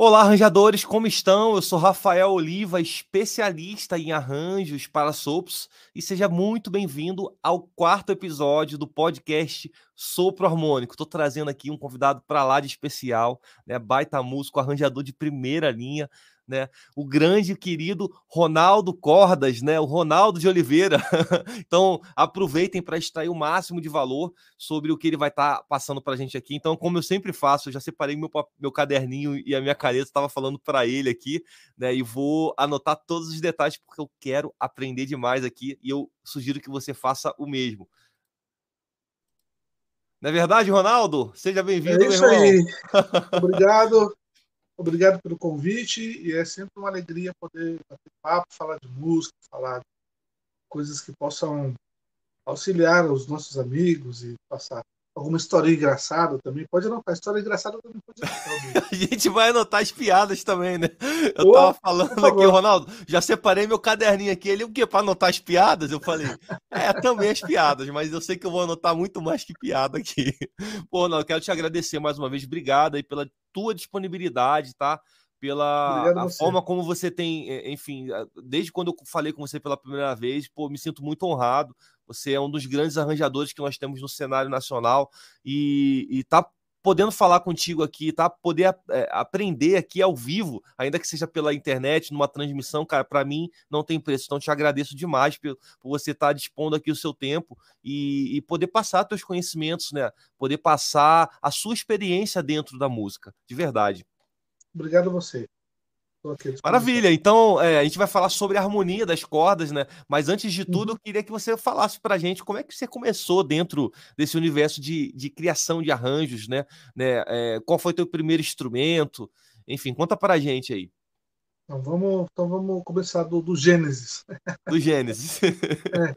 Olá, arranjadores, como estão? Eu sou Rafael Oliva, especialista em arranjos para sopros, e seja muito bem-vindo ao quarto episódio do podcast Sopro Harmônico. Estou trazendo aqui um convidado para lá de especial, né? Baita músico, arranjador de primeira linha, né? O grande querido Ronaldo Cordas, né? O Ronaldo de Oliveira. então, aproveitem para extrair o máximo de valor sobre o que ele vai estar tá passando para a gente aqui. Então, como eu sempre faço, eu já separei meu, meu caderninho e a minha caneta, estava falando para ele aqui, né? E vou anotar todos os detalhes porque eu quero aprender demais aqui e eu sugiro que você faça o mesmo. Não é verdade, Ronaldo? Seja bem-vindo, é isso Aí. Obrigado. Obrigado pelo convite e é sempre uma alegria poder bater papo, falar de música, falar de coisas que possam auxiliar os nossos amigos e passar alguma história engraçada também. Pode anotar, história engraçada também pode anotar. a gente vai anotar as piadas também, né? Eu tava falando aqui, Ronaldo, já separei meu caderninho aqui. Ele, o quê? Para anotar as piadas? Eu falei, é, também as piadas, mas eu sei que eu vou anotar muito mais que piada aqui. Pô, Ronaldo, quero te agradecer mais uma vez. Obrigado aí pela tua disponibilidade, tá? Pela forma como você tem, enfim, desde quando eu falei com você pela primeira vez, pô, me sinto muito honrado. Você é um dos grandes arranjadores que nós temos no cenário nacional e, e tá podendo falar contigo aqui, tá? Poder é, aprender aqui ao vivo, ainda que seja pela internet, numa transmissão, cara, para mim não tem preço. Então te agradeço demais por, por você estar tá dispondo aqui o seu tempo e, e poder passar seus conhecimentos, né? Poder passar a sua experiência dentro da música, de verdade. Obrigado a você. Maravilha. Então, é, a gente vai falar sobre a harmonia das cordas, né? Mas antes de tudo, uhum. eu queria que você falasse pra gente como é que você começou dentro desse universo de, de criação de arranjos, né? né? É, qual foi teu primeiro instrumento? Enfim, conta pra gente aí. Então vamos, então vamos começar do, do Gênesis. Do Gênesis. é.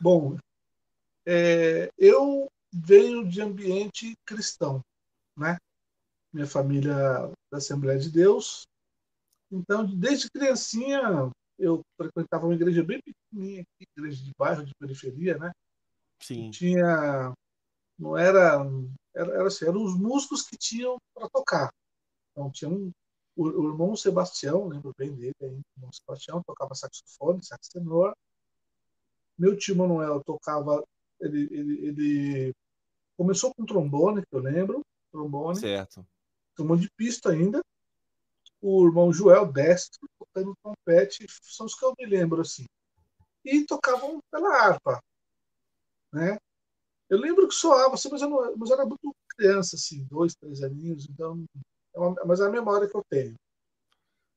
Bom, é, eu venho de ambiente cristão, né? Minha família da Assembleia de Deus, então, desde criancinha, eu frequentava uma igreja bem pequenininha, igreja de bairro, de periferia, né? Sim. Tinha. Não era. Era, era assim, eram os músicos que tinham para tocar. Então, tinha um, o, o, irmão Sebastião, lembro bem dele, aí, o irmão Sebastião tocava saxofone, sax tenor. Meu tio Manuel tocava. Ele, ele, ele começou com trombone, que eu lembro. Trombone. Certo. Trombone de pista ainda o irmão Joel Destro tocando trompete, são os que eu me lembro assim. E tocavam pela harpa, né? Eu lembro que soava assim, mas eu, não, mas eu era muito criança, assim, dois, três aninhos, então, é uma, mas é a memória que eu tenho.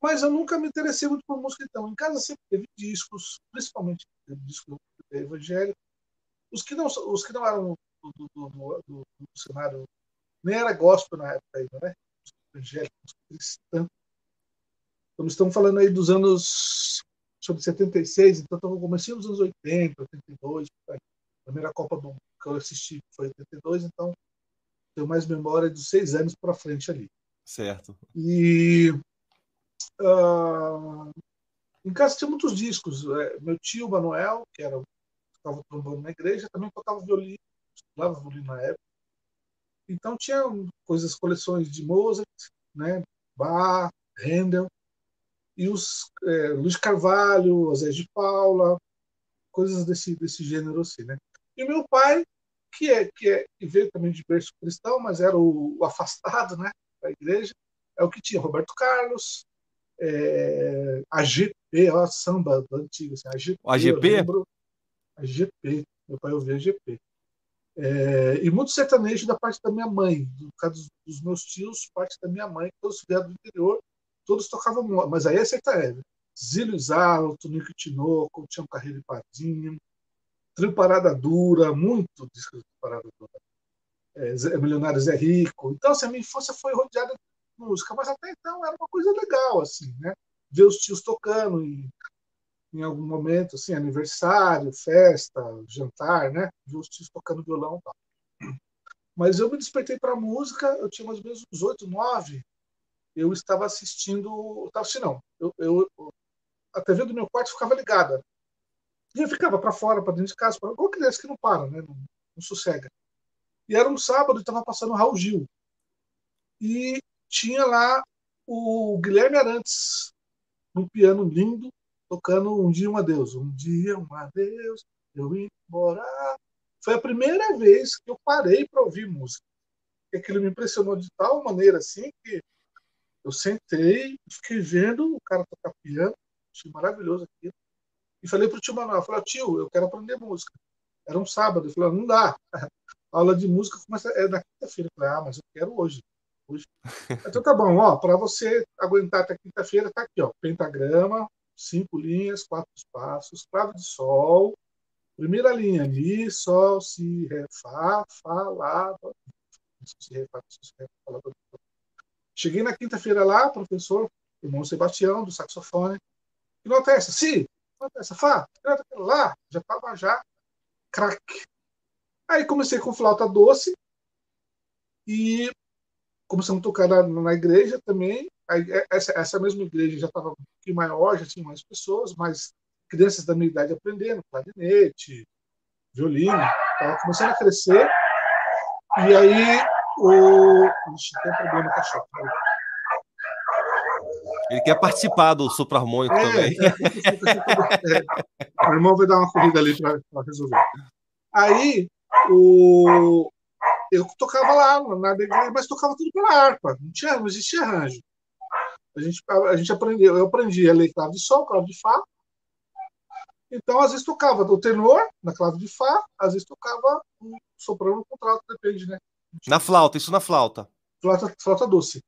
Mas eu nunca me interessei muito por música, então. Em casa sempre teve discos, principalmente discos evangélico. Os que não, os que não eram do, do, do, do, do cenário, nem era gospel na época ainda, né? Evangélicos, cristãos então, estamos falando aí dos anos sobre 76, então estamos começando nos anos 80, 82. A primeira Copa do que eu assisti foi 82, então tenho mais memória dos seis anos para frente ali. Certo. E uh, em casa tinha muitos discos. É, meu tio Manuel, que era tocava trombone na igreja, também tocava violino, estudava violino na época. Então tinha coisas, coleções de Mozart, né, Bach, Handel e os é, Luiz Carvalho, José de Paula, coisas desse, desse gênero assim, né? E meu pai, que é que é que veio também de berço cristão, mas era o, o afastado, né, da igreja, é o que tinha Roberto Carlos, é, a GP, ó, samba antigo, assim, a GP, a GP? Lembro, a GP, meu pai ouvia a GP. É, e muito sertanejo da parte da minha mãe, do caso dos, dos meus tios, parte da minha mãe, todos vieram do interior, todos tocavam, mas aí é sertanejo. Zílio Zalo, Tonico Tinoco, Tião Carreiro e Padinho, Trio Parada Dura, muito disco de Parada Dura. É, Milionário Zé Rico. Então, assim, a minha infância foi rodeada de música, mas até então era uma coisa legal, assim, né? Ver os tios tocando em, em algum momento, assim, aniversário, festa, jantar, né? Ver os tios tocando violão e tal. Mas eu me despertei para a música, eu tinha mais ou menos uns 8, 9, eu estava assistindo. Estava assistindo, não. Eu, eu, a TV do meu quarto ficava ligada. E eu ficava para fora, para dentro de casa, pra, igual criança que não para, né? Não, não sossega. E era um sábado e estava passando o Raul Gil. E tinha lá o Guilherme Arantes, num piano lindo, tocando Um Dia Um Adeus. Um dia um adeus, eu ia embora. Foi a primeira vez que eu parei para ouvir música. E aquilo me impressionou de tal maneira assim que eu sentei, fiquei vendo o cara tocar piano, achei maravilhoso aquilo. E falei pro tio Manuel, falei, tio, eu quero aprender música. Era um sábado, ele falou, não dá. A aula de música começa é na quinta-feira. Eu falei, ah, mas eu quero hoje. hoje. Então tá bom, ó, para você aguentar até quinta-feira, tá aqui, ó, pentagrama, cinco linhas, quatro espaços, clave de sol, primeira linha, mi, sol, si, ré, fá, fá, lá, si, ré, fá, si, ré, fá, lá, Cheguei na quinta-feira lá, professor, irmão Sebastião, do saxofone. Que nota é essa? Si. Que nota é essa? Fá. É lá. Já estava já crack. Aí comecei com flauta doce e começamos a tocar na, na igreja também. Aí, essa, essa mesma igreja já estava um pouquinho maior, já tinha mais pessoas, mas crianças da minha idade aprendendo, clarinete, violino. Estava começando a crescer. E aí o. Ixi, tem problema com a cachorro. Ele quer participar do Supra Harmônico é, também. É, é, o irmão vai dar uma corrida ali para resolver. Aí, o, eu tocava lá na igreja, mas tocava tudo pela harpa. Não, tinha, não existia arranjo. A gente, a gente aprendeu, eu aprendi a ler clave de sol, clave de fá. Então, às vezes tocava o tenor na clave de fá, às vezes tocava o soprano no contralto, depende, né? Na flauta, isso na flauta. Flauta, flauta doce.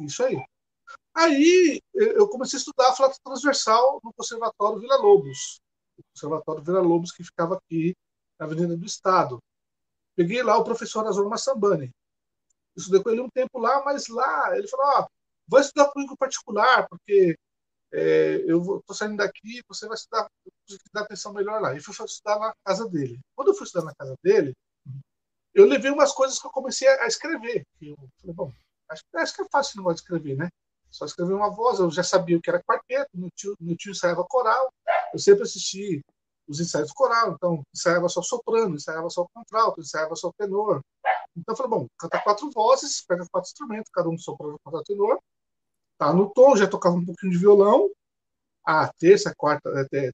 Isso aí. Aí eu comecei a estudar a flauta transversal no Conservatório Vila Lobos. O Conservatório Vila Lobos, que ficava aqui na Avenida do Estado. Peguei lá o professor Azor Massambani. Estudei com ele um tempo lá, mas lá ele falou: ó, vai estudar comigo particular, porque é, eu estou saindo daqui, você vai estudar, dar atenção melhor lá. E fui estudar na casa dele. Quando eu fui estudar na casa dele, eu levei umas coisas que eu comecei a escrever. Eu falei, bom, acho, acho que é fácil não escrever, né? Só escrever uma voz, eu já sabia o que era quarteto, meu tio, meu tio ensaiava coral, eu sempre assisti os ensaios do coral, então ensaiava só soprano, ensaiava só contralto, ensaiava só tenor. Então eu falei, bom, canta quatro vozes, pega quatro instrumentos, cada um soprano, contralto, tenor, tá no tom, já tocava um pouquinho de violão, a terça, quarta, é, é,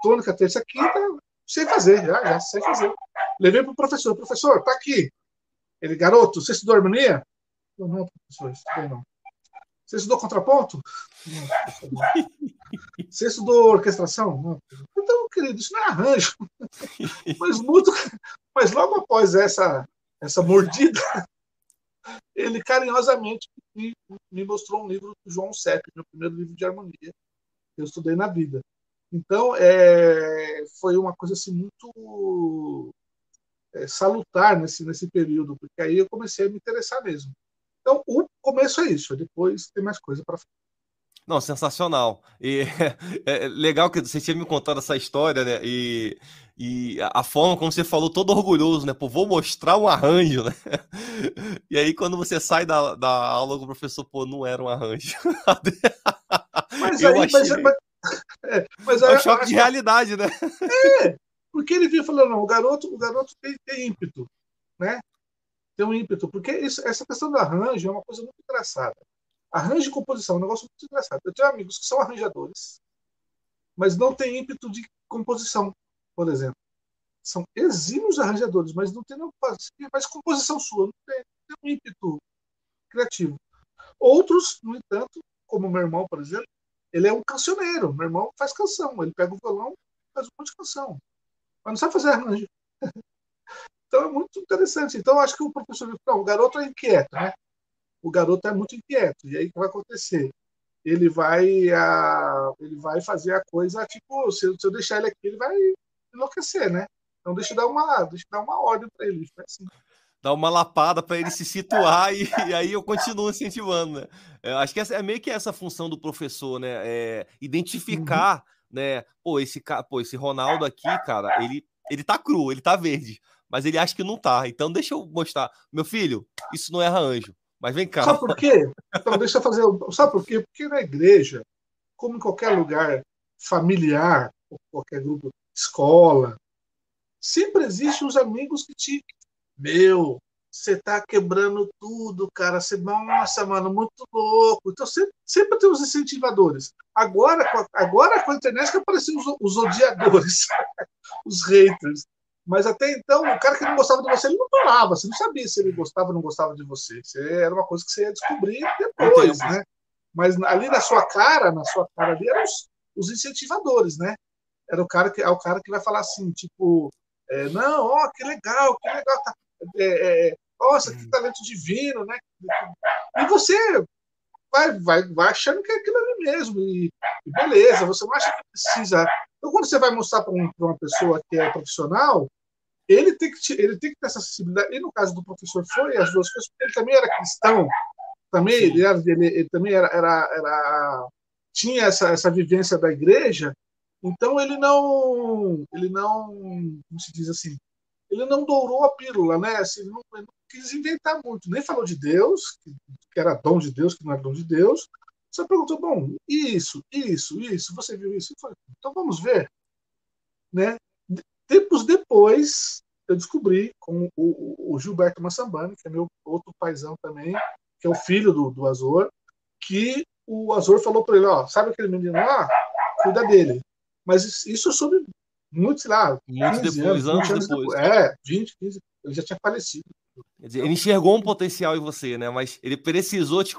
tônica, terça, quinta, sei fazer, já, já sei fazer. Levei para o professor. Professor, tá aqui. Ele, garoto, você estudou harmonia? Eu, não, professor, estudei não. Você estudou contraponto? Não, não. Você estudou orquestração? Não. Então, querido, isso não é arranjo. Mas, muito, mas logo após essa, essa mordida, ele carinhosamente me, me mostrou um livro do João Sepp, meu primeiro livro de harmonia que eu estudei na vida. Então, é, foi uma coisa assim muito é, salutar nesse, nesse período, porque aí eu comecei a me interessar mesmo. Então, o começo é isso, depois tem mais coisa para não, sensacional. E é, é, legal que você tinha me contado essa história, né? E, e a forma como você falou, todo orgulhoso, né? Pô, vou mostrar um arranjo, né? E aí, quando você sai da, da aula com o professor, pô, não era um arranjo. Mas aí, achei... mas, mas, é, mas é um choque de realidade, né? É, porque ele vinha falando, não, o garoto, o garoto tem, tem ímpeto, né? Tem um ímpeto, porque isso, essa questão do arranjo é uma coisa muito engraçada. Arranjo e composição é um negócio muito engraçado. Eu tenho amigos que são arranjadores, mas não têm ímpeto de composição, por exemplo. São exímios arranjadores, mas não tem não mais composição sua, não tem, não tem um ímpeto criativo. Outros, no entanto, como meu irmão, por exemplo, ele é um cancioneiro. Meu irmão faz canção, ele pega o violão, faz um monte de canção mas não sabe fazer arranjo. Então é muito interessante. Então acho que o professor não, o garoto é inquieto, né? O garoto é muito inquieto. E aí o que vai acontecer? Ele vai, a, ele vai fazer a coisa tipo, se, se eu deixar ele aqui, ele vai enlouquecer, né? Então deixa eu dar uma, deixa eu dar uma ordem para ele. Assim. Dar uma lapada para ele se situar e, e, aí eu continuo incentivando, né? Eu acho que essa, é meio que essa função do professor, né? É identificar uhum né? Pô, esse pô, esse Ronaldo aqui, cara, ele ele tá cru, ele tá verde, mas ele acha que não tá. Então deixa eu mostrar, meu filho, isso não é arranjo. Mas vem cá. Sabe por quê? Então deixa eu fazer, sabe por quê? Porque na igreja, como em qualquer lugar familiar, qualquer grupo, escola, sempre existem os amigos que te meu, você tá quebrando tudo, cara. Você, nossa, mano, muito louco. Então sempre, sempre tem os incentivadores. Agora, agora com a internet que apareciam os, os odiadores, os haters. Mas até então, o cara que não gostava de você, ele não falava. Você não sabia se ele gostava ou não gostava de você. você era uma coisa que você ia descobrir depois, né? Mas ali na sua cara, na sua cara ali, eram os, os incentivadores, né? Era o cara que é o cara que vai falar assim, tipo, é, não, ó, que legal, que legal, tá, é, é, nossa, que talento divino, né? E você vai, vai, vai achando que é aquilo ali mesmo, e, e beleza, você não acha que precisa. Então, quando você vai mostrar para um, uma pessoa que é profissional, ele tem, que, ele tem que ter essa acessibilidade. E no caso do professor foi as duas coisas, porque ele também era cristão, também ele, era, ele, ele também era, era, era, tinha essa, essa vivência da igreja, então ele não, ele não, como se diz assim, ele não dourou a pílula, né? Assim, não, não quis inventar muito, nem falou de Deus, que era dom de Deus, que não era dom de Deus. Só perguntou, bom, isso, isso, isso, você viu isso? Falei, então vamos ver, né? Tempos depois, eu descobri com o, o, Gilberto Massambani, que é meu outro paizão também, que é o filho do, do Azor, que o Azor falou para ele, ó, sabe aquele menino lá? Cuida dele. Mas isso eu soube muito, sei lá, muito depois, anos, anos, anos depois. depois. É, 20, 15, ele já tinha falecido. Quer dizer, ele enxergou um potencial em você, né? Mas ele precisou te,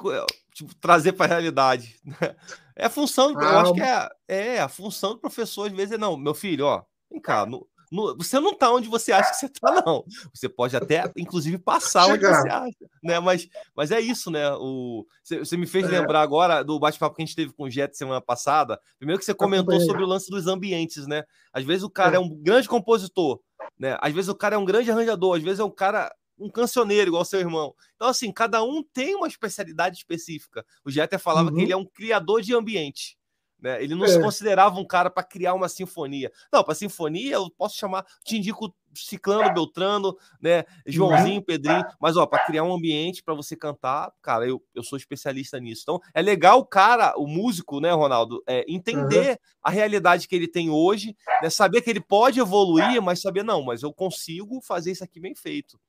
tipo, trazer para a realidade. É a função, ah, eu acho que é, é a função do professor, às vezes, é não, meu filho, ó, vem cá, no, você não está onde você acha que você está, não. Você pode até, inclusive, passar Chegar. onde você acha, né? Mas, mas é isso, né? O, você, me fez é. lembrar agora do bate-papo que a gente teve com o Jet semana passada. Primeiro que você comentou sobre o lance dos ambientes, né? Às vezes o cara é, é um grande compositor, né? Às vezes o cara é um grande arranjador, às vezes é um cara um cancioneiro igual seu irmão. Então, assim, cada um tem uma especialidade específica. O Jeter falava uhum. que ele é um criador de ambiente. Né? Ele não é. se considerava um cara para criar uma sinfonia. Não, para sinfonia eu posso chamar, te indico Ciclano, Beltrano, né, Joãozinho, uhum. Pedrinho, mas ó, para criar um ambiente para você cantar, cara, eu, eu sou especialista nisso. Então, é legal o cara, o músico, né, Ronaldo, é, entender uhum. a realidade que ele tem hoje, né, saber que ele pode evoluir, mas saber não, mas eu consigo fazer isso aqui bem feito,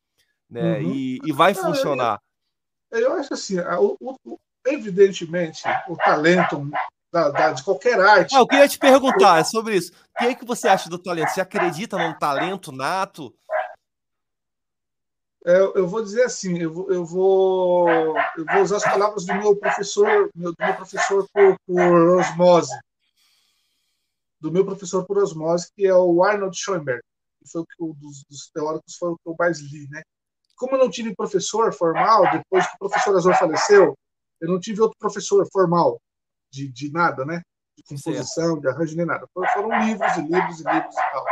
né? Uhum. E, e vai funcionar. Eu, eu acho assim, o, o, evidentemente, o talento da, da, de qualquer arte. Ah, eu queria te perguntar sobre isso. O que, é que você acha do talento? Você acredita num talento nato? É, eu vou dizer assim, eu vou, eu vou, eu vou usar as palavras do meu professor, meu, do meu professor por, por osmose, do meu professor por osmose, que é o Arnold Schoenberg, que foi o dos, dos teóricos foi o que eu mais li, né? Como eu não tive professor formal, depois que o professor Azor faleceu, eu não tive outro professor formal de, de nada, né? De composição, de arranjo, nem nada. Foram livros e livros e livros e tal.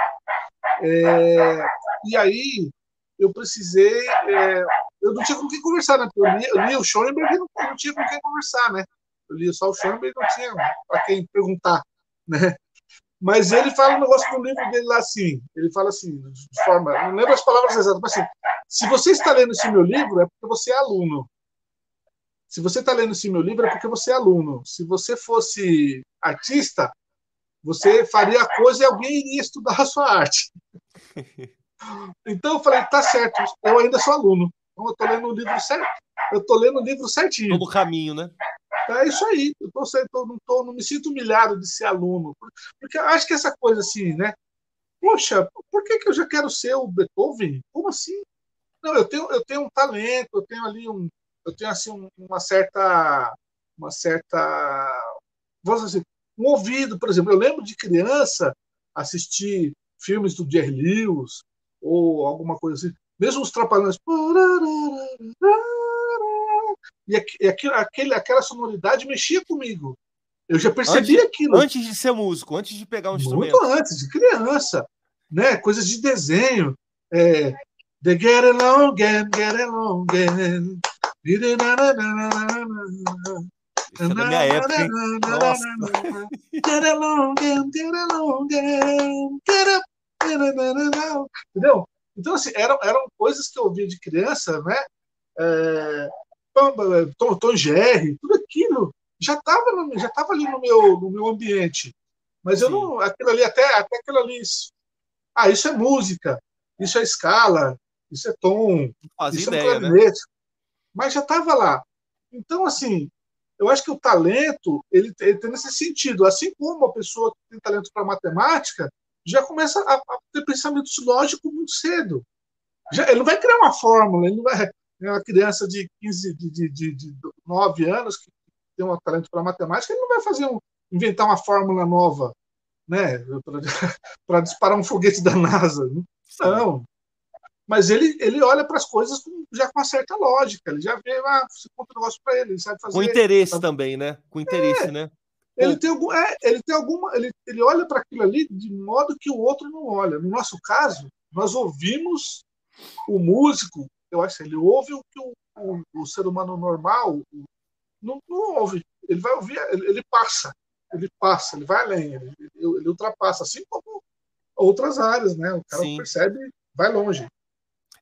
É, e aí eu precisei. É, eu não tinha com quem conversar, né? Eu li, eu li o Schoenberg e não, não, tinha com quem conversar, né? Eu li só o Schoenberg e não tinha para quem perguntar, né? Mas ele fala um negócio no livro dele lá assim. Ele fala assim, de forma. Não lembro as palavras exatas, mas assim: se você está lendo esse meu livro, é porque você é aluno. Se você está lendo esse meu livro é porque você é aluno. Se você fosse artista, você faria a coisa e alguém iria estudar a sua arte. Então eu falei, tá certo, eu ainda sou aluno. Então eu estou lendo o livro certo. Eu estou lendo o livro certinho. Todo caminho, né? É isso aí. Eu tô, tô, não, tô, não me sinto humilhado de ser aluno. Porque eu acho que essa coisa assim, né? Poxa, por que, que eu já quero ser o Beethoven? Como assim? Não, eu tenho, eu tenho um talento, eu tenho ali um, eu tenho assim uma certa uma certa vamos dizer, um ouvido, por exemplo, eu lembro de criança assistir filmes do Jerry Lewis ou alguma coisa assim, mesmo os trapalhões e aquele, aquela sonoridade mexia comigo. Eu já percebi antes, aquilo. Antes de ser músico, antes de pegar um Muito instrumento. Muito antes, de criança. Né? Coisas de desenho. É, The Get Along Get Along. Isso é da minha época, hein? Nossa. Entendeu? Então, assim, eram, eram coisas que eu ouvia de criança, né? É, Tom, Tom Jerry, tudo aquilo já estava já tava ali no meu, no meu ambiente. Mas eu Sim. não. Aquilo ali, até, até aquilo ali. Isso, ah, isso é música, isso é escala, isso é tom, Fazia isso é um ideia, né? Mas já estava lá. Então, assim, eu acho que o talento ele, ele tem nesse sentido. Assim como a pessoa que tem talento para matemática já começa a, a, ter pensamentos lógicos muito cedo. Já, ele não vai criar uma fórmula, ele não vai. É uma criança de 15, de, de, de, de 9 anos que tem um talento para matemática, ele não vai fazer um, inventar uma fórmula nova, né, para disparar um foguete da NASA. Não. Mas ele, ele olha para as coisas com, já com uma certa lógica. Ele já vê, ah, você conta um negócio para ele, ele sabe fazer. Com interesse também, né? Com interesse, é, né? Ele tem, algum, é, ele tem alguma. Ele, ele olha para aquilo ali de modo que o outro não olha. No nosso caso, nós ouvimos o músico, eu acho que ele ouve o que o, o, o ser humano normal não, não, ouve. Ele vai ouvir, ele, ele, passa, ele passa, ele vai além, ele, ele, ultrapassa, assim como outras áreas, né? O cara Sim. percebe, vai longe.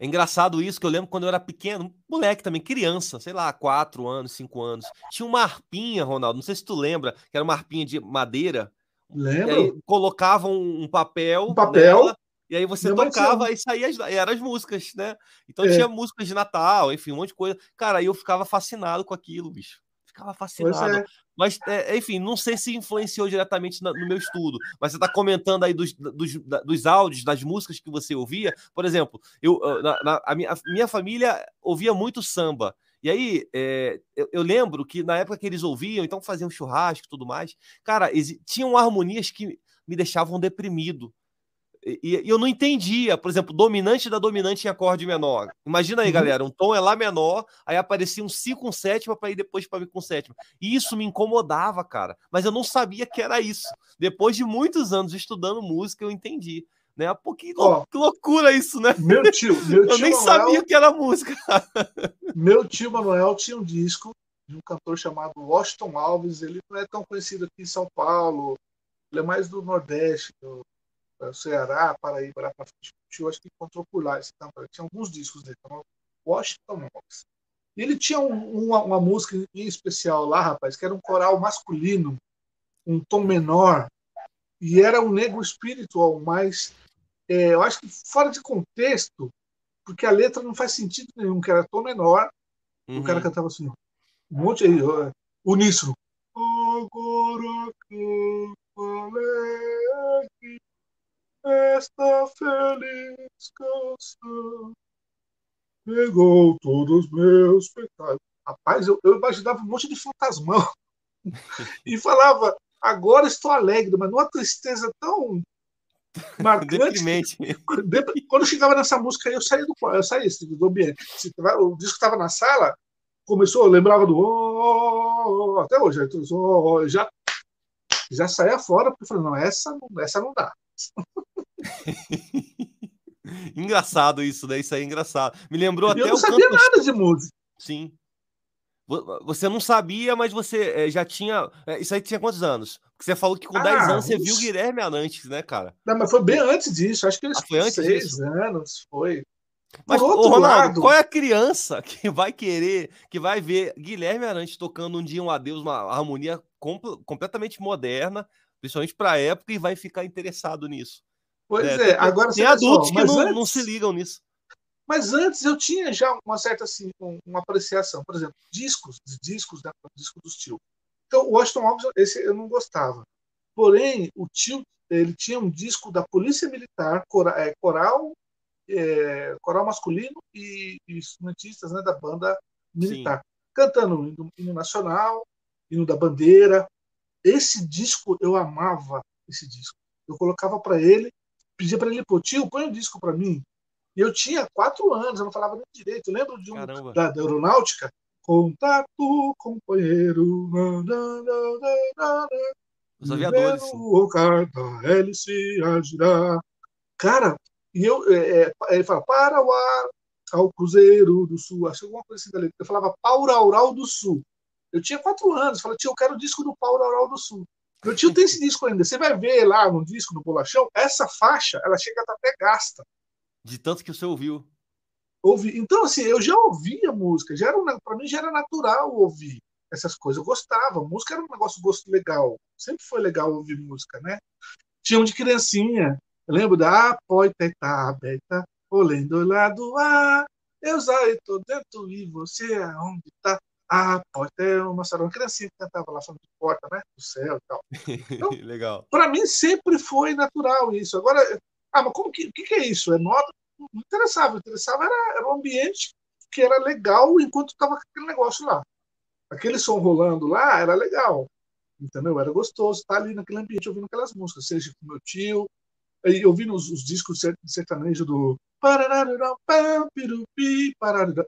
É engraçado isso, que eu lembro quando eu era pequeno, moleque também, criança, sei lá, quatro anos, cinco anos. Tinha uma arpinha, Ronaldo, não sei se tu lembra, que era uma arpinha de madeira. Lembro. Colocavam um papel. Um papel. Nela, e aí você tocava e saía, e eram as músicas, né? Então é. tinha músicas de Natal, enfim, um monte de coisa. Cara, aí eu ficava fascinado com aquilo, bicho. Ficava fascinado. É. Mas, é, enfim, não sei se influenciou diretamente no meu estudo. Mas você está comentando aí dos, dos, dos áudios, das músicas que você ouvia. Por exemplo, eu, na, na, a, minha, a minha família ouvia muito samba. E aí, é, eu, eu, lembro que na época que eles ouviam, então faziam churrasco e tudo mais, cara, tinham harmonias que me deixavam deprimido. E, e, eu não entendia, por exemplo, dominante da dominante em acorde menor. Imagina aí, uhum. galera, um tom é lá menor, aí aparecia um si com sétima para ir depois para mim com sétima. E isso me incomodava, cara. Mas eu não sabia que era isso. Depois de muitos anos estudando música, eu entendi. Né? Pô, que, oh, que loucura isso, né? Meu tio, meu tio eu nem Manuel, sabia que era música. meu tio Manuel tinha um disco de um cantor chamado Washington Alves. Ele não é tão conhecido aqui em São Paulo. Ele é mais do Nordeste, do Ceará, Paraíba, lá para frente. Eu acho que encontrou por lá esse. Tinha alguns discos dele, chamado Washington Alves. E ele tinha um, uma, uma, música em especial lá, rapaz, que era um coral masculino, um tom menor, e era um negro espiritual, mas é, eu acho que fora de contexto, porque a letra não faz sentido nenhum, que era tom menor, uhum. o cara uhum. cantava assim, um monte aí, uníssono. Agora que falei esta feliz canção pegou todos os meus pecados. Rapaz, eu, eu imaginava um monte de fantasmão e falava, agora estou alegre, mas numa tristeza tão marcante. Quando chegava nessa música, eu saía do eu saía do ambiente. O disco estava na sala, começou, eu lembrava do oh, oh, até hoje, oh, já já saía fora porque eu falei, não, essa não, essa não dá. engraçado isso, né? Isso aí é engraçado. Me lembrou eu até. Eu não sabia canto... nada de música. Sim. Você não sabia, mas você eh, já tinha. Eh, isso aí tinha quantos anos? Porque você falou que com ah, 10 anos você viu o Guilherme antes, né, cara? Não, mas foi bem antes disso. Acho que eles ah, foi antes 6 disso? anos. Foi. Mas, Por outro Ronaldo, lado... qual é a criança que vai querer, que vai ver Guilherme Arantes tocando um dia um adeus, uma harmonia completamente moderna, principalmente para a época, e vai ficar interessado nisso? Pois é, é. agora tem adultos só, que não, antes, não, se ligam nisso. Mas antes eu tinha já uma certa assim, uma apreciação. Por exemplo, discos, discos, né, disco dos tio. Então, o Washington Alves, esse eu não gostava. Porém, o tio, ele tinha um disco da Polícia Militar, é, coral, é, coral masculino e, e, instrumentistas né, da banda militar, Sim. cantando hino, hino nacional, hino da bandeira. Esse disco eu amava esse disco. Eu colocava para ele pedia para ele, pô, tio, põe um disco para mim. E eu tinha quatro anos, eu não falava nem direito. Eu lembro de um da, da, aeronáutica. Contato, companheiro. Os aviadores. O carta, hélice a girar. Cara, e eu, é, é, ele fala, para o ar, ao Cruzeiro do Sul. Acho alguma coisa assim dali. Eu falava, Pauraural do Sul. Eu tinha quatro anos. Falei, tio, eu quero o disco do Pauraural do Sul. Meu tio tem esse disco ainda. Você vai ver lá no disco, no bolachão, essa faixa, ela chega até gasta. De tanto que você ouviu. Ouvi. Então, assim, eu já ouvia música. Já era para mim já era natural ouvir essas coisas. Eu gostava. Música era um negócio gosto legal. Sempre foi legal ouvir música, né? Tinha um de criancinha. Eu lembro da Poiteta, Beta, olhem do lado A, eu já estou dentro e você aonde está? A porta é uma sarão, uma criancinha que cantava lá falando de porta, né? Do céu e tal. Então, Legal. Para mim sempre foi natural isso. Agora, ah, mas como que, que, que é isso? É nota? Não interessava. interessava era, era um ambiente que era legal enquanto estava aquele negócio lá. Aquele som rolando lá era legal. Entendeu? Era gostoso estar ali naquele ambiente ouvindo aquelas músicas, seja com meu tio, ouvindo os, os discos sertanejo do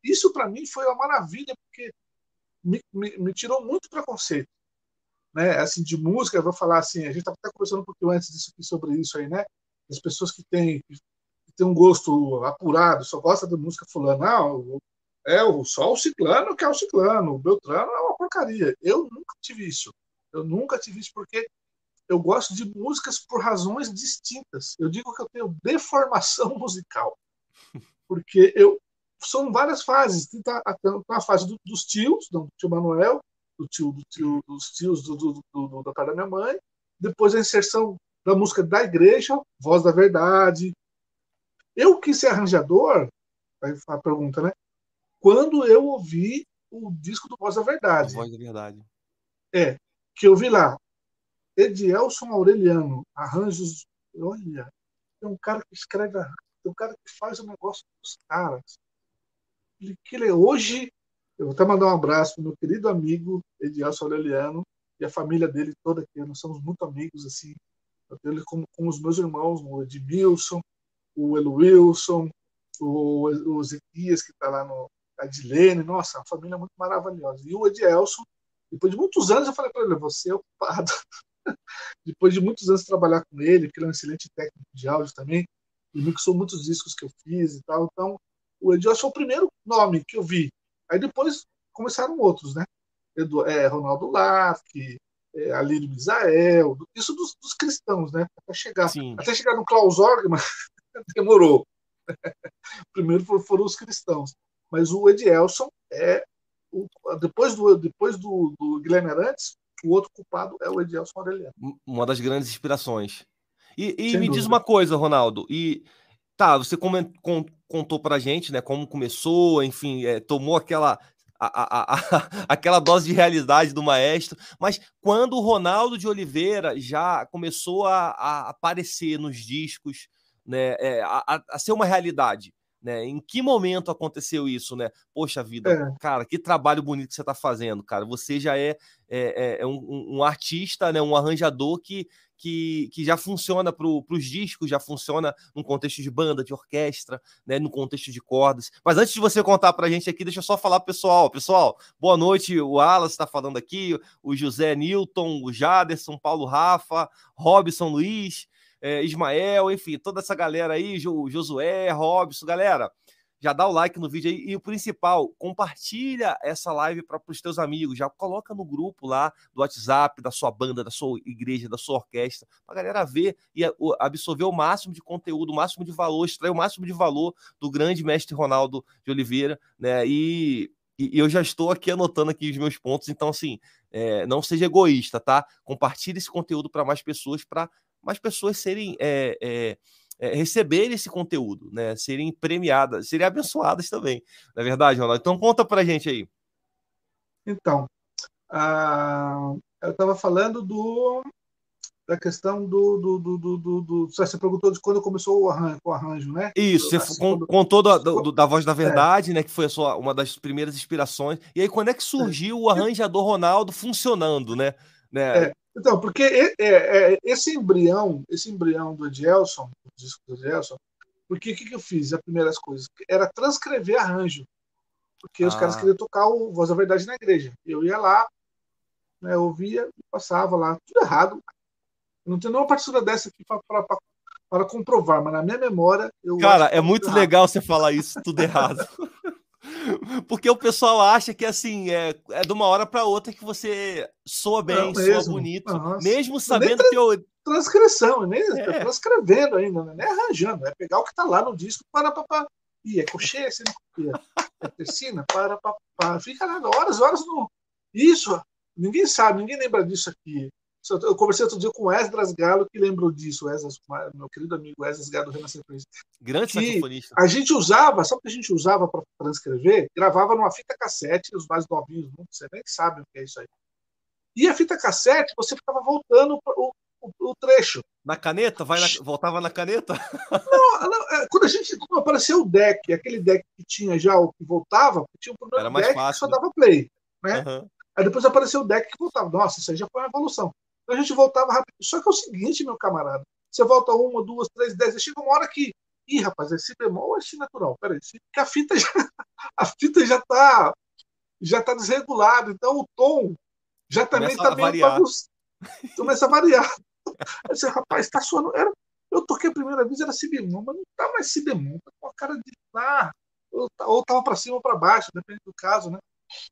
isso para mim foi uma maravilha porque me, me, me, tirou muito preconceito né? Assim de música eu vou falar assim a gente estava até conversando um pouquinho antes disso aqui sobre isso aí né? As pessoas que têm que têm um gosto apurado só gosta da música fulana ah, é o só o ciclano que é o ciclano o beltrano é uma porcaria. Eu nunca tive isso. Eu nunca tive isso porque eu gosto de músicas por razões distintas. Eu digo que eu tenho deformação musical, porque eu são várias fases. Tem a fase do, dos tios, do tio Manuel, do tio, do tio dos tios do, do, do, da parte da minha mãe, depois a inserção da música da igreja, Voz da Verdade. Eu quis ser arranjador, a pergunta, né? Quando eu ouvi o disco do Voz da Verdade. Voz da Verdade. É, que eu vi lá, Edielson Aureliano, arranjos. Olha, tem um cara que escreve, tem um cara que faz o negócio dos caras. Ele, que ele, hoje, eu vou até mandar um abraço para meu querido amigo Edielson Aureliano e a família dele toda aqui. Nós somos muito amigos, assim. Ele com, com os meus irmãos, o Edmilson, o Elo Wilson, o, o Zequias, que está lá no. A Edilene, nossa, uma família muito maravilhosa. E o Edielson, depois de muitos anos, eu falei para ele: você é ocupado. Depois de muitos anos trabalhar com ele, porque ele é um excelente técnico de áudio também, e mixou muitos discos que eu fiz e tal. Então, o Edilson foi o primeiro nome que eu vi. Aí depois começaram outros, né? Edu, é, Ronaldo Lafke, é, Alírio Misael, isso dos, dos, cristãos, né? Até chegar, Sim. até chegar no Klaus Orgman, demorou. Primeiro foram os cristãos. Mas o Edielson é o, depois do depois do, do Guilherme Arantes, o outro culpado é o Edielson Aureliano. Uma das grandes inspirações. E, e me dúvida. diz uma coisa, Ronaldo. E tá, você contou pra gente, né, como começou, enfim, é, tomou aquela a, a, a, aquela dose de realidade do maestro, mas quando o Ronaldo de Oliveira já começou a, aparecer nos discos, né, é, a, ser uma realidade, né? Em que momento aconteceu isso, né? Poxa vida, é. cara, que trabalho bonito que você está fazendo, cara. Você já é, é, é um, um, artista, né? um arranjador que, que, que já funciona para os discos, já funciona no contexto de banda, de orquestra, né? no contexto de cordas. Mas antes de você contar para a gente aqui, deixa eu só falar pessoal. Pessoal, boa noite. O Alas está falando aqui, o José Newton, o Jaderson, Paulo Rafa, Robson Luiz é, Ismael, enfim, toda essa galera aí, Josué, Robson, galera, já dá o like no vídeo aí e o principal, compartilha essa live para os teus amigos, já coloca no grupo lá do WhatsApp da sua banda, da sua igreja, da sua orquestra, para a galera ver e absorver o máximo de conteúdo, o máximo de valor, extrair o máximo de valor do grande mestre Ronaldo de Oliveira, né? E, e eu já estou aqui anotando aqui os meus pontos, então assim, é, não seja egoísta, tá? Compartilhe esse conteúdo para mais pessoas para mais pessoas serem é, é, é, receberem esse conteúdo, né? Serem premiadas, serem abençoadas também. Na é verdade, Ronaldo. Então conta pra gente aí. Então, uh, eu estava falando do da questão do, do, do, do, do, do você perguntou de quando começou o arranjo, o arranjo né? Isso, você quando... contou da, do, da voz da é. verdade, é. né? Que foi a sua, uma das primeiras inspirações. E aí, quando é que surgiu é. o arranjador Ronaldo funcionando, né? né? É. Então, porque é, esse embrião, esse embrião do Edelson, do disco do Edelson, porque o que, que, eu fiz? As primeiras coisas era transcrever arranjo, porque ah. os caras ah. queriam tocar o Voz da Verdade na igreja. Eu ia lá, né, ouvia passava lá, tudo errado. Eu não tenho nenhuma partitura dessa aqui para comprovar, mas na minha memória. Eu Cara, é muito legal você falar isso tudo errado. Porque o pessoal acha que assim é, é de uma hora para outra que você soa bem, soa bonito, Nossa. mesmo sabendo tra teu... transcrição, nem é. transcrevendo ainda, né? nem arranjando, é pegar o que está lá no disco para para e é coxê, assim, é tercina, para para fica lá horas, horas no isso, ninguém sabe, ninguém lembra disso aqui. Eu conversei outro dia com o Esdras Galo, que lembrou disso, o Esdras, meu querido amigo Esdras Galo do Renascimento Grande saxofonista. A gente usava, sabe o que a gente usava para transcrever? Gravava numa fita cassete, os mais novinhos, não, você nem sabe o que é isso aí. E a fita cassete, você ficava voltando o, o, o trecho. Na caneta? Vai na, voltava na caneta? Não, não, é, quando a gente quando apareceu o deck, aquele deck que tinha já o que voltava, tinha um problema Era mais deck fácil, que só né? dava play. Né? Uhum. Aí depois apareceu o deck que voltava. Nossa, isso aí já foi uma evolução. Então a gente voltava rápido. Só que é o seguinte, meu camarada. Você volta uma, duas, três, dez. Chega uma hora que. Ih, rapaz, é si bemol ou é si natural? Peraí, a fita já. A fita já tá. Já tá desregulada. Então o tom já também Começa tá meio bagunçado. Começa a variar. Aí você, rapaz, tá suando. Era, eu toquei a primeira vez, era si bemol, mas não tá mais si bemol. Tá com a cara de. Ah, ou, tá- ou tava para cima ou para baixo, depende do caso, né?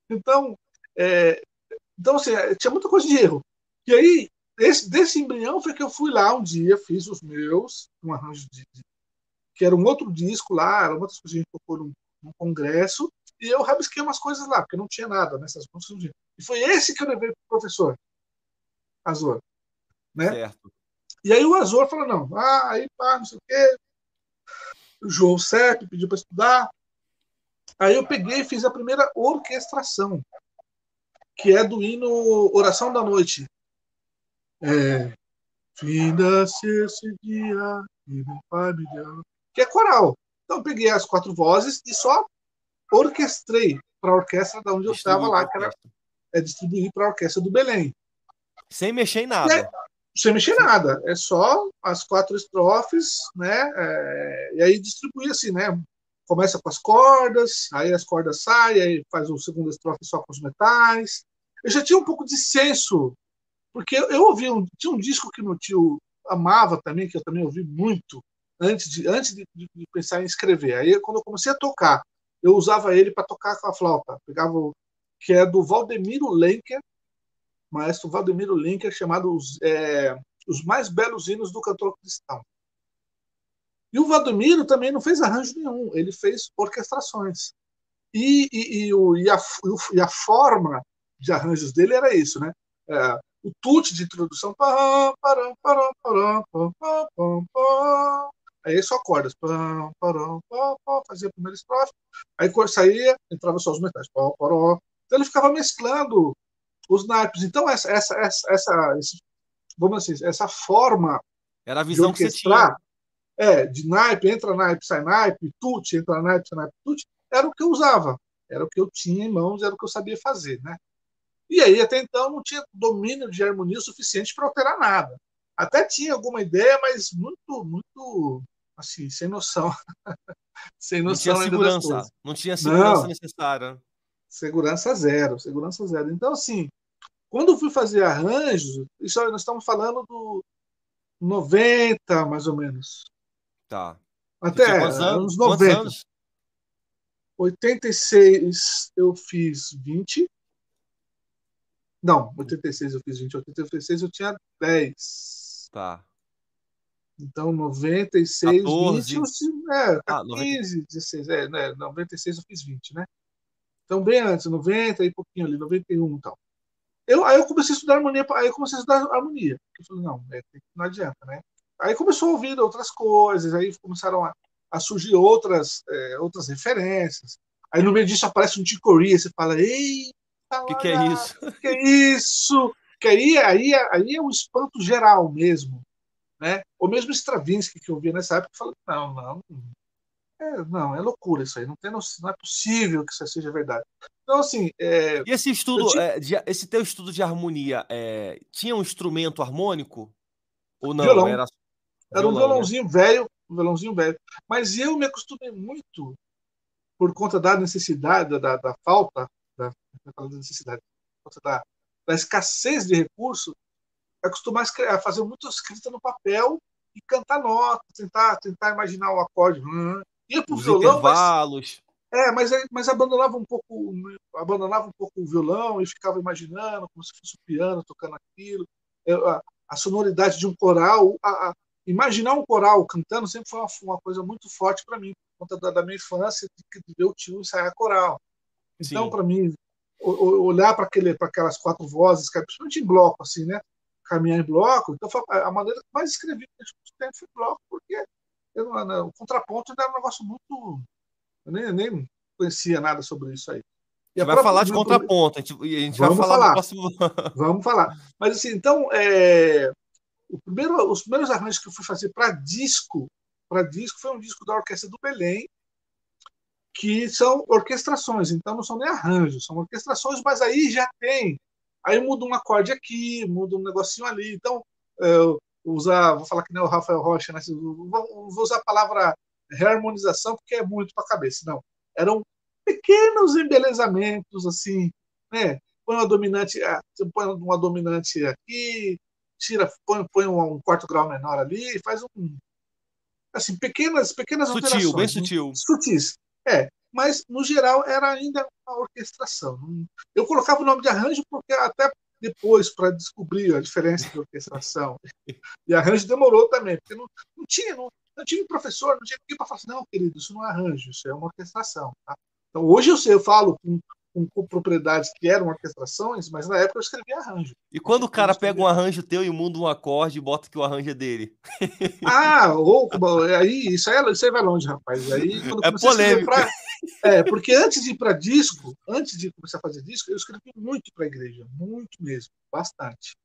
Então, é, então assim, é, tinha muita coisa de erro. E aí, esse, desse embrião foi que eu fui lá um dia, fiz os meus, um arranjo de, que era um outro disco lá, eram outras coisas que a gente tocou num, num congresso, e eu rabisquei umas coisas lá, porque não tinha nada nessas músicas. não tinha. E foi esse que eu levei pro professor, Azor. Né? Certo. E aí o Azor falou, não, ah, aí pá, não sei o quê. O João Sepp pediu para estudar. Aí eu peguei e fiz a primeira orquestração, que é do hino Oração da Noite. É, Finda-se esse dia, e me deu. Que é coral. Então eu peguei as quatro vozes e só orquestrei para a orquestra da onde eu estava lá, que era é, distribuir para a orquestra do Belém. Sem mexer em nada. É. sem mexer nada. É só as quatro estrofes, né? É, e aí distribui assim, né? Começa com as cordas, aí as cordas saem, aí faz o segundo estrofe só com os metais. Eu já tinha um pouco de senso, porque eu, ouvi um, tinha um disco que meu tio amava também, que eu também ouvi muito antes de antes de- de pensar em escrever. Aí quando eu comecei a tocar, eu usava ele para tocar com a flauta. Pegava o que é do Valdemiro Lenker, maestro Valdemiro Lenker, chamado os, é, os mais belos hinos do cantor cristão. E o Valdemiro também não fez arranjo nenhum, ele fez orquestrações. E, e, e, o, e, a, e a forma de arranjos dele era isso, né? É, o tute de introdução. Aí só cordas. Fazia a primeira estrofe. Aí quando saía, entrava só os metais. Então ele ficava mesclando os naipes. Então essa, essa, essa, essa esse, vamos dizer, essa forma Era a visão que você tinha. é, de naipe, entra naipe, sai naipe, tute, entra naipe, sai naipe, tute, era o que eu usava, era o que eu tinha em mãos, era o que eu sabia fazer, né? E aí, até então, não tinha domínio de harmonia suficiente para alterar nada. Até tinha alguma ideia, mas muito, muito, assim, sem noção. sem Não noção tinha ainda das segurança. Não tinha segurança Não. necessária. Segurança zero, segurança zero. Então, assim, quando eu fui fazer arranjos, isso nós estamos falando do 90, mais ou menos. Tá. Até Tinha anos? anos Quantos 90. anos? 86 eu fiz 20. Não, 86 eu fiz 20. 86 eu tinha 10. Tá. Então, 96, 14. 20, eu é, Ah, 90. 15, 16, é, né, 96 eu fiz 20, né? Então, bem antes, 90 e pouquinho ali, 91 e tal. Eu, aí eu comecei a estudar harmonia, aí eu comecei a estudar harmonia. Eu falei, não, é, não adianta, né? Aí começou a ouvir outras coisas, aí começaram a, a surgir outras, é, outras referências. Aí no meio disso aparece um Ticoria, você fala, ei, O que, que é isso? que é isso? Que aí, aí, aí é um espanto geral mesmo. Né? Ou mesmo Stravinsky, que eu via nessa época, falou: não, não, é, não, é loucura isso aí, não, tem, não é possível que isso seja verdade. Então, assim, é, E esse estudo, tinha- é, de- esse teu estudo de harmonia, é, tinha um instrumento harmônico? Ou não? Violão. Era, era um violão, né? violãozinho velho, um violãozinho velho. Mas eu me acostumei muito por conta da necessidade, da, da falta, da, da necessidade, da, da escassez de recursos, acostumar a fazer muita escrita no papel e cantar notas, tentar, tentar imaginar o acorde. Hum. Ia pro Os violão, mas, é, mas, mas abandonava um pouco, abandonava um pouco o violão e ficava imaginando como se fosse o piano tocando aquilo, Eu, a, a sonoridade de um coral, a- a- imaginar um coral cantando sempre foi uma, uma coisa muito forte para mim, por conta da, da minha infância, de, de ver o tio ensaiar coral. Então, para mim, o- o- olhar para aquelas quatro vozes, cara, principalmente em bloco, assim, né? caminhar em bloco. Então, a maneira que mais escrevi tempo foi bloco, porque eu, o contraponto ainda era um negócio muito. Eu nem, nem conhecia nada sobre isso aí. E a gente vai falar de contraponto, a gente, a gente vai falar, falar. Próximo... Vamos falar. Mas assim, então, é, primeiro, os primeiros arranjos que eu fui fazer para disco, para disco foi um disco da Orquestra do Belém, que são orquestrações, então não são nem arranjos, são orquestrações, mas aí já tem. Aí muda um acorde aqui, muda um negocinho ali. Então, eu usar, vou falar que nem o Rafael Rocha, né? vou, vou usar a palavra reharmonização, porque é muito para a cabeça. Não. Eram pequenos embelezamentos, assim, né? Põe uma dominante, ah, põe uma dominante aqui, tira, põe, põe um, quarto grau menor ali, faz um. Assim, pequenas, pequenas sutil, alterações. bem sutil. Sutis. É, mas no geral era ainda uma orquestração. Eu colocava o nome de arranjo porque até depois para descobrir a diferença de orquestração. E arranjo demorou também, porque não, não tinha, não, não tinha professor, não tinha ninguém para falar assim, não, querido, isso não é arranjo, isso é uma orquestração. Tá? Então, hoje eu sei, eu falo com, com, propriedades que eram orquestrações, mas na época eu escrevia arranjo. E quando o cara pega um arranjo teu e muda um acorde e bota que o arranjo é dele? Ah, ou, aí isso aí, isso aí vai longe, rapaz. Aí, quando é polêmico. Pra... É, porque antes de ir para disco, antes de começar a fazer disco, eu escrevi muito para a igreja, muito mesmo, bastante.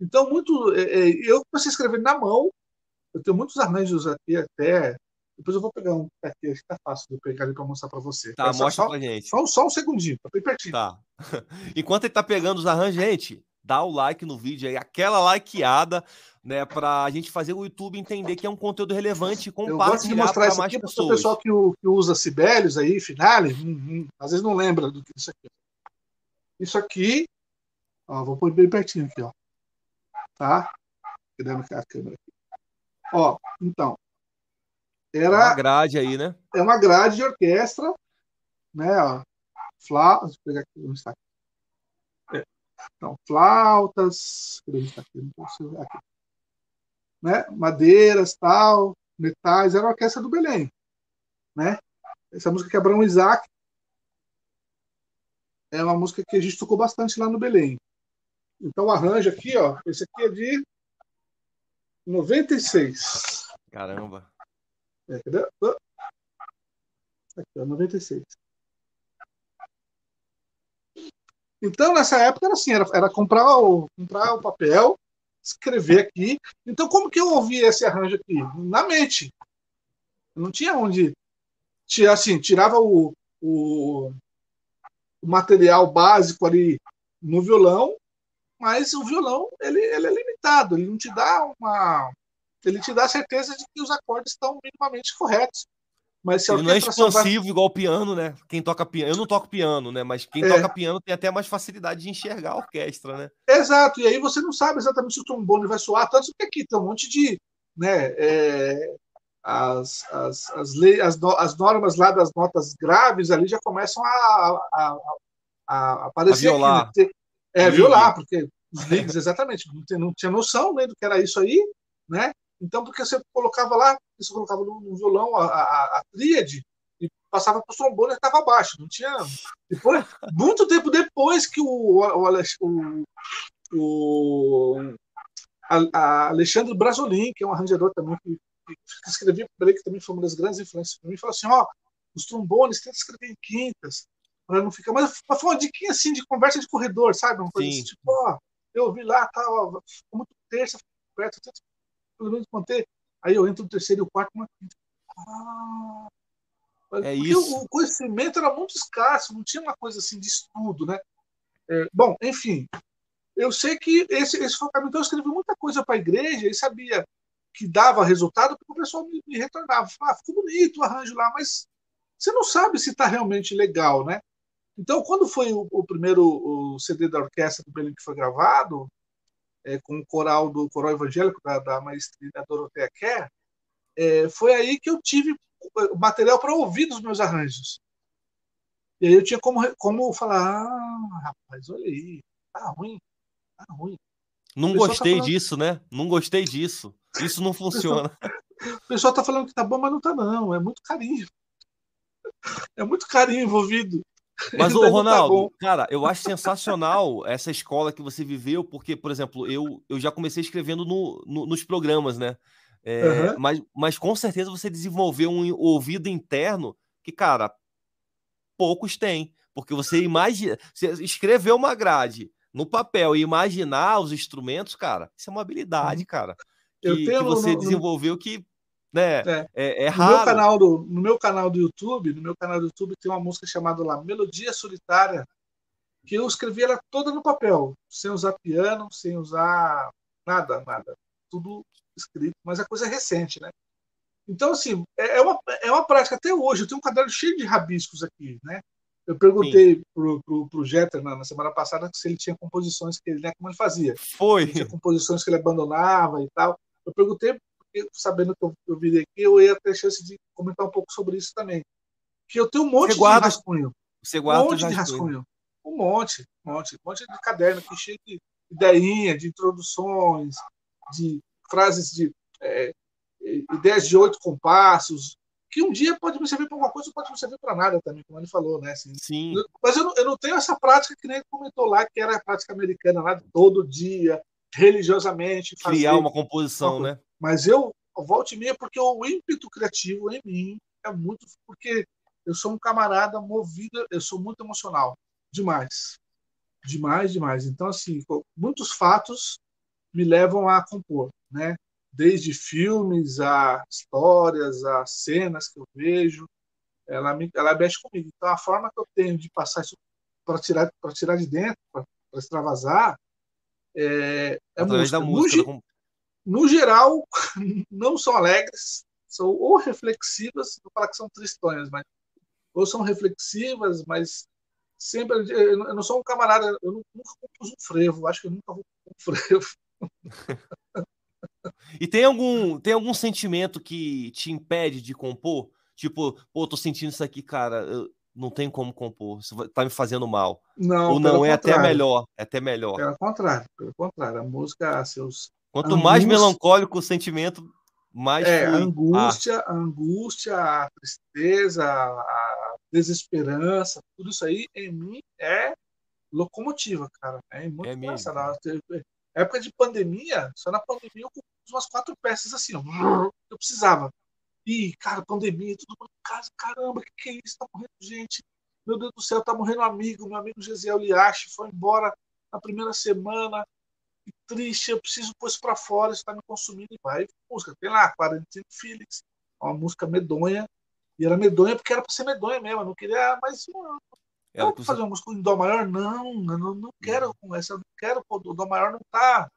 Então, muito, é, é, eu comecei a escrever na mão, eu tenho muitos arranjos aqui até depois eu vou pegar um aqui, acho que tá fácil de eu pegar ele para mostrar para você. Tá, Essa, mostra só, pra gente. Só, só um segundinho, tá bem pertinho. Tá. Enquanto ele tá pegando os arranjos, gente, dá o like no vídeo aí, aquela likeada, né, pra gente fazer o YouTube entender que é um conteúdo relevante e compartilhar Eu gosto de mostrar isso aqui para o pessoal que, que usa Sibelius aí, Finale, hum, hum, às vezes não lembra do que isso aqui. Isso aqui, ó, vou pôr bem pertinho aqui, ó. Tá? Cadê a câmera aqui? Ó, então, era uma grade aí, né? É uma grade de orquestra, né? Ó, flautas, deixa eu pegar aqui, onde está aqui. É. Então, flautas, aqui? Aqui. Né? Madeiras, tal, metais, era a orquestra do Belém, né? Essa música que Abraão Isaac é uma música que a gente tocou bastante lá no Belém. Então, o arranjo aqui, ó, esse aqui é de 96. Caramba. É, cadê? Aqui, ó, 96. Então, nessa época, era assim, era, era comprar, o, comprar o papel, escrever aqui. Então, como que eu ouvi esse arranjo aqui? Na mente. não tinha onde... Tinha, assim, tirava o, o, o material básico ali no violão, mas o violão ele, ele é limitado, ele não te dá uma ele te dá a certeza de que os acordes estão minimamente corretos. Mas se ele não é expansivo vai... igual o piano, né? Quem toca piano, eu não toco piano, né? Mas quem é. toca piano tem até mais facilidade de enxergar a orquestra, né? Exato. E aí você não sabe exatamente se o trombone vai soar, tanto que aqui tem um monte de, né? É, as, as, as, leis, as, as normas lá das notas graves ali já começam a, a, a aparecer. A violar. Aqui, né? É, violar, porque os leigos, exatamente, não, tem, não tinha noção né, do que era isso aí, né? Então, porque você colocava lá, você colocava no, violão a, a, a tríade e passava para o trombone e estava abaixo. Não tinha. Depois, muito tempo depois que o, o, o, o a, Alexandre Brasolin, que é um arranjador também, que, que escrevia para ele, que também foi uma das grandes influências para mim, falou assim: ó, os trombones tenta escrever em quintas, para não ficar. Mas foi uma diquinha assim de conversa de corredor, sabe? Uma coisa assim, tipo, ó, eu ouvi lá, tá, ó, muito terça, perto, pelo menos manter. Aí eu entro no terceiro e o quarto, uma ah, é isso. O conhecimento era muito escasso, não tinha uma coisa assim de estudo, né? É, bom, enfim, eu sei que esse, esse foi o caminho. Então, eu escrevi muita coisa para a igreja e sabia que dava resultado porque o pessoal me, me retornava. Falava, ah, ficou bonito o arranjo lá, mas você não sabe se está realmente legal, né? Então, quando foi o, o primeiro o CD da orquestra do Belém que foi gravado, é, com o coral do coral evangélico da, da maestria Doroteia Kerr, é, foi aí que eu tive material para ouvir dos meus arranjos. E aí eu tinha como, como falar, ah, rapaz, olha aí, tá ruim, tá ruim. Não tá gostei tá falando... disso, né? Não gostei disso. Isso não funciona. O pessoal está falando que tá bom, mas não tá não. É muito carinho. É muito carinho envolvido. Mas, o tá Ronaldo, tá cara, eu acho sensacional essa escola que você viveu, porque, por exemplo, eu, eu já comecei escrevendo no, no nos programas, né? É, uhum. mas, mas com certeza você desenvolveu um ouvido interno que, cara, poucos têm. Porque você imagina, você escreveu uma grade no papel e imaginar os instrumentos, cara, isso é uma habilidade, uhum. cara. Que, que você no, desenvolveu que né, é, é, é raro. No meu, canal do, no meu canal do YouTube, no meu canal do YouTube tem uma música chamada lá Melodia Solitária, que eu escrevi ela toda no papel, sem usar piano, sem usar nada, nada. Tudo escrito, mas a coisa é recente, né? Então, assim, é, é uma, é uma prática até hoje. Eu tenho um caderno cheio de rabiscos aqui, né? Eu perguntei pro, pro, pro Jeter na, na, semana passada se ele tinha composições que ele, né, como ele fazia. Foi. Ele tinha composições que ele abandonava e tal. Eu perguntei, sabendo que eu, eu virei aqui, eu ia ter chance de comentar um pouco sobre isso também. Que eu tenho um monte guarda, de rascunho. Você guarda um monte de rascunho. Um monte, um monte, um monte de caderno que cheio de ideinha, de introduções, de frases de é, ideias de oito compassos, que um dia pode me servir para alguma coisa, pode me servir para nada também, como ele falou, né? Assim, Sim. Mas eu não, eu não tenho essa prática que nem ele comentou lá, que era a prática americana lá de todo dia, religiosamente. Criar uma composição, uma né? Mas eu, volto e meia, porque o ímpeto criativo em mim é muito. Porque eu sou um camarada movido, eu sou muito emocional. Demais. Demais, demais. Então, assim, muitos fatos me levam a compor né? Desde filmes a histórias, a cenas que eu vejo, ela me, ela mexe comigo. Então a forma que eu tenho de passar isso para tirar para tirar de dentro, para extravasar, é, é música. Da música no, geral, não são alegres, são ou reflexivas, vou falar que são tristonhas, mas ou são reflexivas, mas sempre eu não sou um camarada, eu nunca compus um frevo, acho que eu nunca vou um frevo. E tem algum, tem algum sentimento que te impede de compor? Tipo, pô, tô sentindo isso aqui, cara, eu não tem como compor, isso tá me fazendo mal. Não, Ou não, é até melhor, é até melhor. Pelo contrário, pelo contrário, a música, seus... Quanto angústia, mais melancólico o sentimento, mais é, a angústia, a angústia, a tristeza, a desesperança, tudo isso aí em mim é locomotiva, cara. É muito é engraçado. Época de pandemia, só na pandemia eu umas quatro peças assim, ó, eu precisava. E, cara, pandemia, todo mundo em casa, caramba, que que é isso? Tá morrendo gente. Meu Deus do céu, tá morrendo um amigo, meu amigo Gesiel Liache foi embora na primeira semana. Triste, eu preciso pôr isso pra fora, isso tá me consumindo. E vai, música, tem lá, Quarantine Felix, uma música medonha. E era medonha porque era pra ser medonha mesmo, eu não queria mais uma. Não, fazer uma música em Dó maior? Não, eu não, não quero com essa, eu não quero, o Dó maior não tá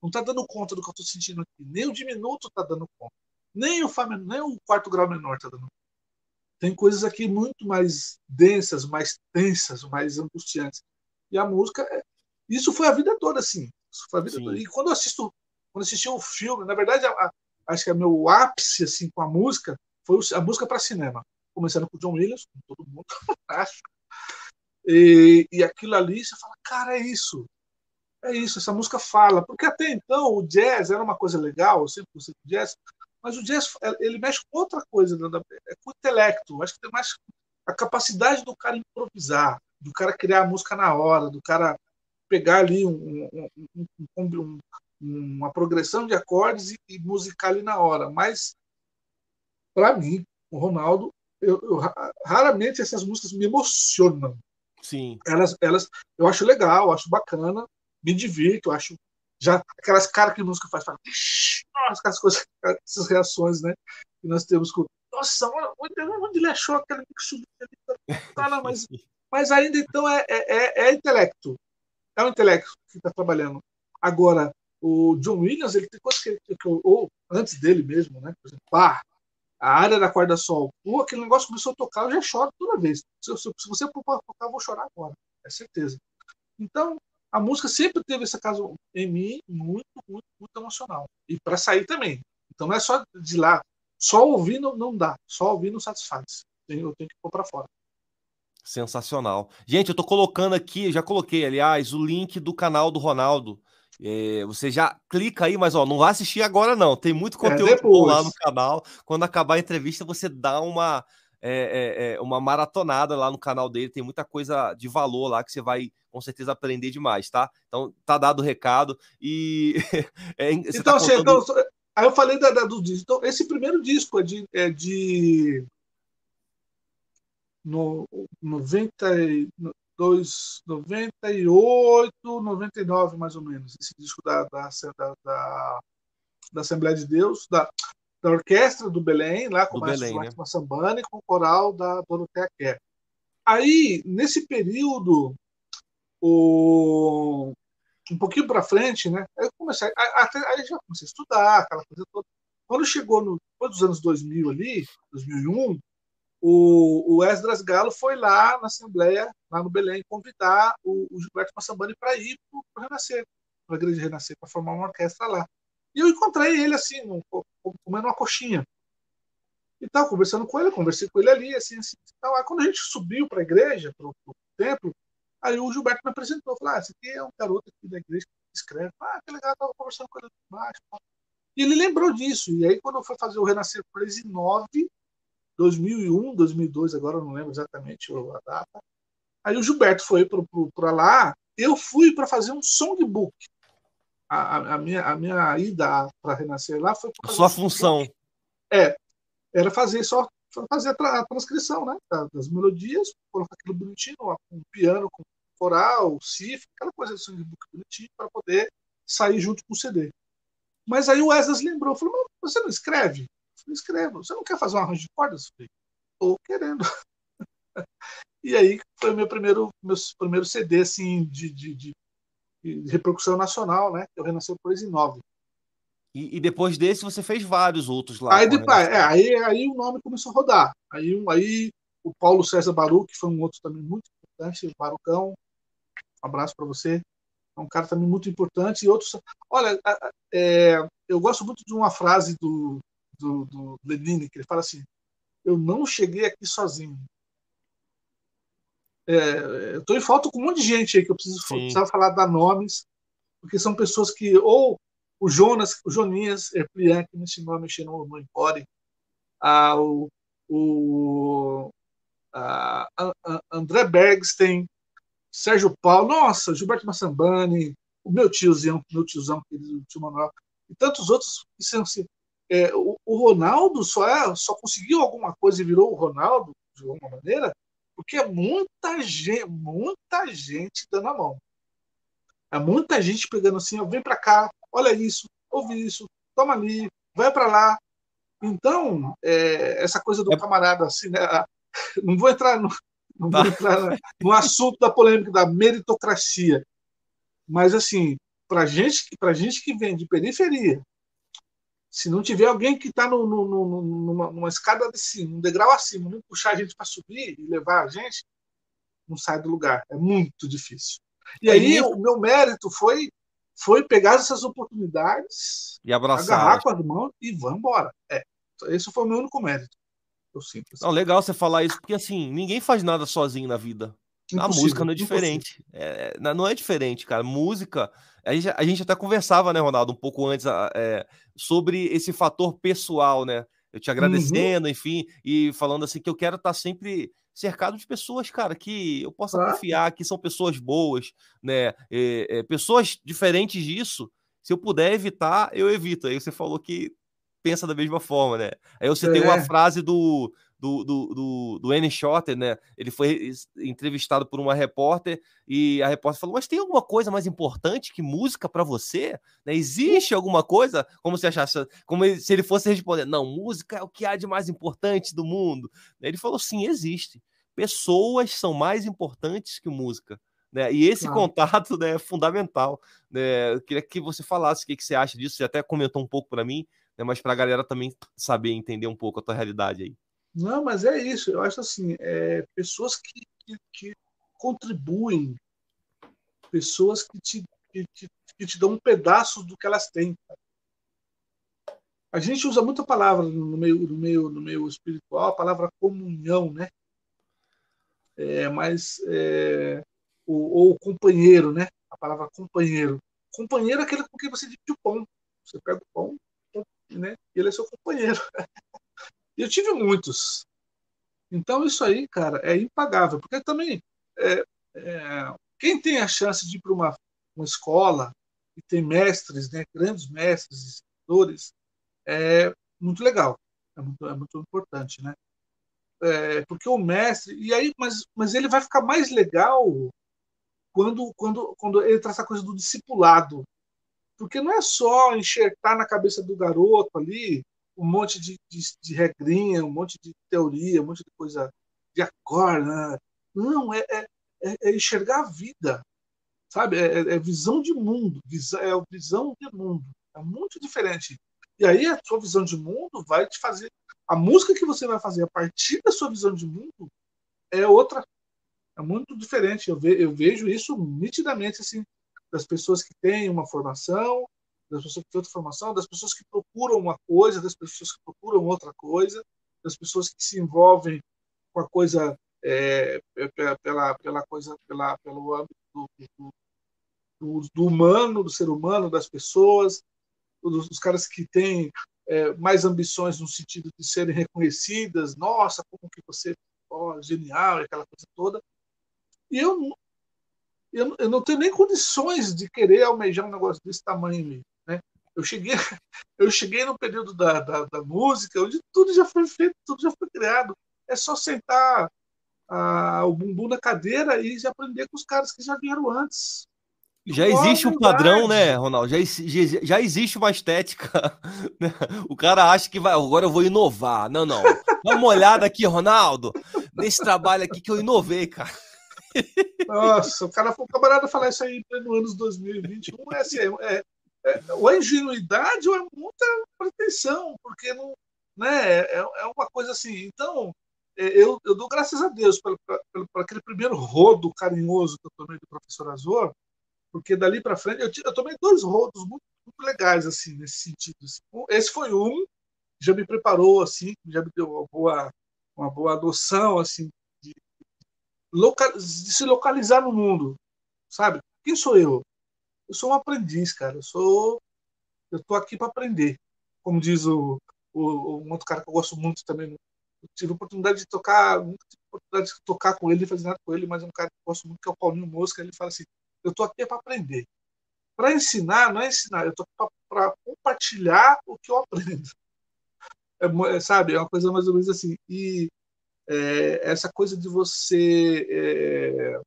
não está dando conta do que eu estou sentindo aqui. Nem o diminuto está dando conta. Nem o, Fá, nem o quarto grau menor está dando conta. Tem coisas aqui muito mais densas, mais tensas, mais angustiantes. E a música, é, isso foi a vida toda, assim. E quando eu assisto, quando assisti o filme, na verdade, a, a, acho que é meu ápice assim com a música foi a música para cinema. Começando com o John Williams, com todo mundo, acho. E, e aquilo ali, você fala, cara, é isso. É isso, essa música fala. Porque até então o jazz era uma coisa legal, eu sempre gostei do jazz, mas o jazz ele mexe com outra coisa, né, é com o intelecto. Acho que tem mais a capacidade do cara improvisar, do cara criar a música na hora, do cara pegar ali um, um, um, uma progressão de acordes e, e musicar ali na hora. Mas, para mim, o Ronaldo, eu, eu, raramente essas músicas me emocionam. Sim. Elas, elas, eu acho legal, acho bacana, me divirto, acho já aquelas caras que a música faz, fala, aquelas coisas, essas reações, né? Que nós temos com, nossa, onde, onde ele achou aquele mix tá mas, mas ainda então é, é, é, é intelecto, é o intelecto que está trabalhando. Agora, o John Williams, ele tem coisas que, que, que ou antes dele mesmo, né? Por exemplo, pá, a área da corda sol, aquele negócio começou a tocar, eu já choro toda vez. Se, se, se você for tocar, eu vou chorar agora, é certeza. Então, a música sempre teve esse caso em mim muito, muito, muito emocional. E para sair também. Então não é só de lá. Só ouvindo não dá. Só ouvindo não satisfaz. Eu tenho que pôr para fora. Sensacional. Gente, eu tô colocando aqui, já coloquei, aliás, o link do canal do Ronaldo. É, você já clica aí, mas ó, não vai assistir agora, não. Tem muito é, conteúdo lá no canal. Quando acabar a entrevista, você dá uma é, é, é, uma maratonada lá no canal dele, tem muita coisa de valor lá que você vai com certeza aprender demais, tá? Então tá dado o recado e é, então, tá contando... então, aí eu falei da, da, do disco. Então, esse primeiro disco é de, é de no 92, 98, 99 mais ou menos, esse disco da, da, da, da Assembleia de Deus, da, da orquestra do Belém, lá com o Belém, né? Sambani, com o coral da Dorotea Kerr. Aí, nesse período, o... um pouquinho para frente, né? Aí eu comecei, até, aí já comecei a estudar, aquela coisa toda. Quando chegou no, depois dos anos 2000 ali, 2001, o, o Esdras Galo foi lá na Assembleia, lá no Belém, convidar o, o Gilberto Massambani para ir para o Renascer, para a Igreja Renascer, para formar uma orquestra lá. E eu encontrei ele assim, comendo uma coxinha. E tal, conversando com ele, conversei com ele ali, assim, assim. Tal. Aí quando a gente subiu para a igreja, para o templo, aí o Gilberto me apresentou, falou: Ah, esse aqui é um garoto aqui da igreja que escreve. Ah, que legal, estava conversando com ele embaixo. E ele lembrou disso. E aí, quando eu fui fazer o Renascer Praise 9, 2001, 2002, agora não lembro exatamente a data. Aí o Gilberto foi para lá, eu fui para fazer um songbook a, a, minha, a minha ida para renascer lá foi. A sua função. É, era fazer só fazer a, transcrição né, das melodias, colocar aquilo bonitinho, um piano com coral, cifra, aquela coisa de songbook bonitinho, para poder sair junto com o CD. Mas aí o Wesley lembrou, falou, mas você não escreve? Eu falei, escrevo. Você não quer fazer um arranjo de cordas? Estou querendo. e aí foi o meu primeiro, meu primeiro CD assim, de, de, de de repercussão nacional, né? É o Renascer Poesia 9. E, e, depois desse você fez vários outros lá. Aí, depois, é, aí, aí o nome começou a rodar. Aí, aí o Paulo César Baru, que foi um outro também muito importante, o Barucão, um abraço para você. É um cara também muito importante. E outros. Olha, é, eu gosto muito de uma frase do, do, do Lenine, que ele fala assim: Eu não cheguei aqui sozinho. É, eu estou em falta com um monte de gente aí que eu preciso precisava falar dar nomes, porque são pessoas que, ou o Jonas, o Joninhas Erplian, que me ensinou a mexer no, no Empore, ah, o, o a, a André Bergstein, Sérgio Paulo, nossa, Gilberto Massambani, o meu tiozão, meu tiozão, querido tio Manuel, e tantos outros que são assim, é, o, o, Ronaldo só, é, só conseguiu alguma coisa e virou o Ronaldo, de alguma maneira, porque é muita gente, muita gente dando a mão. É muita gente pegando assim, ó, vem para cá, olha isso, ouve isso, toma ali, vai para lá. Então, é, essa coisa do é... camarada assim, né, não vou entrar no, não vou tá. entrar no assunto da polêmica da meritocracia, mas assim, para gente, para gente que vem de periferia, se não tiver alguém que está no, no, no, numa, numa, escada de cima, um degrau acima, não puxar a gente para subir e levar a gente, não sai do lugar. É muito difícil. E é aí o meu mérito foi foi pegar essas oportunidades, e abraçar. agarrar com as mãos e vamos embora. É, esse foi o meu único mérito. Eu sinto. Assim. Não, legal você falar isso, porque assim, ninguém faz nada sozinho na vida. Impossível, a música não é diferente. É, não é diferente, cara. Música. A gente, a gente até conversava, né, Ronaldo, um pouco antes é, sobre esse fator pessoal, né? Eu te agradecendo, uhum. enfim, e falando assim que eu quero estar sempre cercado de pessoas, cara, que eu possa ah. confiar que são pessoas boas, né? É, é, pessoas diferentes disso. Se eu puder evitar, eu evito. Aí você falou que pensa da mesma forma, né? Aí você tem uma é. frase do do, do, do, do N. Shorter, né? Ele foi entrevistado por uma repórter e a repórter falou: Mas tem alguma coisa mais importante que música para você? Né? Existe alguma coisa? Como se achasse, como se ele fosse responder: Não, música é o que há de mais importante do mundo. Ele falou: Sim, existe. Pessoas são mais importantes que música. Né? E esse claro. contato né, é fundamental. Né? Eu queria que você falasse o que, que você acha disso. Você até comentou um pouco para mim, né, mas para a galera também saber entender um pouco a tua realidade aí. Não, mas é isso. Eu acho assim, é, pessoas que, que, que contribuem, pessoas que te, que, que, te dão um pedaço do que elas têm. A gente usa muita palavra no meio, no meio, no meio espiritual, a palavra comunhão, né? É, mas é, ou, ou companheiro, né? A palavra companheiro. Companheiro é aquele com quem você divide o pão. Você pega o pão, né? E ele é seu companheiro. eu tive muitos. Então, isso aí, cara, é impagável. Porque também, é, é, quem tem a chance de ir para uma, uma escola e tem mestres, né, grandes mestres, escritores, é muito legal. É muito, é muito importante, né? É, porque o mestre. E aí, mas, mas ele vai ficar mais legal quando, quando, quando ele traz a coisa do discipulado. Porque não é só enxertar na cabeça do garoto ali um monte de, de, de regrinha, um monte de teoria, um monte de coisa de acorde. Né? Não, é, é, é, é, enxergar a vida, sabe? É, é, é visão de mundo, visão, é visão de mundo. É muito diferente. E aí a sua visão de mundo vai te fazer. A música que você vai fazer a partir da sua visão de mundo é outra. É muito diferente. Eu, ve, eu vejo isso nitidamente assim das pessoas que têm uma formação das pessoas que têm outra formação, das pessoas que procuram uma coisa, das pessoas que procuram outra coisa, das pessoas que se envolvem com a coisa é, pela, pela coisa pela, pelo âmbito do, do, do, humano, do ser humano, das pessoas, dos, dos caras que têm é, mais ambições no sentido de serem reconhecidas, nossa, como que você oh, genial, aquela coisa toda. E eu, eu, eu não tenho nem condições de querer almejar um negócio desse tamanho. Eu cheguei, eu cheguei no período da, da, da, música, onde tudo já foi feito, tudo já foi criado. É só sentar a, o bumbum na cadeira e já aprender com os caras que já vieram antes. Já existe um padrão, né, Ronaldo? Já, já, já, existe uma estética. Né? O cara acha que vai, agora eu vou inovar. Não, não. Dá uma olhada aqui, Ronaldo, nesse trabalho aqui que eu inovei, cara. Nossa, o cara, o camarada falar isso aí no anos 2021 é assim, é, é, ou é ingenuidade ou é muita pretensão, porque não, né, é, é uma coisa assim. Então, é, eu, eu dou graças a Deus por, aquele primeiro rodo carinhoso que eu tomei do professor Azor, porque dali para frente eu, eu, tomei dois rodos muito, muito legais assim nesse sentido. Assim. Esse foi um, já me preparou assim, já me deu uma boa, uma boa adoção assim de, local, de se localizar no mundo, sabe? Quem sou eu? Eu sou um aprendiz, cara. Eu sou. Eu tô aqui para aprender. Como diz o, o, um outro cara que eu gosto muito também. Eu tive a oportunidade de tocar, nunca tive a oportunidade de tocar com ele, fazer nada com ele, mas é um cara que eu gosto muito, que é o Paulinho Mosca. Ele fala assim: eu tô aqui para aprender. Para ensinar, não é ensinar, eu tô para compartilhar o que eu aprendo. É, é, sabe, é uma coisa mais ou menos assim. E é, essa coisa de você. É,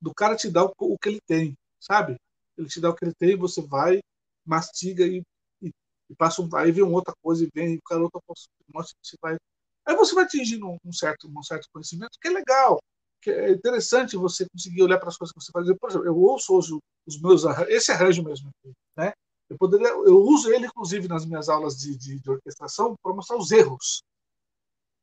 do cara te dar o, o que ele tem, sabe? Ele te dá o que ele tem, você vai, mastiga e, e, e passa um, aí vem outra coisa e vem, o cara outra mostra que você vai. Aí você vai atingindo um, certo, um certo conhecimento, que é legal, que é interessante você conseguir olhar para as coisas que você faz. Por exemplo, eu ouço hoje os meus esse arranjo mesmo, né? Eu poderia, eu uso ele inclusive nas minhas aulas de, de, de orquestração para mostrar os erros.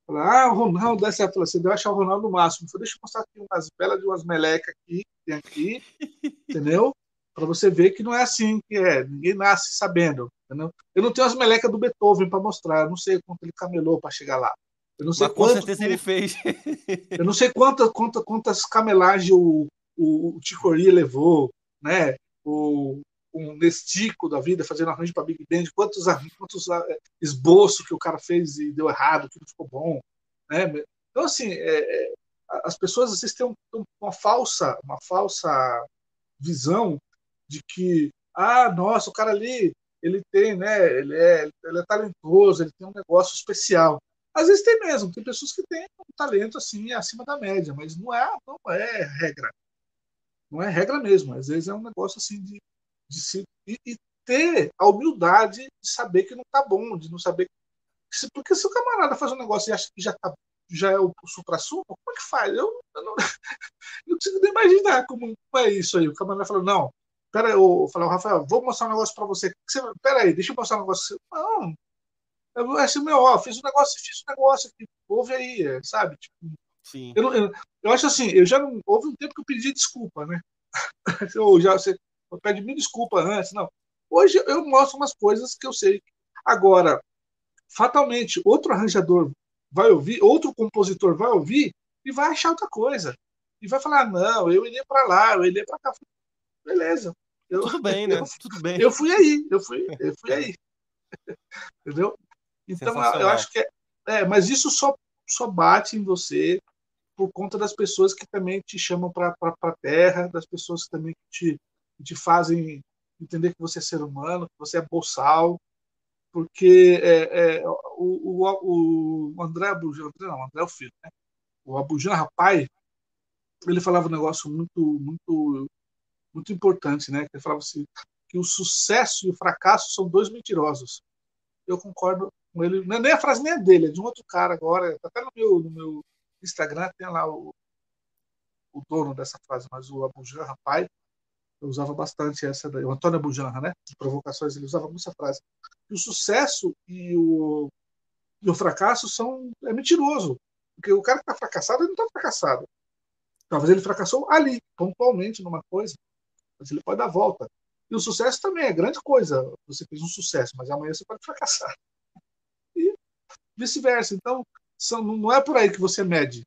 Falar, ah, o Ronaldo, essa fala assim, deve achar o Ronaldo no máximo. Falei, deixa eu mostrar aqui umas belas de umas melecas aqui, tem aqui, entendeu? Para você ver que não é assim que é. Ninguém nasce sabendo. Entendeu? Eu não tenho as melecas do Beethoven para mostrar. Eu não sei quanto ele camelou para chegar lá. Eu não sei Mas com certeza ele fez. eu não sei quantas, quantas, quantas camelagens o, o, o levou, né? O, um Nestico da vida fazendo arranjo para Big Band, quantos, quantos é, esboços que o cara fez e deu errado, que não ficou bom. Né? Então, assim, é, é, as pessoas às vezes têm uma falsa, uma falsa visão de que, ah, nossa, o cara ali, ele tem, né, ele é, ele é talentoso, ele tem um negócio especial. Às vezes tem mesmo, tem pessoas que têm um talento assim acima da média, mas não é, não é regra. Não é regra mesmo. Às vezes é um negócio assim de, de se, e, e ter a humildade de saber que não está bom, de não saber. Porque se o camarada faz um negócio e acha que já tá, já é o supra-sumo, como é que faz? Eu, eu não, não consigo nem imaginar como, é isso aí. O camarada fala, não, Pera eu falei, Rafael, vou mostrar um negócio para você. você. Pera aí, deixa eu mostrar um negócio. Não, eu, assim, meu, ó, fiz um negócio, fiz um negócio aqui, ouve aí, é, sabe? Tipo, Sim. Eu, eu, eu, acho assim, eu já não. Houve um tempo que eu pedi desculpa, né? ou já você pede mil desculpa antes, não. Hoje eu mostro umas coisas que eu sei. Agora, fatalmente, outro arranjador vai ouvir, outro compositor vai ouvir e vai achar outra coisa. E vai falar: não, eu iria para lá, eu iria para cá. Beleza. Eu, Tudo bem, né? Eu, Tudo bem. Eu fui aí, eu fui, eu fui aí. Entendeu? Então, eu acho que é, é, mas isso só só bate em você por conta das pessoas que também te chamam para a terra, das pessoas que também te, te fazem entender que você é ser humano, que você é boçal, porque é, é, o, o, o André Abujan, não, André é o filho, né? o Abujan Rapai, ele falava um negócio muito, muito, muito importante, né? Ele falava assim, que o sucesso e o fracasso são dois mentirosos. Eu concordo com ele. Não é nem a frase nem é dele, é de um outro cara agora. Tá até no meu, no meu Instagram tem lá o, o dono dessa frase, mas o Abujan Rapai eu usava bastante essa daí. O Antônio Abujanra, né? De provocações, ele usava muito essa frase. o sucesso e o, e o fracasso são é mentiroso. Porque o cara que está fracassado, ele não está fracassado. Talvez ele fracassou ali, pontualmente, numa coisa, mas ele pode dar volta. E o sucesso também é grande coisa. Você fez um sucesso, mas amanhã você pode fracassar. E vice-versa. Então, são, não é por aí que você mede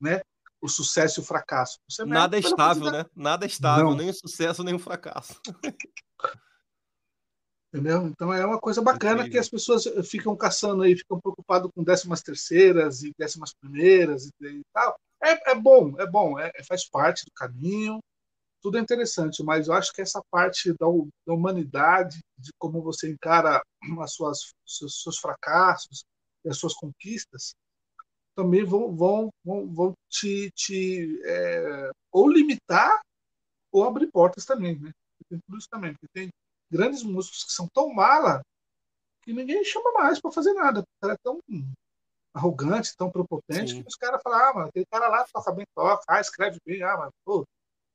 né, o sucesso e o fracasso. Você Nada é estável, né? Nada é estável, não. nem o sucesso, nem o fracasso. Entendeu? Então é uma coisa bacana que as pessoas ficam caçando aí, ficam preocupadas com décimas terceiras e décimas primeiras e, e tal. É, é, bom, é bom, é, faz parte do caminho, tudo é interessante, mas eu acho que essa parte da, da humanidade, de como você encara as suas, seus, seus fracassos e as suas conquistas, também vão, vão, vão, vão te, te é, ou limitar ou abrir portas também, né? Tem tudo isso também, porque tem grandes músicos que são tão mala que ninguém chama mais para fazer nada. O cara é tão arrogante, tão prepotente, Sim. que os caras falam, ah, mano, aquele cara lá toca bem, toca, ah, escreve bem, ah, mas, pô,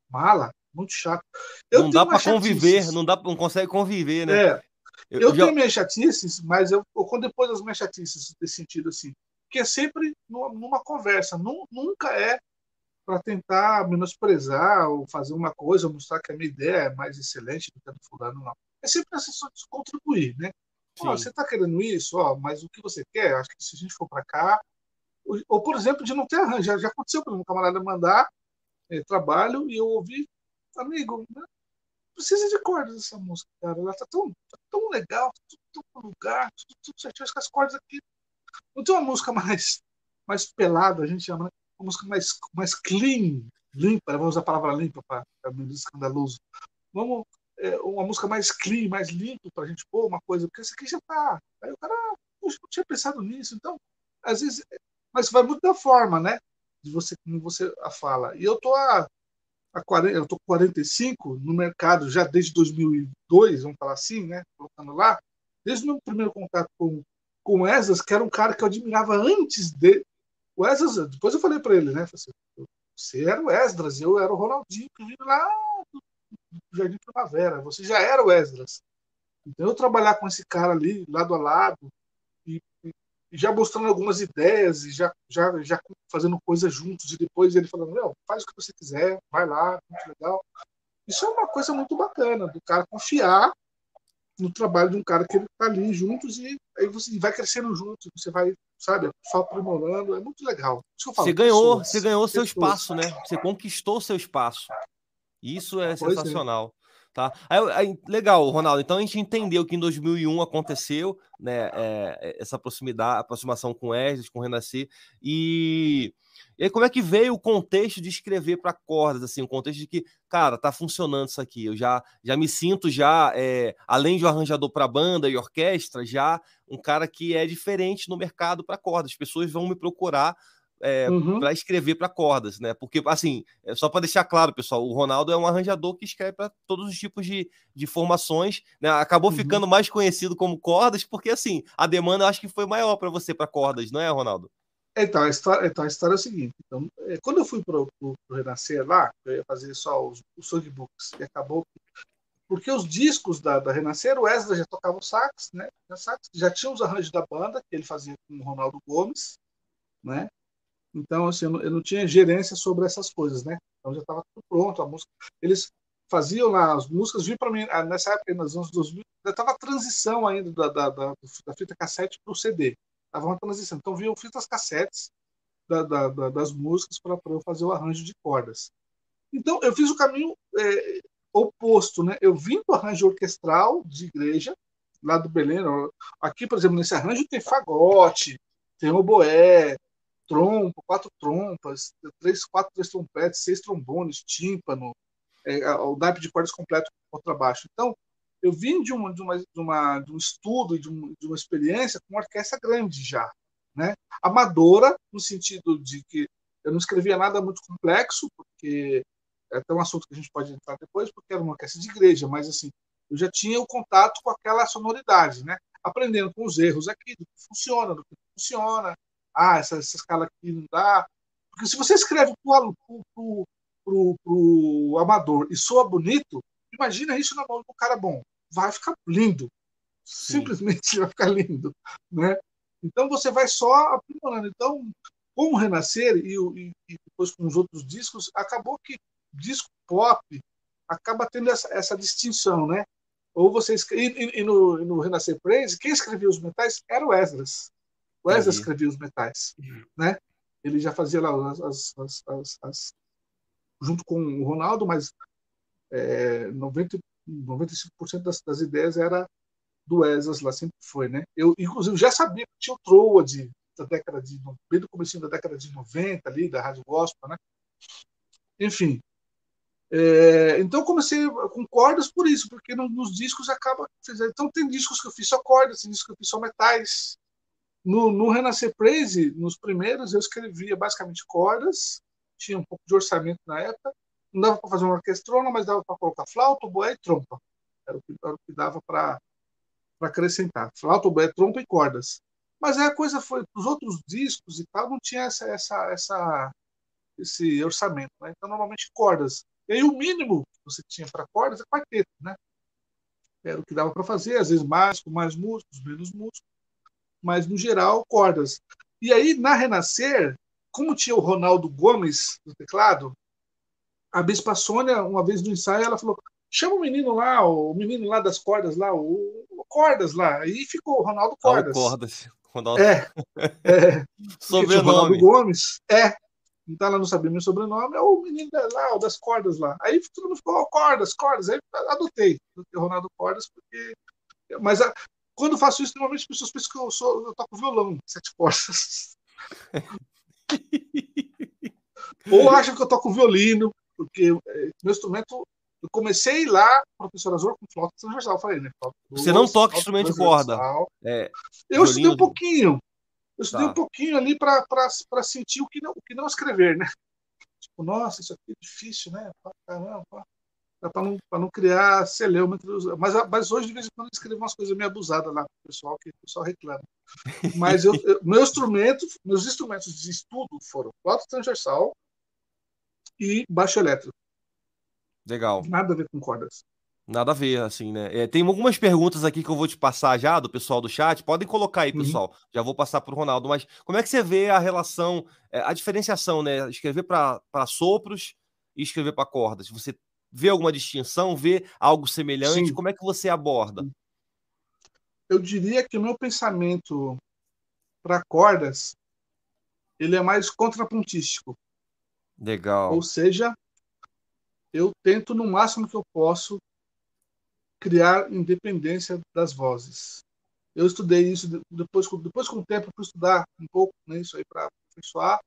mala, muito chato. Eu não dá para conviver, não dá, não consegue conviver, né? É. Eu, eu já... tenho minhas chatices, mas eu, eu depois das minhas chatices desse sentido assim, que é sempre numa, numa conversa, nunca é para tentar menosprezar ou fazer uma coisa, mostrar que a minha ideia é mais excelente do que a do fulano, não. É sempre essa de contribuir, né? Ó, você está querendo isso, ó, mas o que você quer? Acho que se a gente for para cá, ou, ou, por exemplo, de não ter arranjo, já, já aconteceu para um camarada mandar é, trabalho e eu ouvi, amigo, né? precisa de cordas essa música, cara, ela tá tão, tá tão legal, tá tudo no lugar, tudo, tudo certinho, acho que as cordas aqui não tem uma música mais, mais pelada, a gente chama, né? uma música mais, mais clean, limpa, vamos usar a palavra limpa para menos escandaloso. Vamos, é, uma música mais clean, mais limpa para a gente pôr uma coisa, porque essa aqui já tá. Aí o cara, poxa, não tinha pensado nisso. Então, às vezes, mas vai muito da forma, né? De você, como você a fala. E eu tô a, a 40, eu tô com 45 no mercado já desde 2002, vamos falar assim, né? Colocando lá, desde o meu primeiro contato com com o Esdras, que era um cara que eu admirava antes de. O Esdras, depois eu falei para ele, né? Assim, você era o Esdras, eu era o Ronaldinho, que vive lá do Jardim Primavera. Você já era o Esdras. Então eu trabalhar com esse cara ali, lado a lado, já mostrando algumas ideias, e já, já, já fazendo coisas juntos, e depois ele falando, meu, faz o que você quiser, vai lá, muito legal. Isso é uma coisa muito bacana, do cara confiar no trabalho de um cara que ele está ali juntos e aí você vai crescendo juntos, você vai, sabe, só aprimorando, é muito legal. Falo, você ganhou, pessoas, você ganhou seu espaço, né? Você conquistou seu espaço. Isso é pois é. sensacional. É. Tá? Aí, aí, legal, Ronaldo. Então a gente entendeu que em 2001 aconteceu né, é, essa proximidade, aproximação com Esdras, com Renascer, e e aí, como é que veio o contexto de escrever para cordas, assim, o contexto de que, cara, tá funcionando isso aqui. Eu já, já me sinto já, é, além de um arranjador para banda e orquestra, já um cara que é diferente no mercado para cordas. As pessoas vão me procurar é, uhum. para escrever para cordas, né? Porque, assim, é só para deixar claro, pessoal, o Ronaldo é um arranjador que escreve para todos os tipos de, de formações, né? Acabou uhum. ficando mais conhecido como cordas, porque, assim, a demanda eu acho que foi maior para você para cordas, não é, Ronaldo? Então a, história, então, a história é o seguinte. Então, é, quando eu fui para o Renascer lá, eu ia fazer só os, os songbooks, e acabou porque os discos da, da Renascer, o Wesley já tocava o sax, né? Já, sax, já tinha os arranjos da banda, que ele fazia com o Ronaldo Gomes, né? Então, assim, eu não, tinha gerência sobre essas coisas, né? Então já estava tudo pronto, a música. Eles faziam lá as músicas, vi para mim, ah, nessa época, nos anos 2000, já estava a transição ainda da, da, da, da fita cassete para o CD. Estava uma transição. Então, vinham fitas cassetes da, da, da, das músicas para eu fazer o arranjo de cordas. Então, eu fiz o caminho é, oposto. Né? Eu vim do arranjo orquestral de igreja, lá do Belém. Aqui, por exemplo, nesse arranjo tem fagote, tem oboé, trompa, quatro trompas, três, quatro, três trompetes, seis trombones, tímpano, é, o naipe de cordas completo com contrabaixo. Então, eu vim de, uma, de, uma, de, uma, de um estudo, de, um, de uma experiência com uma orquestra grande já, né? Amadora, no sentido de que eu não escrevia nada muito complexo, porque é até um assunto que a gente pode entrar depois, porque era uma orquestra de igreja, mas assim, eu já tinha o contato com aquela sonoridade, né? Aprendendo com os erros aqui, do que funciona, do que não funciona. Ah, essa, essa escala aqui não dá. Porque se você escreve para o amador e soa bonito, imagina isso na mão de um cara bom. Vai ficar lindo. Simplesmente Sim. vai ficar lindo. Né? Então você vai só aprimorando. Então, com o Renascer e, e, e depois com os outros discos, acabou que disco pop acaba tendo essa, essa distinção, né? Ou você e, e, no, no Renascer Praise, quem escrevia os metais era o Esdras. Uhum. escrevia os metais, né? Ele já fazia lá as, as, as, as junto com o Ronaldo, mas é, 90, 95% das, das ideias era do Esdras lá, sempre foi, né? Eu, inclusive, já sabia que tinha o Troad da década de, bem do começo da década de 90 ali, da Rádio Gospel, né? Enfim, é, então comecei com cordas por isso, porque no, nos discos acaba. Então tem discos que eu fiz só cordas, tem discos que eu fiz só metais. No, no Renascer Praise, nos primeiros, eu escrevia basicamente cordas, tinha um pouco de orçamento na época. Não dava para fazer uma orquestrona, mas dava para colocar flauta, boé e trompa. Era o que, era o que dava para acrescentar. Flauta, boé, trompa e cordas. Mas aí a coisa foi. Os outros discos e tal não tinha essa, essa, essa, esse orçamento. Né? Então, normalmente cordas. E aí o mínimo que você tinha para cordas é quarteto, né? Era o que dava para fazer, às vezes mais, com mais músicos, menos músicos, mas no geral, cordas. E aí, na Renascer, como tinha o Ronaldo Gomes no teclado, a Bispa Sônia, uma vez no ensaio, ela falou: chama o menino lá, o menino lá das cordas lá, o, o Cordas lá. Aí ficou o Ronaldo Cordas. Ah, cordas. Ronaldo... É. é Sobrenome. Ronaldo Gomes. É. Então ela não sabia meu sobrenome, é o menino lá, das cordas lá. Aí todo mundo ficou, oh, cordas, cordas. Aí adotei, adotei Ronaldo Cordas, porque. Mas a... quando eu faço isso, normalmente as pessoas pensam que eu, sou, eu toco violão, sete cordas. Ou acham que eu toco violino, porque é, meu instrumento. Eu comecei lá, professor Azul, com flauta transversal, eu falei, né? Você não toca instrumento de corda. É, eu estudei um pouquinho, eu estudei tá. um pouquinho ali para sentir o que, não, o que não escrever, né? Tipo, nossa, isso aqui é difícil, né? Caramba, para não, não criar celeuma entre os. Mas, mas hoje, de vez em quando, eu escrevo umas coisas meio abusadas lá o pessoal, que o pessoal reclama. Mas eu, eu, meu instrumento, meus instrumentos de estudo foram flauta transversal e baixo elétrico. Legal. Nada a ver com cordas. Nada a ver, assim, né? É, tem algumas perguntas aqui que eu vou te passar já do pessoal do chat. Podem colocar aí, uhum. pessoal. Uhum. Já vou passar para o Ronaldo. Mas como é que você vê a relação, é, a diferenciação, né? Escrever para sopros e escrever para cordas. Você vê alguma distinção? Vê algo semelhante? Sim. Como é que você aborda? Eu diria que o meu pensamento para cordas ele é mais contrapontístico. Legal. Ou seja, eu tento no máximo que eu posso criar independência das vozes. Eu estudei isso depois, depois com o tempo para estudar um pouco né, isso aí para aperfeiçoar,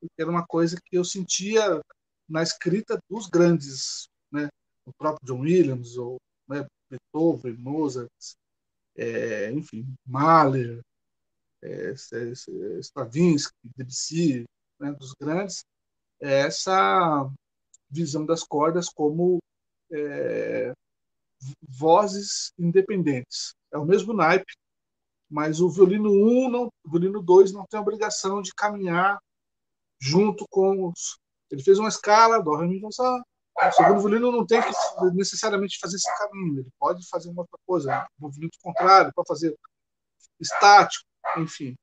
porque era uma coisa que eu sentia na escrita dos grandes, né, o próprio John Williams ou né, Beethoven, Mozart, é, enfim, Mahler, é, Stravinsky, Debussy, né, dos grandes, é essa visão das cordas como é, vozes independentes. É o mesmo naipe, mas o violino 1, não, o violino 2 não tem a obrigação de caminhar junto com os. Ele fez uma escala, dó, ré, mi, fá. O segundo violino não tem que necessariamente fazer esse caminho, ele pode fazer uma outra coisa, um movimento contrário, pode fazer estático, enfim.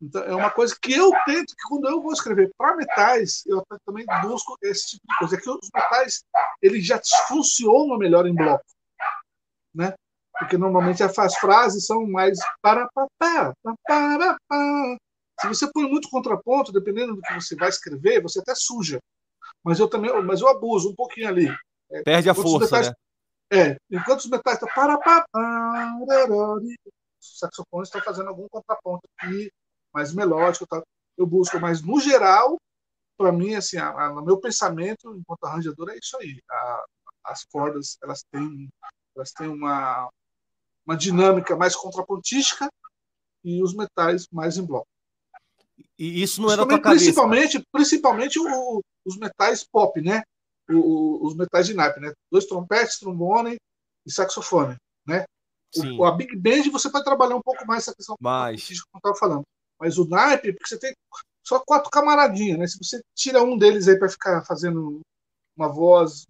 Então, é uma coisa que eu tento que quando eu vou escrever para metais, eu também busco esse tipo de coisa. É que os metais eles já funcionam melhor em bloco né? Porque normalmente as frases são mais para para. Se você põe muito contraponto, dependendo do que você vai escrever, você até suja. Mas eu também, mas eu abuso um pouquinho ali. É, Perde a força, metais, né? É, enquanto os metais estão para para os saxofones estão fazendo algum contraponto aqui, mais melódico, tá? eu busco, mas no geral, para mim, assim, a, a, no meu pensamento, enquanto arranjador, é isso aí. A, as cordas, elas têm, elas têm uma, uma dinâmica mais contrapontística e os metais mais em bloco. E isso não é da tua cabeça? Principalmente, principalmente o, os metais pop, né? O, o, os metais de naipe, né? Dois trompetes, trombone e saxofone, né? O, a Big Band você pode trabalhar um pouco mais essa questão mais. que eu estava falando. Mas o naipe, porque você tem só quatro camaradinhas, né? Se você tira um deles aí para ficar fazendo uma voz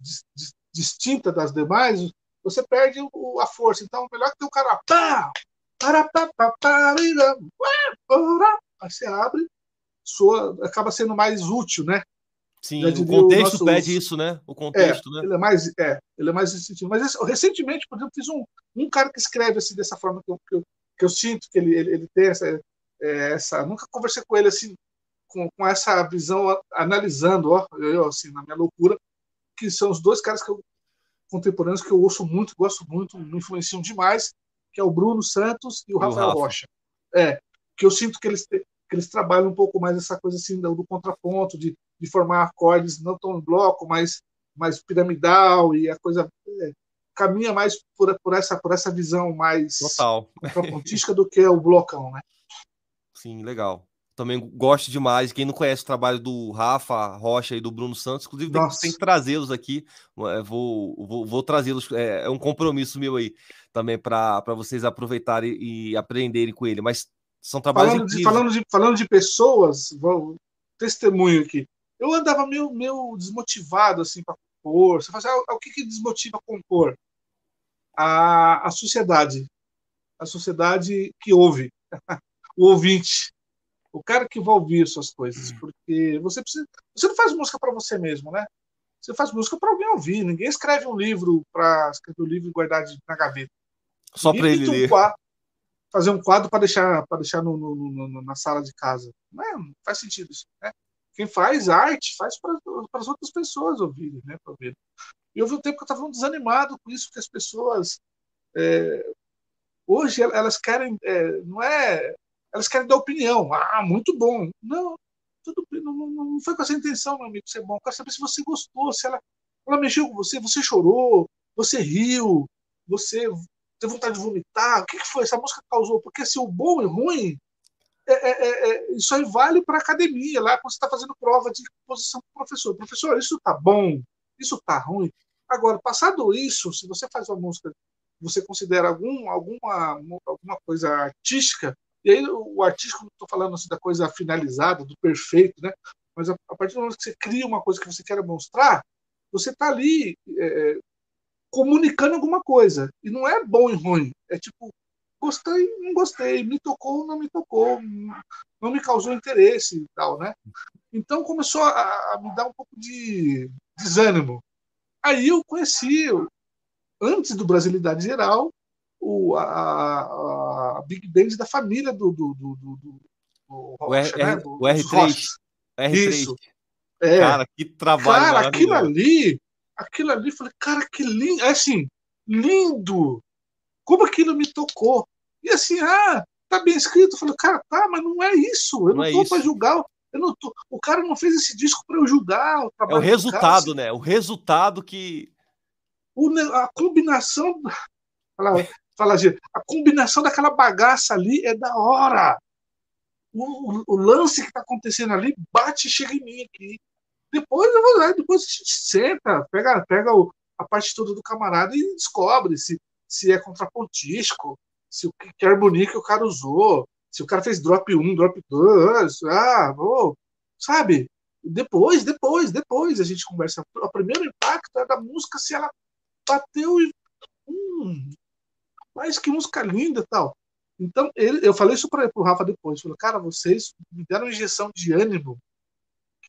distinta das demais, você perde a força. Então, melhor que ter o cara. Pá, para, você abre, soa, acaba sendo mais útil, né? Sim, o contexto nosso... pede isso, né? O contexto, é, né? Ele é mais, é, ele é mais instintivo. Mas recentemente, por exemplo, fiz um, um cara que escreve assim dessa forma que eu, que eu, que eu sinto que ele, ele, ele tem essa, é, essa. Nunca conversei com ele assim com, com essa visão analisando, ó, eu assim na minha loucura, que são os dois caras que eu, contemporâneos que eu ouço muito, gosto muito, me influenciam demais, que é o Bruno Santos e o Rafael Rafa. Rocha. É, que eu sinto que eles eles trabalham um pouco mais essa coisa assim do, do contraponto, de, de formar acordes não tão em bloco, mas mais piramidal e a coisa é, caminha mais por, por, essa por essa visão mais Total. contrapontística do que o blocão, né? Sim, legal. Também gosto demais. Quem não conhece o trabalho do Rafa Rocha e do Bruno Santos, inclusive tem, tem que trazê-los aqui. É, vou, vou, vou trazê-los. É, é, um compromisso meu aí também para vocês aproveitarem e aprenderem com ele. Mas são trabalhos. Falando, de, falando, de, falando de pessoas, vou, testemunho aqui. Eu andava meio, meio desmotivado assim para compor. Você fala assim, ah, o que, que desmotiva compor? A, a sociedade. A sociedade que ouve. o ouvinte, o cara que vai ouvir suas coisas, hum. porque você precisa, você não faz música para você mesmo, né? Você faz música para alguém ouvir. Ninguém escreve um livro para escrever um livro e guardar na gaveta. Só para ele ler. Quadro, fazer um quadro para deixar para deixar no, no, no, na sala de casa. Não, é, não, faz sentido isso, né? Quem faz arte faz para as outras pessoas ouvirem, né? Para ver. E houve um tempo que eu estava desanimado com isso, que as pessoas é, hoje elas querem, é, não é elas querem dar opinião. Ah, muito bom. Não, tudo, não, não foi com essa intenção, meu amigo, ser bom. Eu quero saber se você gostou, se ela, ela mexeu com você, você chorou, você riu, você teve vontade de vomitar. O que, que foi? Essa música causou? Porque se o bom e ruim, é, é, é, é isso aí vale para academia, lá quando você está fazendo prova de composição com o professor. Professor, isso tá bom, isso tá ruim. Agora, passado isso, se você faz uma música, você considera algum, alguma, alguma coisa artística, e aí o artístico, não estou falando assim da coisa finalizada, do perfeito, né? Mas a, a, partir do momento que você cria uma coisa que você quer mostrar, você está ali é, comunicando alguma coisa. E não é bom e ruim. É tipo, gostei, não gostei, me tocou, não me tocou, não me causou interesse e tal, né? Então começou a, a me dar um pouco de desânimo. Aí eu conheci, antes do Brasilidade Geral, o, a, a, Big Band da família do, do, do, do, do o, R, né? do, o R3. R3. Isso. É. Cara, que trabalho. Cara, aquilo ali, aquilo ali, falei, cara, que lindo. É assim, lindo. Como aquilo me tocou. E assim, ah, tá bem escrito. Eu falei, cara, tá, mas não é isso. Eu não, não é tô para julgar. Eu não tô, o cara não fez esse disco para eu julgar. O é o resultado, cara, assim. né? O resultado que. O, a combinação fala assim, a combinação daquela bagaça ali é da hora. O, o, o lance que está acontecendo ali bate e chega em mim aqui. Depois depois a gente senta, pega, pega o, a parte toda do camarada e descobre se, se é contrapontístico, se o que harmonia que o cara usou, se o cara fez drop 1, drop 2, ah, vou, sabe? Depois, depois, depois a gente conversa. O primeiro impacto é da música se ela bateu e. Hum, mas que música linda tal. Então, ele, eu falei isso para o Rafa depois. Falei, cara, vocês me deram uma injeção de ânimo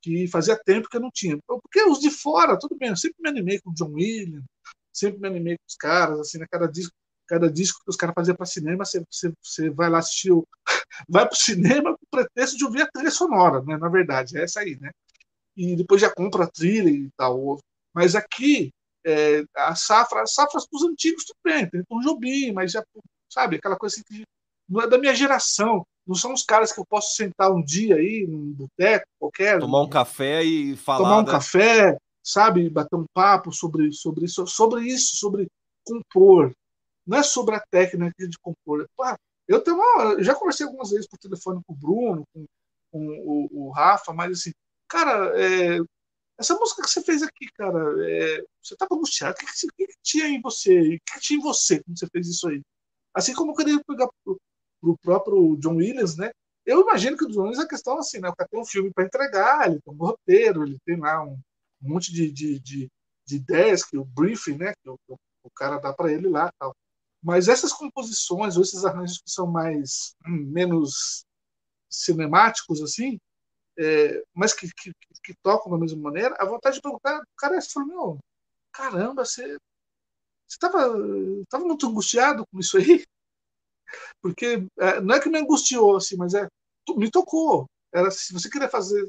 que fazia tempo que eu não tinha. Porque os de fora, tudo bem, eu sempre me animei com o John Williams, sempre me animei com os caras, assim, né, cada disco, cada disco que os caras faziam para cinema, você, você, você, vai lá assistir, o, vai para o cinema com o pretexto de ouvir a trilha sonora, né, na verdade, é essa aí, né? E depois já compra a trilha e tal. Mas aqui, é, a safra, as safras dos antigos tudo bem, tem Tom Jobim, mas já, sabe, aquela coisa assim que não é da minha geração. Não são os caras que eu posso sentar um dia aí num boteco qualquer. Tomar um café e falar. Tomar um né? café, sabe? Bater um papo sobre, sobre isso, sobre isso, sobre compor. Não é sobre a técnica de compor. Eu tenho uma, eu já conversei algumas vezes por telefone com o Bruno, com, com o, o, Rafa, mas assim, cara, é, essa música que você fez aqui, cara, é, você estava angustiado. O que, que, que, tinha em você? O que, tinha em você quando você fez isso aí? Assim como eu queria pegar pro, pro próprio John Williams, né? Eu imagino que o John Williams a questão é assim, né? O cara tem um filme para entregar, ele tem um roteiro, ele tem lá um, um monte de, de, de, de, ideias que o briefing, né? Que o, o cara dá para ele lá, tal. Mas essas composições ou esses arranjos que são mais hum, menos cinemáticos assim, é, mas que, que, que, tocam da mesma maneira, a vontade de perguntar, o cara falou, meu, caramba, você você estava tava muito angustiado com isso aí? Porque é, não é que me angustiou, assim, mas é me tocou. Era se você queria fazer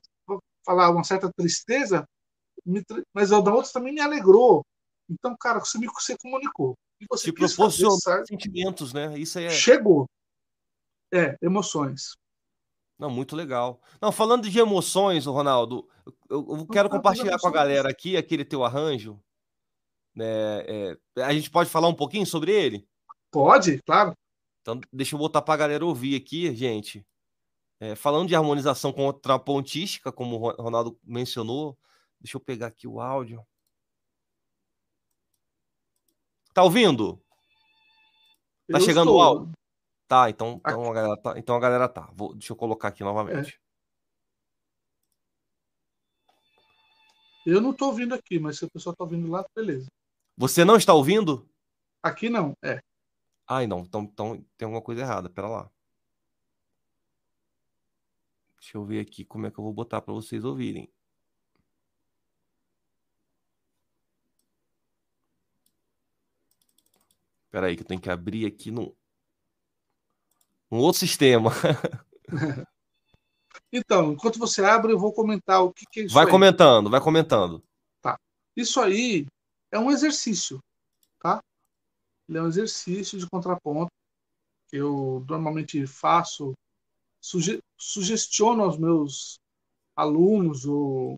falar uma certa tristeza, me, mas a da outra também me alegrou. Então, cara, você me você comunicou. E você Te proporcionou sentimentos, né? Isso é. Chegou. É, emoções. Não, muito legal. Não, falando de emoções, Ronaldo, eu, eu quero compartilhar com a galera aqui aquele teu arranjo. Né, é, a gente pode falar um pouquinho sobre ele? Pode, claro. Então, deixa eu botar para a galera ouvir aqui, gente. É, falando de harmonização contrapontística, como o Ronaldo mencionou, deixa eu pegar aqui o áudio. Tá ouvindo? Tá eu chegando estou. o áudio? Tá, então, então, a galera tá. Então a galera tá. Vou, deixa eu colocar aqui novamente. É. Eu não tô ouvindo aqui, mas se a pessoa tá ouvindo lá, beleza. Você não está ouvindo? Aqui não, é. Ai, não. Então, então tem alguma coisa errada. Pera lá. Deixa eu ver aqui como é que eu vou botar para vocês ouvirem. Espera aí que eu tenho que abrir aqui no um outro sistema. então, enquanto você abre, eu vou comentar o que, que é isso. Vai aí. comentando, vai comentando. Tá. Isso aí é um exercício, tá? Ele é um exercício de contraponto que eu normalmente faço, suge sugestiono aos meus alunos ou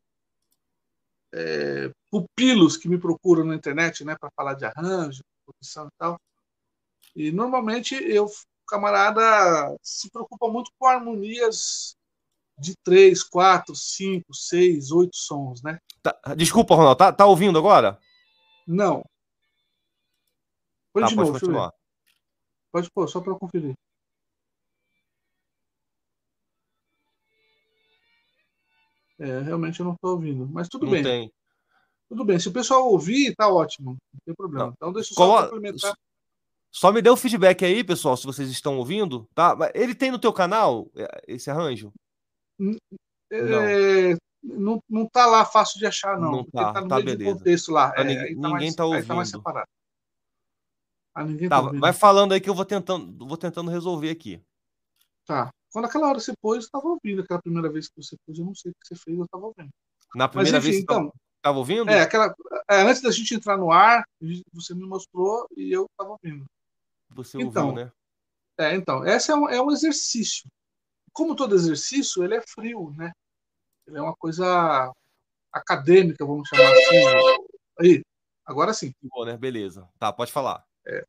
é, pupilos que me procuram na internet, né, para falar de arranjo, produção e tal. E normalmente eu, o camarada se preocupa muito com harmonias de três, quatro, cinco, seis, oito sons, né? Tá, desculpa, Ronaldo, tá, tá ouvindo agora? Não. Põe tá, de pode novo, continuar. Pode pôr, só para conferir. É, realmente eu não estou ouvindo, mas tudo não bem. Tem. Tudo bem. Se o pessoal ouvir, tá ótimo. Não tem problema. Não. Então deixa eu só Colo... complementar. Só me dê o feedback aí, pessoal, se vocês estão ouvindo, tá? Ele tem no teu canal é, esse arranjo? É, não. não, tá lá fácil de achar, não. Não tá, tá no tá, meio beleza. contexto lá. É, ninguém, tá ninguém mais, tá ouvindo. Tá mais separado. Ah, tá, tá vai falando aí que eu vou tentando, vou tentando resolver aqui. Tá. Quando aquela hora você pôs, eu estava ouvindo. Aquela primeira vez que você pôs, eu não sei o que você fez, eu estava ouvindo. Na primeira Mas, enfim, vez que então, estava ouvindo? É, aquela, é, antes da gente entrar no ar, você me mostrou e eu estava ouvindo. Você então, ouviu, né? É, então, esse é um, é um exercício. Como todo exercício, ele é frio, né? Ele é uma coisa acadêmica, vamos chamar assim. Aí, agora sim. Bom, né? Beleza. Tá, pode falar. É.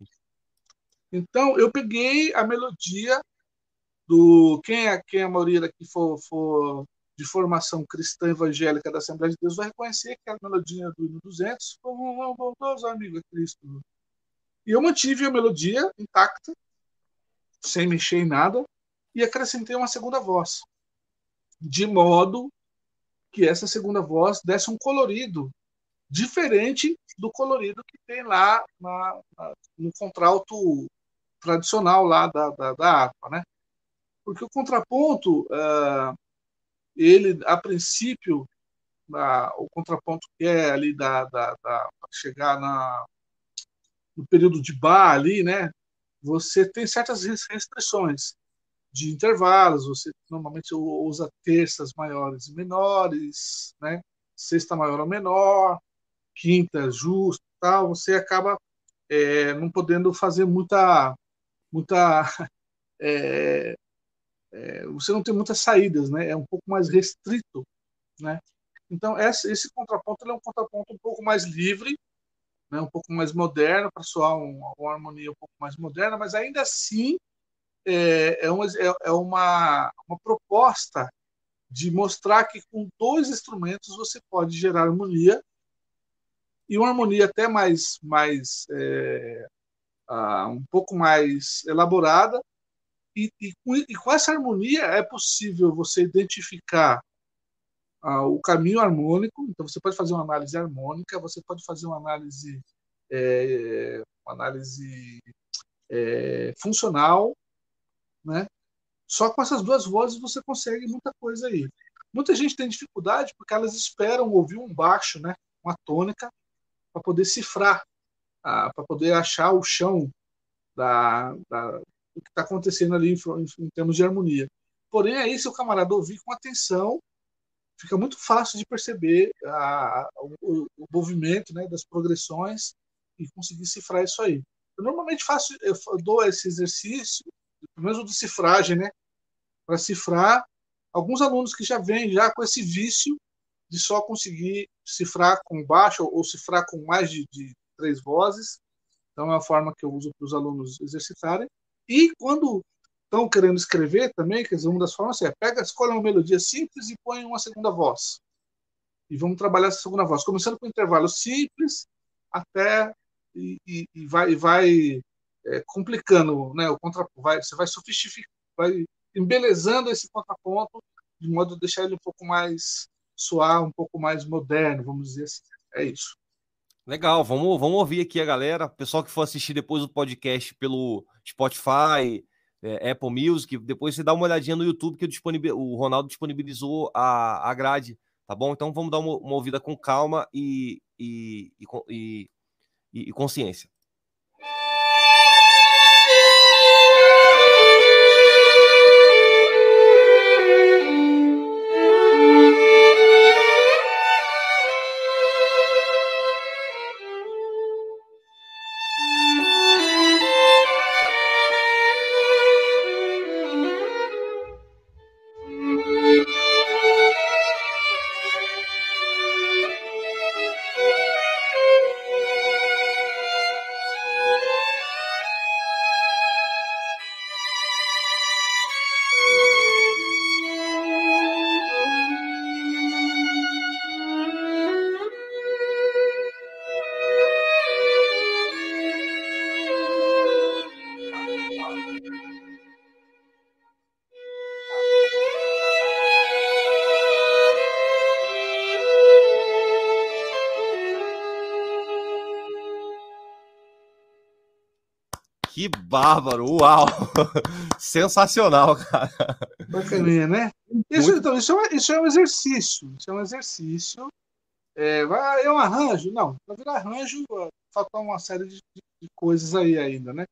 Então, eu peguei a melodia do. Quem é, quem é a maioria daqui for, for de formação cristã evangélica da Assembleia de Deus vai reconhecer que a melodia do hino 200 foi um bondoso a Cristo. E eu mantive a melodia intacta, sem mexer em nada, e acrescentei uma segunda voz, de modo que essa segunda voz desse um colorido diferente do colorido que tem lá na, na, no contralto tradicional lá da, da, da harpa, né? Porque o contraponto, uh, ele, a princípio, uh, o contraponto que é ali da, da, da chegar na, no período de bar ali, né? Você tem certas restrições de intervalos, você normalmente usa terças maiores e menores, né? Sexta maior ou menor, quinta justo, tal. Você acaba é, não podendo fazer muita, muita é, é, você não tem muitas saídas, né? É um pouco mais restrito, né? Então esse, contraponto é um contraponto um pouco mais livre, né? Um pouco mais moderno para soar uma, uma, harmonia um pouco mais moderna, mas ainda assim é, é, uma, é, é uma, uma proposta de mostrar que com dois instrumentos você pode gerar harmonia e uma harmonia até mais mais é, uh, um pouco mais elaborada e, e, com, e, com, essa harmonia é possível você identificar uh, o caminho harmônico. Então você pode fazer uma análise harmônica, você pode fazer uma análise é, uma análise é, funcional, né? Só com essas duas vozes você consegue muita coisa aí. Muita gente tem dificuldade porque elas esperam ouvir um baixo, né? Uma tônica para poder cifrar, ah, para poder achar o chão da, da do que está acontecendo ali em, em, termos de harmonia. Porém, aí, se o camarada ouvir com atenção, fica muito fácil de perceber a, o, o, movimento né, das progressões e conseguir cifrar isso aí. Eu normalmente faço, eu dou esse exercício, pelo menos o de cifragem, né, para cifrar alguns alunos que já vêm já com esse vício de só conseguir cifrar com baixo ou cifrar com mais de, de três vozes. Então, é uma forma que eu uso para os alunos exercitarem. E quando estão querendo escrever também, quer dizer, uma das formas é pega, escolhe uma melodia simples e põe uma segunda voz. E vamos trabalhar essa segunda voz, começando com um intervalo simples até e, e, e vai, e vai é, complicando, né? O contra, vai, você vai sofistificando, vai embelezando esse contraponto de modo a deixar ele um pouco mais soar, um pouco mais moderno, vamos dizer assim. É isso. Legal, vamos, vamos ouvir aqui a galera. Pessoal que for assistir depois o podcast pelo Spotify, é, Apple Music, depois você dá uma olhadinha no YouTube que o, Ronaldo disponibilizou a, a grade, tá bom? Então vamos dar uma, uma ouvida com calma e, e, e, e consciência. Que bárbaro! Uau! Sensacional, cara. Bacaninha, né? Isso, então, isso, é, isso é um exercício. Isso é um exercício. É, vai, é um arranjo? Não, para virar arranjo, falta uma série de, de, coisas aí ainda, né?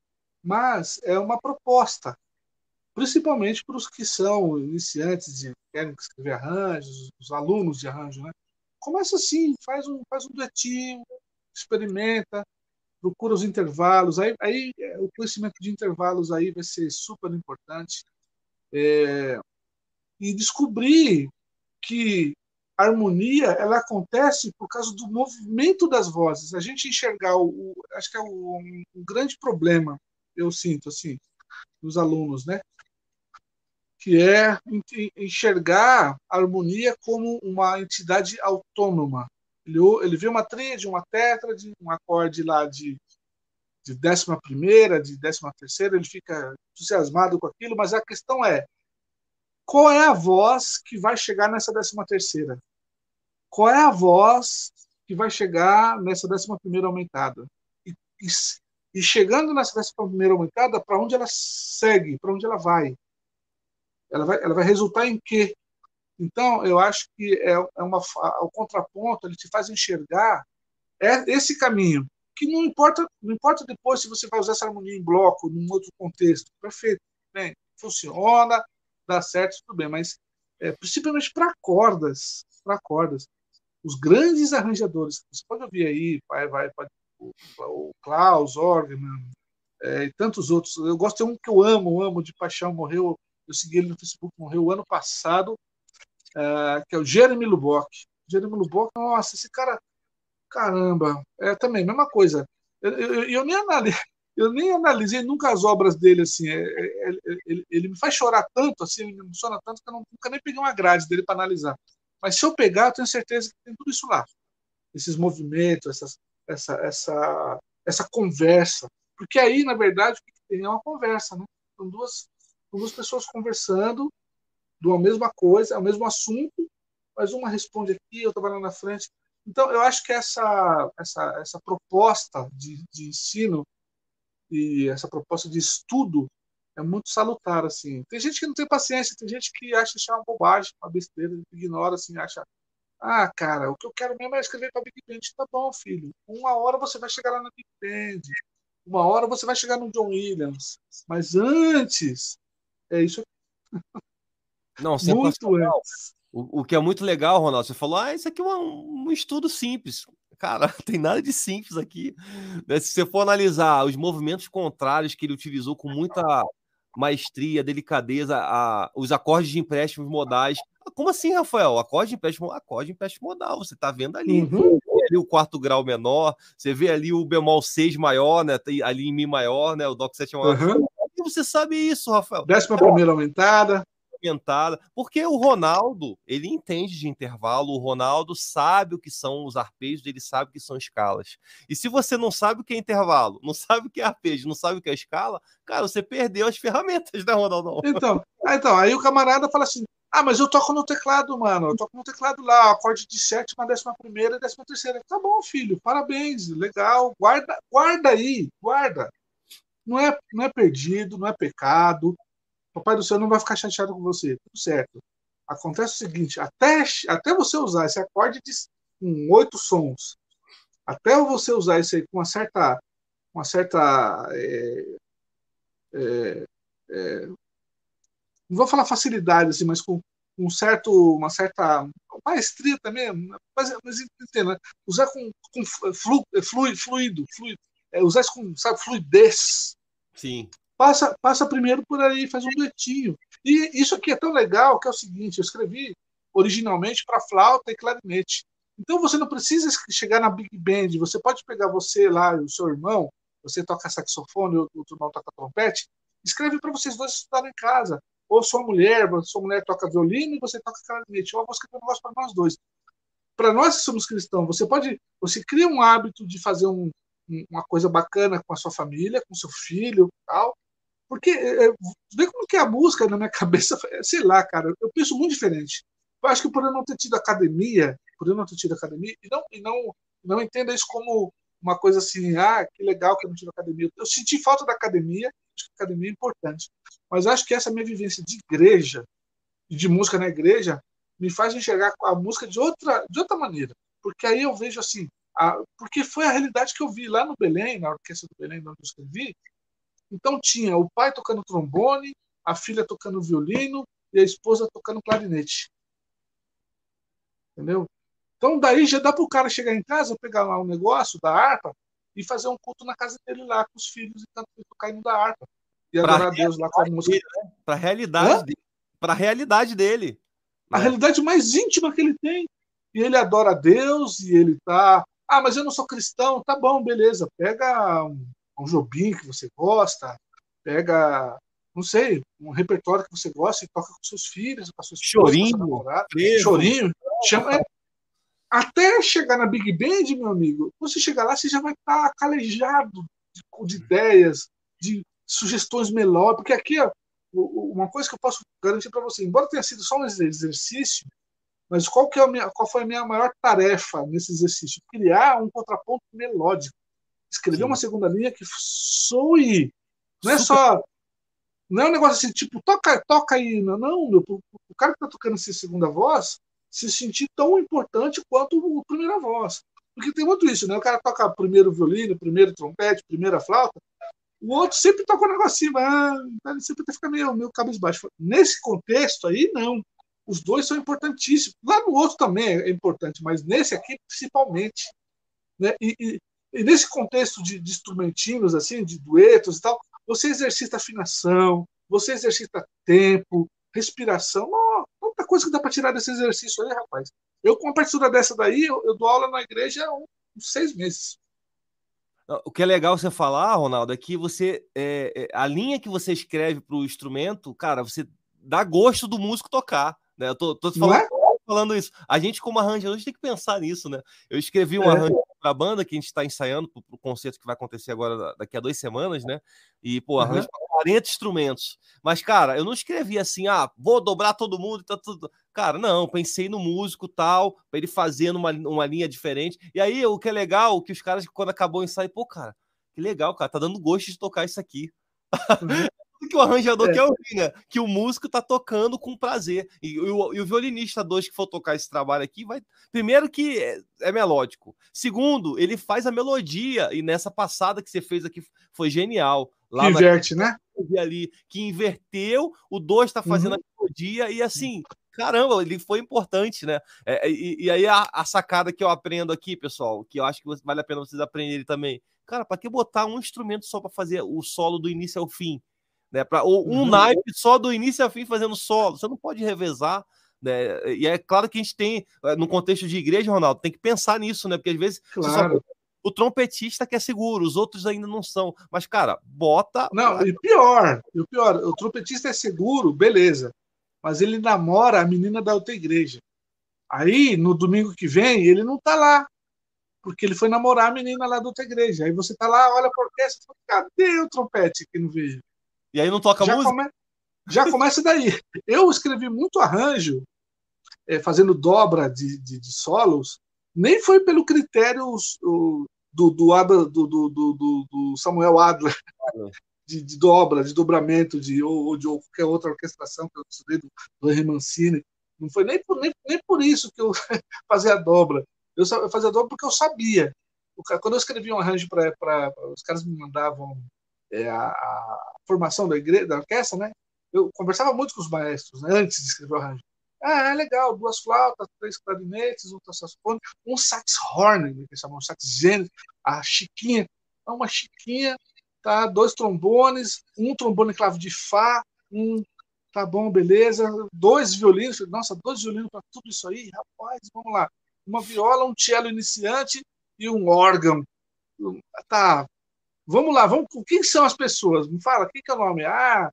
Mas é uma proposta, principalmente para os que são iniciantes e querem escrever arranjos, os alunos de arranjo, né? Começa assim, faz um, faz um duetinho, experimenta, procura os intervalos, aí, aí é, o conhecimento de intervalos aí vai ser super importante. É, e descobrir que a harmonia ela acontece por causa do movimento das vozes. A gente enxergar o, o acho que é o, um, um grande problema eu sinto assim dos alunos, né? Que é enxergar a harmonia como uma entidade autônoma. Ele, ele vê uma tríade, uma tétrade, um acorde lá de, de décima primeira, de décima terceira, ele fica entusiasmado com aquilo, mas a questão é qual é a voz que vai chegar nessa décima terceira? Qual é a voz que vai chegar nessa décima primeira aumentada? E, e, e chegando nessa décima primeira aumentada, para onde ela segue? Para onde ela vai? Ela vai, ela vai resultar em quê? Então, eu acho que é, é uma, o contraponto ele te faz enxergar é esse caminho, que não importa, não importa depois se você vai usar essa harmonia em bloco, num outro contexto, perfeito, bem, funciona, dá certo, tudo bem, mas é, principalmente para cordas, para cordas, os grandes arranjadores, você pode ouvir aí, vai, vai, pode, o, o Klaus, Orgman, é, e tantos outros. Eu gosto de um que eu amo, amo de paixão, morreu eu segui ele no Facebook, morreu ano passado, uh, que é o Jeremy Lubbock. Jeremy Lubbock, nossa, esse cara, caramba, é também, mesma coisa. Eu, eu, eu nem analisei, eu nem analisei nunca as obras dele assim. É, é, é, ele, ele, me faz chorar tanto, assim, ele me emociona tanto que eu não, nunca nem peguei uma grade dele para analisar. Mas se eu pegar, eu tenho certeza que tem tudo isso lá. Esses movimentos, essas, essa, essa, essa conversa. Porque aí, na verdade, o que tem é uma conversa, né? São duas, duas pessoas conversando de uma mesma coisa, é o mesmo assunto, mas uma responde aqui, outra vai lá na frente. Então, eu acho que essa, essa, essa proposta de, de ensino e essa proposta de estudo é muito salutar, assim. Tem gente que não tem paciência, tem gente que acha achar uma bobagem, uma besteira, ignora, assim, acha, ah, cara, o que eu quero mesmo é escrever para Big Band. Tá bom, filho. Uma hora você vai chegar lá na Big Band. Uma hora você vai chegar no John Williams. Mas antes, é isso aqui. Não, muito antes. O, o, que é muito legal, Ronaldo, você falou, ah, isso aqui é um, um estudo simples. Cara, tem nada de simples aqui. Né? Se você for analisar os movimentos contrários que ele utilizou com muita maestria, delicadeza, a, os acordes de empréstimos modais. Como assim, Rafael? Acorde de empréstimo, acorde de empréstimo modal, você está vendo ali. Uhum. ali o quarto grau menor, você vê ali o bemol 6 maior, né? Ali em Mi maior, né? O Doc 7 maior. Uhum. Você sabe isso, Rafael. Décima primeira aumentada porque o Ronaldo, ele entende de intervalo, o Ronaldo sabe o que são os arpejos, ele sabe o que são escalas. E se você não sabe o que é intervalo, não sabe o que é arpejo, não sabe o que é escala, cara, você perdeu as ferramentas, né, Ronaldo? Então, então aí o camarada fala assim: ah, mas eu toco no teclado, mano. Eu toco no teclado lá, acorde de sétima, décima primeira, décima terceira. Tá bom, filho, parabéns, legal. Guarda, guarda aí, guarda. Não é, não é perdido, não é pecado. Papai do céu não vai ficar chateado com você. Tudo certo. Acontece o seguinte: até, até você usar esse acorde de, com oito sons, até você usar isso aí com uma certa. Uma certa é, é, é, não vou falar facilidade, assim, mas com um certo, uma certa maestria também, mas, mas entenda, usar com, com flu, fluido, fluido, fluido é, usar isso com sabe, fluidez. Sim passa, passa primeiro por aí, faz um duetinho. E isso aqui é tão legal que é o seguinte: eu escrevi originalmente para flauta e clarinete. Então você não precisa chegar na big band, você pode pegar você lá e o seu irmão, você toca saxofone, o outro irmão toca trompete, escreve para vocês dois estudarem em casa. Ou sua mulher, sua mulher toca violino e você toca clarinete. Ou eu vou escrever um negócio para nós dois. Para nós que somos cristãos, você pode, você cria um hábito de fazer um, uma coisa bacana com a sua família, com seu filho, tal, porque é, é, vê como que a música na minha cabeça, sei lá, cara, eu penso muito diferente. Eu acho que por eu não ter tido academia, por eu não ter tido academia, e não, e não, não entenda isso como uma coisa assim, ah, que legal que eu não tive academia. Eu senti falta da academia, acho que a academia é importante. Mas acho que essa minha vivência de igreja, de música na igreja, me faz enxergar a música de outra, de outra maneira. Porque aí eu vejo assim, a, porque foi a realidade que eu vi lá no Belém, na orquestra do Belém, onde eu escrevi, então tinha o pai tocando trombone, a filha tocando violino e a esposa tocando clarinete. Entendeu? Então daí já dá para o cara chegar em casa, pegar lá um negócio da harpa e fazer um culto na casa dele lá com os filhos e tocar indo da harpa. E pra adorar a Deus lá com a música. Né? Para a realidade dele. Para a realidade dele. A né? realidade mais íntima que ele tem. E ele adora a Deus e ele tá. Ah, mas eu não sou cristão. Tá bom, beleza. Pega um um Jobim que você gosta, pega, não sei, um repertório que você gosta e toca com seus filhos, com esposa, chorinho, namorada, chorinho, chama, é, até chegar na Big Band, meu amigo, você chegar lá, você já vai estar calejado de, de ideias, de sugestões melhores, porque aqui, ó, uma coisa que eu posso garantir para você, embora tenha sido só um exercício, mas qual, que é a minha, qual foi a minha maior tarefa nesse exercício? Criar um contraponto melódico escrever Sim. uma segunda linha que soe. Não é Super. só. Não é um negócio assim, tipo, toca, toca aí. Não, não meu, o cara que está tocando essa segunda voz se sentir tão importante quanto a primeira voz. Porque tem muito isso, né? O cara toca primeiro violino, primeiro trompete, primeira flauta, o outro sempre toca um negocinho, ah, ele sempre fica meio, meio cabisbaixo. Nesse contexto aí, não. Os dois são importantíssimos. Lá no outro também é importante, mas nesse aqui principalmente. Né? E, e, e nesse contexto de, de instrumentinhos, assim, de duetos e tal, você exercita afinação, você exercita tempo, respiração, oh, tanta coisa que dá para tirar desse exercício aí, rapaz. Eu, com uma partitura dessa daí, eu, eu dou aula na igreja há uns seis meses. O que é legal você falar, Ronaldo, é que você. É, é, a linha que você escreve para o instrumento, cara, você dá gosto do músico tocar. Né? Eu tô, tô te falando, é? falando isso. A gente, como arranjador, a gente tem que pensar nisso, né? Eu escrevi um é. arranjo para a banda que a gente está ensaiando para o concerto que vai acontecer agora daqui a duas semanas, né? E, pô, arranjo uhum. 40 instrumentos. Mas, cara, eu não escrevi assim, ah, vou dobrar todo mundo e tá tudo. Cara, não, pensei no músico tal, para ele fazendo uma, uma linha diferente. E aí, o que é legal, que os caras, quando acabou o ensaio, pô, cara, que legal, cara, tá dando gosto de tocar isso aqui. Uhum que o arranjador é. quer ouvir, né? Que o músico tá tocando com prazer. E, e, o, e o, violinista 2 que for tocar esse trabalho aqui, vai. Primeiro, que é, é, melódico. Segundo, ele faz a melodia. E nessa passada que você fez aqui foi genial. Lá que inverte, na... né? Ali, que inverteu, o 2 tá fazendo uhum. a melodia, e assim, caramba, ele foi importante, né? É, e, e, aí a, a, sacada que eu aprendo aqui, pessoal, que eu acho que vale a pena vocês aprenderem também. Cara, para que botar um instrumento só para fazer o solo do início ao fim? Né? Para ou um uhum. naipe só do início a fim fazendo solo. Você não pode revezar. Né? E é claro que a gente tem, eh, no contexto de igreja, Ronaldo, tem que pensar nisso, né? Porque às vezes claro. só... o trompetista que é seguro, os outros ainda não são. Mas, cara, bota. Não, e pior, e o pior, o trompetista é seguro, beleza. Mas ele namora a menina da outra igreja. Aí, no domingo que vem, ele não tá lá. Porque ele foi namorar a menina lá da outra igreja. Aí você tá lá, olha a orquestra, cadê o trompete que não vejo? E aí não toca já música? Come... Já começa daí. Eu escrevi muito arranjo, é, fazendo dobra de, de, de, solos, nem foi pelo critério o, do, do, do, do, do, do Samuel Adler, de, de, dobra, de dobramento, de, ou, ou de ou qualquer outra orquestração que eu estudei do, do Henry Mancini. Não foi nem por, nem, nem por isso que eu fazia a dobra. Eu, eu fazia a dobra porque eu sabia. Quando eu escrevia um arranjo para. Os caras me mandavam é, a, a, formação da igreja, da orquestra, né? Eu conversava muito com os maestros né, antes de escrever o arranjo. Ah, é legal, duas flautas, três clarinetes, um saxofone, um sax horn, né, que chamam sax gênero, a chiquinha, é uma chiquinha, tá? Dois trombones, um trombone clave de fá, um tá bom, beleza, dois violinos, nossa, dois violinos para tudo isso aí, rapaz, vamos lá, uma viola, um cello iniciante e um órgão, tá, Vamos lá, vamos. Quem são as pessoas? Me fala, quem que é o nome? Ah,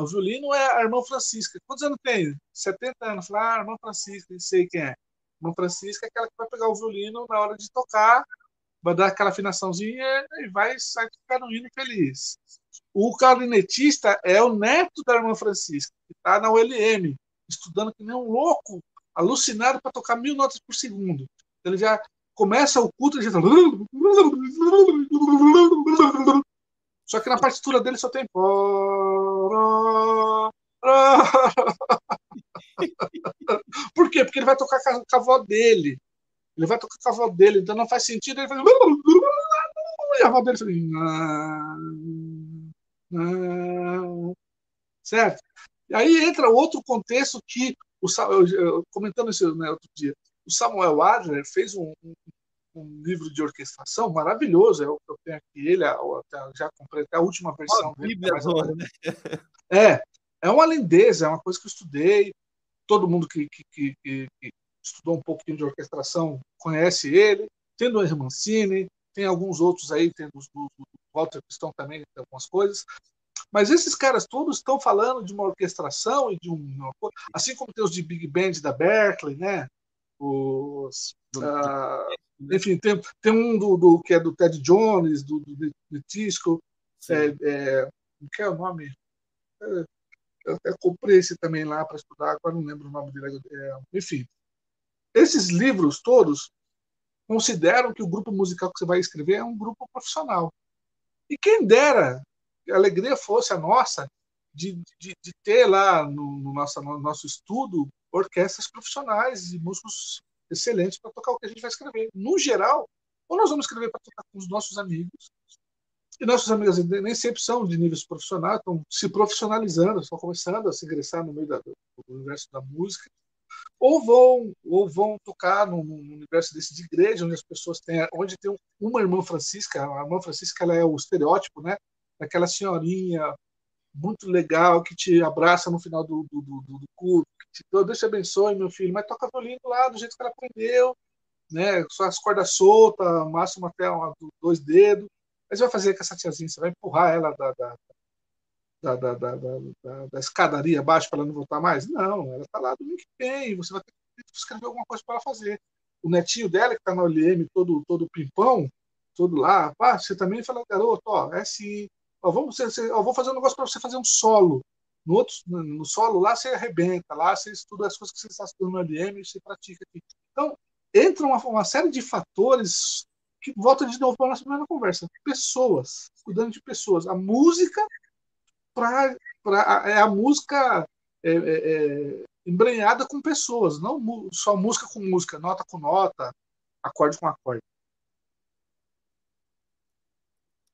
o Julino é a irmã Francisca. Quantos anos tem? 70 anos. Ah, irmã Francisca, não sei quem é. A irmã Francisca é aquela que vai pegar o violino na hora de tocar, vai dar aquela afinaçãozinha e vai sair tocando um hino feliz. O clarinetista é o neto da irmã Francisca, que está na ULM, estudando que nem um louco, alucinado para tocar mil notas por segundo. Ele já começa o culto e tá... Só que na partitura dele só tem. Por quê? Porque ele vai tocar com a avó dele. Ele vai tocar com a avó dele, então não faz sentido. Ele faz. E a avó dele faz. Certo? E aí entra outro contexto que, o, comentando isso né, outro dia, o Samuel Adler fez um, um, um, livro de orquestração maravilhoso. É o que eu tenho aqui, ele já comprei até a última versão. Oh, dele, né? É, é uma lindeza, é uma coisa que eu estudei. Todo mundo que, que, que, que estudou um pouquinho de orquestração conhece ele. Tem do Hermancini, tem alguns outros aí, tem do Walter Pistão também, tem algumas coisas. Mas esses caras todos estão falando de uma orquestração e de um. Assim como tem os de Big Band da Berkeley, né? Os, uh, enfim, tem, tem um do, do, que é do Ted Jones, do, do, do Tisco, é, é, que é o nome? É, eu até comprei esse também lá para estudar, agora não lembro o nome dele. É, enfim, esses livros todos consideram que o grupo musical que você vai escrever é um grupo profissional. E quem dera que a alegria fosse a nossa de, de, de ter lá no, no, nosso, no nosso estudo orquestras profissionais e músicos excelentes para tocar o que a gente vai escrever. No geral, ou nós vamos escrever para tocar com os nossos amigos, e nossos amigos nem sempre são de níveis profissionais, estão se profissionalizando, estão começando a se ingressar no meio do universo da música, ou vão ou vão tocar no, universo desse de igreja, onde as pessoas têm, onde tem uma irmã Francisca, a irmã Francisca ela é o estereótipo, né, daquela senhorinha muito legal, que te abraça no final do, do, do, do culto, que te, Deus te abençoe, meu filho, mas toca violino lá do jeito que ela aprendeu, né? Só as cordas soltas, máximo até uma, dois dedos. Mas você vai fazer com essa tiazinha, você vai empurrar ela da, da, da, da, da, da, da escadaria abaixo para ela não voltar mais? Não, ela está lá do que vem, você vai ter que escrever alguma coisa para ela fazer. O netinho dela, que está no LM todo, todo pimpão, todo lá, pá, você também fala, garoto, ó, é assim, ó, vamos, ó, vou fazer um negócio para você fazer um solo. No, outro, no solo lá você arrebenta, lá você estuda as coisas que você está estudando no LM você pratica aqui. Então, entra uma, uma série de fatores que volta de novo para a nossa primeira conversa. Pessoas, cuidando de pessoas. A música pra, pra, é a música é, é, é, embrenhada com pessoas, não só música com música, nota com nota, acorde com acorde.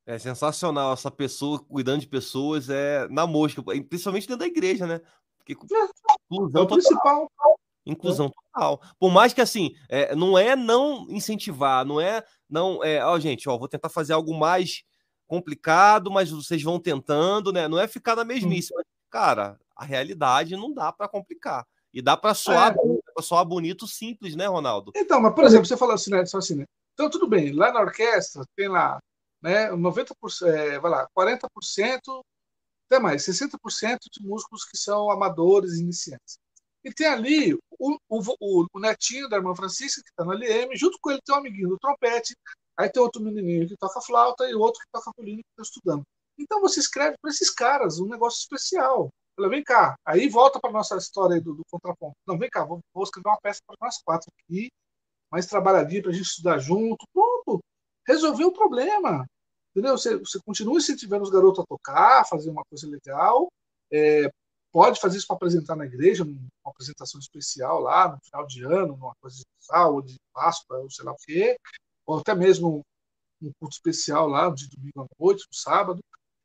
É sensacional essa pessoa cuidando de pessoas é na mosca, principalmente dentro da igreja, né? Porque é, é o principal. Inclusão total. Por mais que assim, é, não é não incentivar, não é não é, ó, gente, ó, vou tentar fazer algo mais complicado, mas vocês vão tentando, né? Não é ficar na mesmice, mas, cara, a realidade não dá para complicar. E dá para soar, é. soar bonito simples, né, Ronaldo? Então, mas por exemplo, você falou assim, né? Só assim, né? Então, tudo bem, lá na orquestra tem lá, né, 90%, é, vai lá, 40%, até mais, 60% de músicos que são amadores iniciantes. E tem ali o, o, o netinho da irmã Francisca, que está no LM, junto com ele tem um amiguinho do trompete, aí tem outro menininho que toca flauta e outro que toca violino que está estudando. Então você escreve para esses caras um negócio especial. Fala, vem cá, aí volta para nossa história do, do, contraponto. Não, vem cá, vou, vou escrever uma peça para nós quatro aqui, mais trabalhadinha para a gente estudar junto. Pronto, resolveu o problema. Entendeu? Você, você continua incentivando os garotos a tocar, fazer uma coisa legal, é, pode fazer isso para apresentar na igreja, numa apresentação especial lá, no final de ano, numa coisa de Natal, ou de Páscoa, ou sei lá o quê, ou até mesmo um culto especial lá, de domingo à noite, no sábado.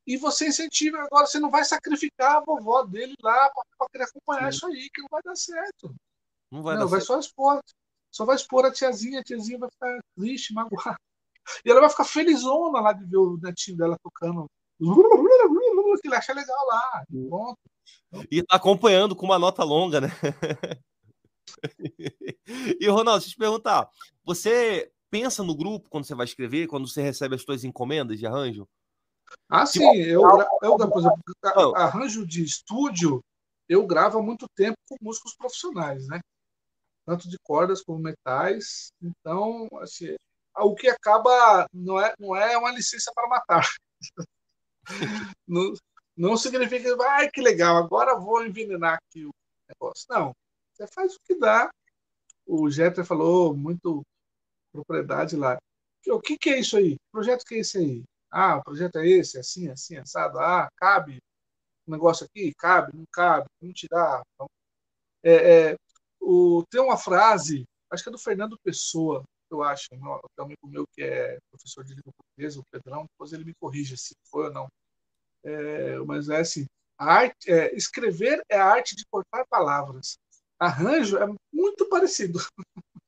E você incentiva, agora você não vai sacrificar a vovó dele lá para querer acompanhar Sim. isso aí, que não vai dar certo. Não vai, não, dar vai certo. só expor. Só vai expor a tiazinha, a tiazinha vai ficar triste, magoada. E ela vai ficar felizona lá de ver o netinho dela tocando. Que ele acha legal lá. Pronto. E tá acompanhando com uma nota longa, né? e, Ronaldo, deixa eu te perguntar: você pensa no grupo quando você vai escrever, quando você recebe as suas encomendas de arranjo? Ah, sim. Eu, eu, por exemplo, arranjo de estúdio, eu gravo há muito tempo com músicos profissionais, né? Tanto de cordas como metais. Então, assim, o que acaba não é, não é uma licença para matar. não, não significa, ai, que legal, agora vou envenenar aqui o negócio. Não, você faz o que dá. O Jeter falou muito propriedade lá. O que, que é isso aí? O projeto que é esse aí? Ah, o projeto é esse, assim, assim, assado. Ah, cabe um negócio aqui? Cabe, não cabe, vamos tirar. Então, é, é, o, tem uma frase, acho que é do Fernando Pessoa, eu acho, tem um amigo meu que é professor de língua portuguesa, o Pedrão, depois ele me corrige se foi ou não. É, mas é assim, arte, é, escrever é a arte de cortar palavras. Arranjo é muito parecido.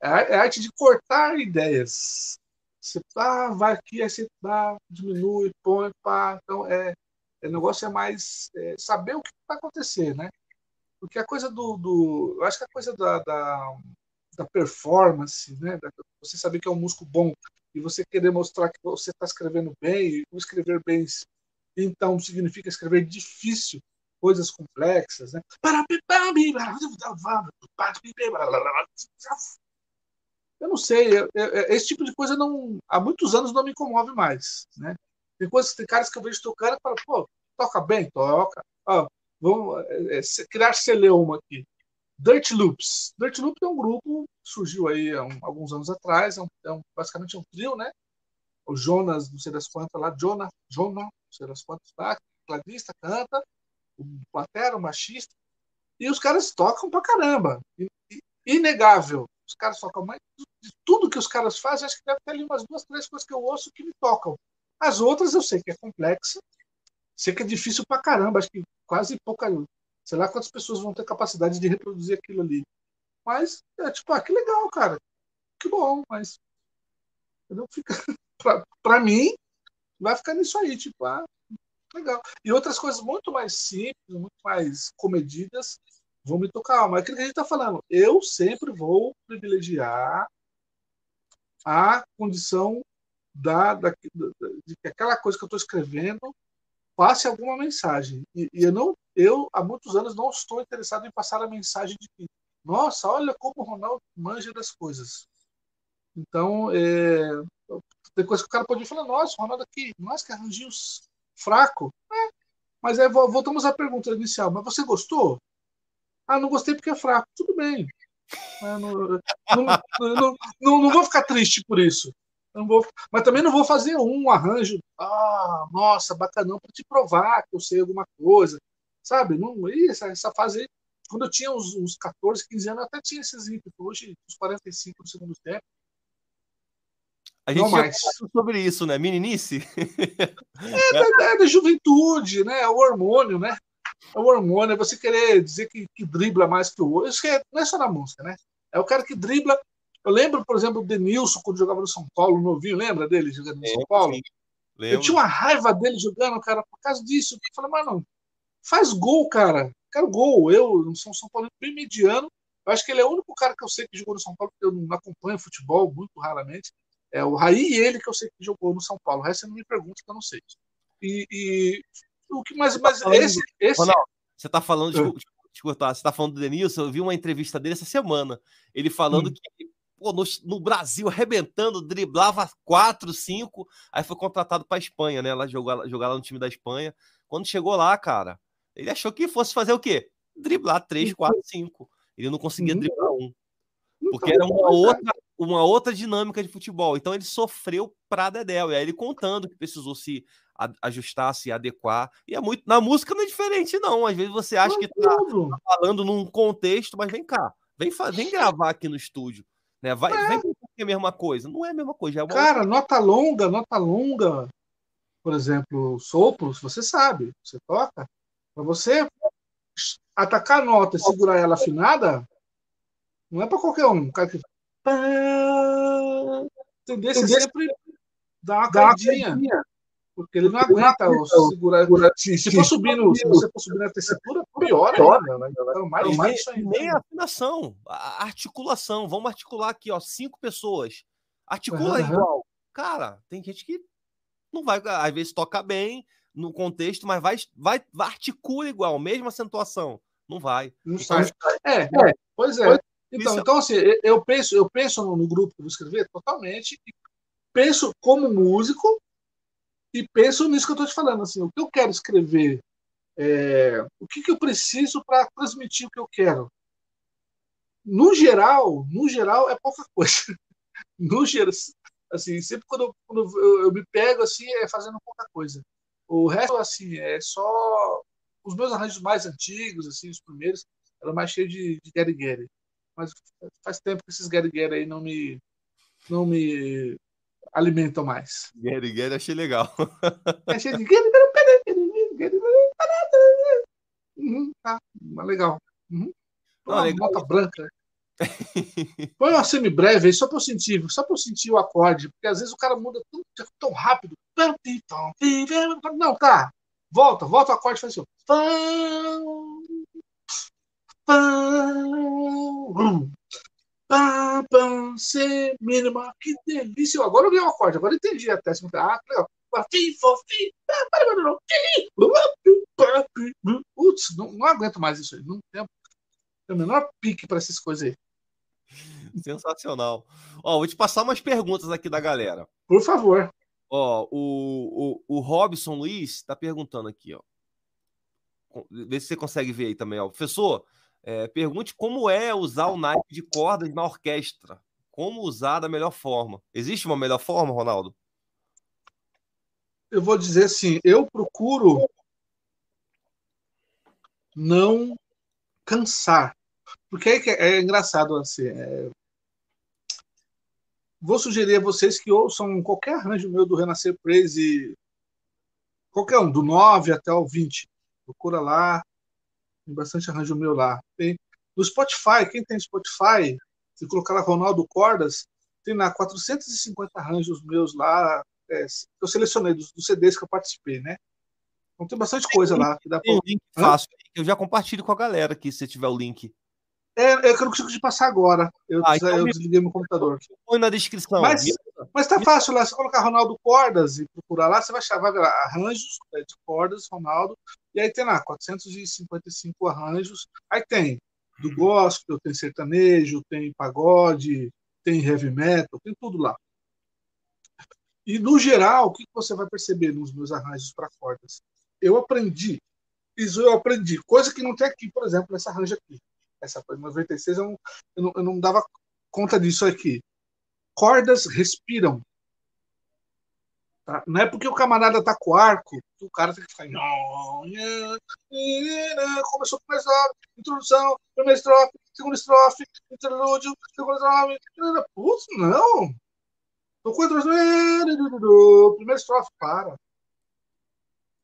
É, é a arte de cortar ideias. Você ah, vai aqui, aí você dá, diminui, põe, pá. Então, é, o negócio é mais é, saber o que vai acontecer, né? Porque a coisa do, do. Eu acho que a coisa da, da, da performance, né? Você saber que é um músico bom e você querer mostrar que você está escrevendo bem, e escrever bem então significa escrever difícil, coisas complexas, né? Eu não sei, esse tipo de coisa não, há muitos anos não me comove mais, né? Tem coisas, tem caras que eu vejo tocando e falo, pô, toca bem, toca. Ah, vamos é, criar celeuma aqui. Dirt Loops. Dirt Loops é um grupo que surgiu aí há um, alguns anos atrás, é, um, é um, basicamente é um trio, né? O Jonas, não sei das quantas lá, Jonah, Jonah, não sei das quantas lá, cladista, canta, o batera, o machista, e os caras tocam pra caramba. Inegável. Os caras tocam mais. De tudo que os caras fazem, acho que deve ter ali umas duas, três coisas que eu ouço que me tocam. As outras eu sei que é complexa, sei que é difícil pra caramba, acho que quase pouca. Sei lá quantas pessoas vão ter capacidade de reproduzir aquilo ali. Mas, é tipo, ah, que legal, cara. Que bom, mas. Não fica. para mim, vai ficar nisso aí, tipo, ah, Legal. E outras coisas muito mais simples, muito mais comedidas, vão me tocar. Mas aquilo que a gente está falando, eu sempre vou privilegiar a condição da, da, de que aquela coisa que eu estou escrevendo passe alguma mensagem. E, e, eu não, eu há muitos anos não estou interessado em passar a mensagem de que, nossa, olha como o Ronaldo manja das coisas. Então, é, coisa que o cara pode falar, nossa, o Ronaldo aqui, nós que arranjinhos fraco. É, mas voltamos à pergunta inicial, mas você gostou? Ah, não gostei porque é fraco. Tudo bem. Não, não, não, não, não vou ficar triste por isso. Não vou, mas também não vou fazer um arranjo, ah, nossa, bacanão, para te provar que eu sei alguma coisa, sabe? Não, essa, essa fase quando eu tinha uns, uns 14, 15 anos, eu até tinha esses ímpetos. Hoje, uns 45 no segundo tempo. A gente não mais. sobre isso, né? Meninice? É, da, é da juventude, né? É o hormônio, né? É o hormônio, é você querer dizer que, que dribla mais que o outro. Isso é, não é só na música, né? É o cara que dribla eu lembro, por exemplo, o Denilson, quando jogava no São Paulo, novinho, lembra dele jogando no São Paulo? Eu tinha uma raiva dele jogando, cara, por causa disso. Eu falei, mano, faz gol, cara. Quero gol. Eu, não sou um São Paulo bem mediano. Eu acho que ele é o único cara que eu sei que jogou no São Paulo, porque eu não acompanho futebol muito raramente. É o Raí e ele que eu sei que jogou no São Paulo. O resto você não me pergunta que eu não sei. E, e o que mais, mas tá esse, esse... Ronaldo, você tá falando de, você está falando do Denilson, eu vi uma entrevista dele essa semana, ele falando hum. que pô, no, no, Brasil arrebentando, driblava 4, 5, aí foi contratado para Espanha, né? Ela jogou, jogar lá no time da Espanha. Quando chegou lá, cara, ele achou que fosse fazer o quê? Driblar 3, 4, 5. Ele não conseguia uhum. driblar um. Porque era uma outra, uma outra dinâmica de futebol. Então ele sofreu pra Dedéu. E aí ele contando que precisou se ajustar, se adequar. E é muito. Na música não é diferente, não. Às vezes você acha que tá, tá falando num contexto, mas vem cá. Vem, vem gravar aqui no estúdio. Né? Vai, é. Vem que é a mesma coisa. Não é a mesma coisa. É Cara, outra... nota longa, nota longa, por exemplo, sopros, você sabe, você toca. Para você atacar a nota e segurar ela afinada, não é para qualquer um. cara que. Tendência sempre dá uma caidinha. Porque ele não aguenta segurar. Se, se for subindo, se você for subindo a tessitura, pior ainda. Né? Então, mais, mais nem, nem a afinação, a articulação. Vamos articular aqui, ó, cinco pessoas. Articula uhum. igual. Cara, tem gente que não vai, às vezes toca bem no contexto, mas vai, vai, vai articula igual, mesma acentuação. Não vai. Não sai. É, é, pois é. Então, então assim, eu penso, eu penso no grupo que eu vou escrever totalmente, penso como músico e penso nisso que eu estou te falando. Assim, o que eu quero escrever, é, o que, que eu preciso para transmitir o que eu quero. No geral, no geral é pouca coisa. no geral, assim, sempre quando, eu, quando eu, eu, me pego assim é fazendo pouca coisa. O resto assim é só os meus arranjos mais antigos, assim, os primeiros, eram mais cheios de, de Gary. Mas faz tempo que esses Gary aí não me não me alimentam mais. Gary Gary achei legal. Achei de uhum, tá, legal. Uhum. Não, uma legal. nota branca. Põe uma semi-breve aí, só para eu sentir, só para eu sentir o acorde, porque às vezes o cara muda tão, tão rápido. Não, tá. Volta, volta o acorde e faz assim. Pam, pam, C mínima, que delícia. Agora eu ganhei o acorde, agora eu entendi a décima. Ah, que legal. Putz, não, não aguento mais isso aí. Não tenho, tenho o menor pique para essas coisas aí. Sensacional. Ó, vou te passar umas perguntas aqui da galera. Por favor. Ó, o, o, o Robson Luiz está perguntando aqui, ó. Vê se você consegue ver aí também, ó. Professor, é, pergunte como é usar o naipe de cordas na orquestra. Como usar da melhor forma. Existe uma melhor forma, Ronaldo? Eu vou dizer assim, eu procuro não cansar. Porque é, é engraçado assim. É... Vou sugerir a vocês que ouçam qualquer arranjo meu do Renascer Praise, qualquer um, do 9 até o 20. Procura lá, tem bastante arranjo meu lá. Tem no Spotify, quem tem Spotify, se colocar lá Ronaldo Cordas, tem lá 450 arranjos meus lá, é, eu selecionei dos, dos, CDs que eu participei, né? Então tem bastante coisa lá. Que dá pra... um link fácil. Eu já compartilho com a galera aqui, se tiver o link. É, é que eu não consigo te passar agora. Eu, ah, então eu me... desliguei meu computador. Põe na descrição. Mas, mas tá fácil lá. Se colocar Ronaldo Cordas e procurar lá, você vai achar, vai ver lá, arranjos né, de cordas, Ronaldo. E aí tem lá 455 arranjos. Aí tem do uhum. gospel, tem sertanejo, tem pagode, tem heavy metal, tem tudo lá. E no geral, o que você vai perceber nos meus arranjos para cordas? Eu aprendi, isso eu aprendi, coisa que não tem aqui, por exemplo, essa arranjo aqui essa foi 96, eu não, eu não, eu não dava conta disso aqui. Cordas respiram. Tá? Não é porque o camarada tá com arco que o cara tem que ficar. Começou com estrofe, introdução, primeira estrofe, segunda estrofe, interlúdio, segunda estrofe. Putz, não! A introdução, primeira estrofe, para.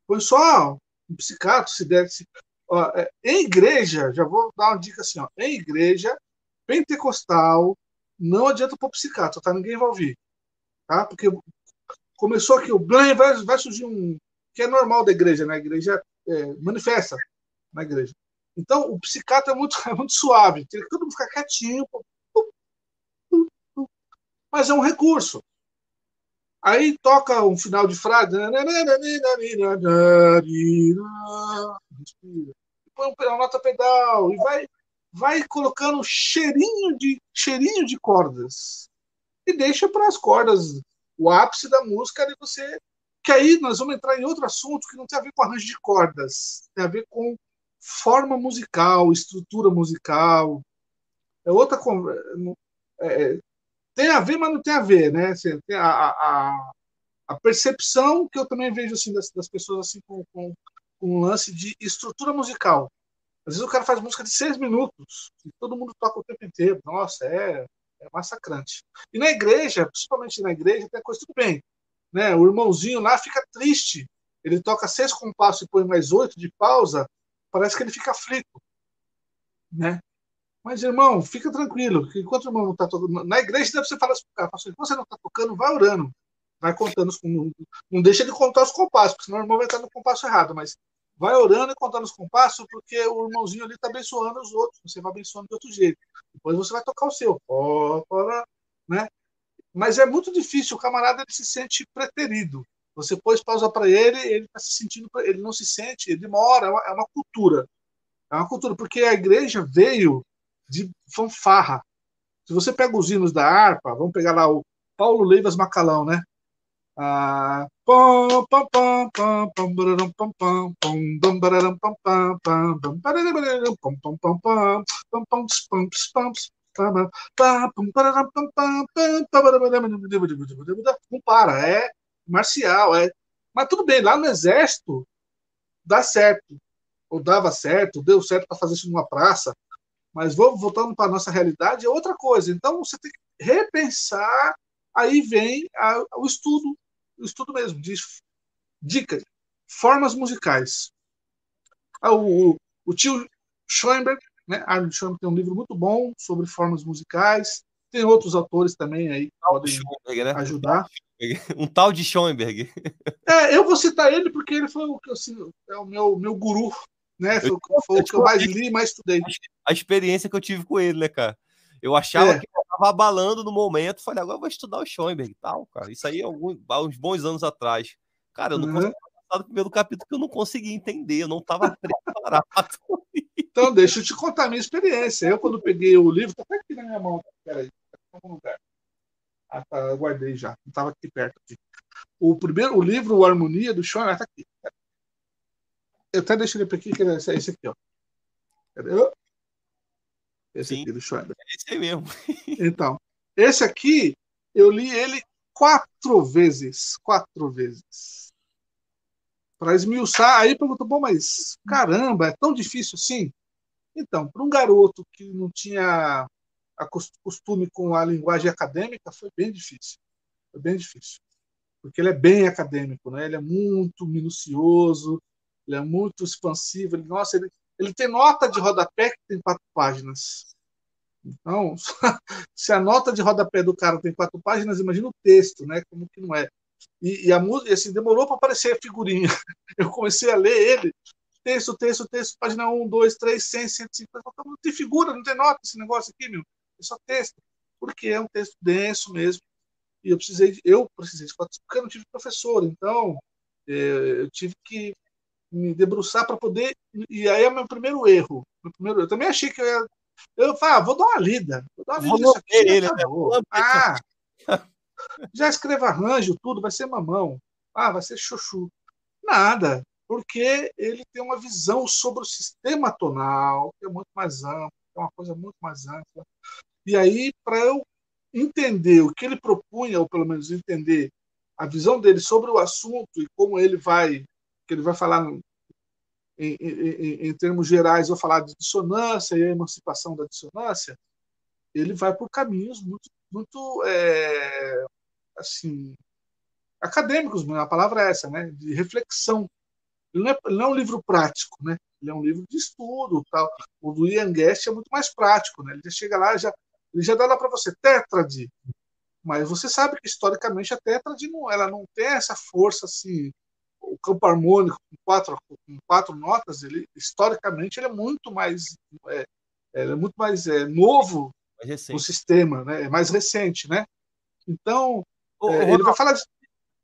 Põe só um psicato, se der, se, Ó, é, em igreja, já vou dar uma dica assim, ó, em igreja pentecostal, não adianta pôr psicato, tá? Ninguém vai ouvir. Tá? Porque começou aqui o blém, vai, vai surgir um. que é normal da igreja, né? A igreja é, manifesta na igreja. Então, o psicato é muito, é muito suave, tem que todo mundo ficar quietinho. Mas é um recurso. Aí toca um final de frase. Respira põe uma nota pedal e vai, vai colocando cheirinho de, cheirinho de cordas. E deixa para as cordas o ápice da música e você. Que aí nós vamos entrar em outro assunto que não tem a ver com arranjo de cordas, tem a ver com forma musical, estrutura musical. É outra é, tem a ver, mas não tem a ver, né? Assim, a, a, a, percepção que eu também vejo assim das, das pessoas assim com, com um lance de estrutura musical. Às vezes o cara faz música de seis minutos e todo mundo toca o tempo inteiro. Nossa, é, é massacrante. E na igreja, principalmente na igreja, tem a coisa tudo bem. Né? O irmãozinho lá fica triste. Ele toca seis compassos e põe mais oito de pausa, parece que ele fica aflito. Né? Mas, irmão, fica tranquilo, que enquanto o irmão não está tocando. Na igreja, deve você falar assim, cara, se você não está tocando, vai orando. Vai contando. Não, não deixa de contar os compassos, porque senão o irmão vai estar no compasso errado. Mas vai orando e contando os compassos, porque o irmãozinho ali está abençoando os outros, você vai abençoando de outro jeito. Depois você vai tocar o seu. né? Mas é muito difícil, o camarada ele se sente preterido. Você pôs pausa para ele, ele está se sentindo, ele não se sente, ele demora, é uma, é uma cultura. É uma cultura, porque a igreja veio de fanfarra. Se você pega os hinos da harpa, vamos pegar lá o Paulo Leivas Macalão, né? Não para, é marcial, é. Mas tudo bem, lá no exército dá certo, ou dava certo, deu certo para fazer isso numa praça, mas voltando para nossa realidade é outra coisa. Então você tem que repensar aí vem a, o estudo, estudo mesmo, de dicas, formas musicais. Ah, o, o tio Schoenberg, né, Arnold Schoenberg tem um livro muito bom sobre formas musicais. Tem outros autores também aí que podem né? ajudar. Um tal de Schoenberg. É, eu vou citar ele porque ele foi o que assim, é o meu, meu guru, né? Foi, foi o que eu mais li e mais estudei. A experiência que eu tive com ele, né, cara? Eu achava é. que eu tava abalando no momento, falei, agora eu vou estudar o Schoenberg e tal, cara. Isso aí é alguns, há uns bons anos atrás. Cara, eu não uhum. consegui passar do primeiro capítulo que eu não consegui entender, eu não estava preparado. Então, deixa eu te contar a minha experiência. Eu, quando peguei o livro, tá aqui na minha mão. Peraí, tá em algum lugar. Ah, tá, guardei já. Não estava aqui perto. Aqui. O primeiro, o livro, o Harmonia, do Schoenberg, tá aqui. Eu até deixei ele aqui, que é esse aqui, ó. Cadê? Esse Sim, aqui do Schreiber. É esse aí mesmo. então, esse aqui, eu li ele quatro vezes. Quatro vezes. Para esmiuçar, aí perguntou, bom, mas caramba, é tão difícil assim? Então, para um garoto que não tinha costume com a linguagem acadêmica, foi bem difícil. Foi bem difícil. Porque ele é bem acadêmico, né? ele é muito minucioso, ele é muito expansivo. Ele, nossa, ele, ele tem nota de rodapé que tem quatro páginas. Então, se a nota de rodapé do cara tem quatro páginas, imagina o texto, né? Como que não é. E, e a música, assim, demorou para aparecer a figurinha. Eu comecei a ler ele, texto, texto, texto, página 1, 2, 3, 100, 150. Não tem figura, não tem nota esse negócio aqui, meu. É só texto. Porque é um texto denso mesmo. E eu precisei, de, eu precisei de porque eu não tive professor. Então, é, eu tive que me debruçar para poder. E aí é meu primeiro erro. Meu primeiro, eu também achei que eu ia. Eu falei, ah, vou dar uma lida. Vou dar uma lida nisso aqui. Ele, né? Ah, já escreva arranjo, tudo, vai ser mamão. Ah, vai ser chuchu. Nada, porque ele tem uma visão sobre o sistema tonal, que é muito mais amplo, é uma coisa muito mais ampla. E aí, para eu entender o que ele propunha, ou pelo menos entender a visão dele sobre o assunto e como ele vai, que ele vai falar em, em, em, termos gerais, vou falar de dissonância e a emancipação da dissonância, ele vai por caminhos muito, muito é, assim, acadêmicos, a palavra é essa, né, de reflexão. Ele não, é, ele não, é, um livro prático, né? Ele é um livro de estudo, tal. O do Ian Guest é muito mais prático, né? Ele já chega lá, já ele já dá lá para você tétrade, mas você sabe que historicamente a tétrade não, ela não tem essa força assim. O campo harmônico com quatro, com quatro notas, ele historicamente ele é muito mais é, é muito mais é, novo no sistema, né? É mais recente, né? Então ô, é, ô, ele vai falar de,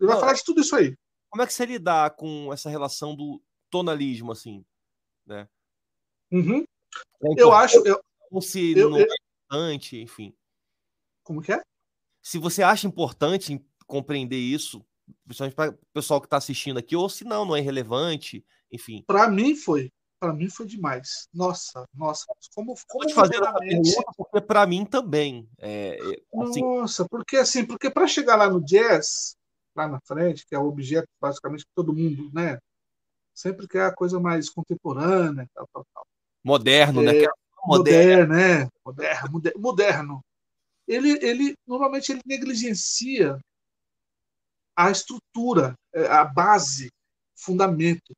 ele vai falar de tudo isso aí. Como é que você lidar com essa relação do tonalismo assim, né? Uhum. É eu acho eu, ou se eu, não eu, importante, enfim. Como que é? Se você acha importante compreender isso, principalmente para o pessoal que está assistindo aqui, ou se não, não é relevante, enfim. Para mim foi. Para mim foi demais. Nossa, nossa. Como, como te fazer essa pergunta, porque para mim também. É, é, assim... Nossa, porque assim, porque para chegar lá no jazz, lá na frente, que é o objeto basicamente que todo mundo, né? Sempre quer a coisa mais contemporânea, tal, tal, tal. Moderno, né? é, né? moderno, né? Moderno, moderno. Ele, ele normalmente ele negligencia a estrutura, é, a base, fundamento.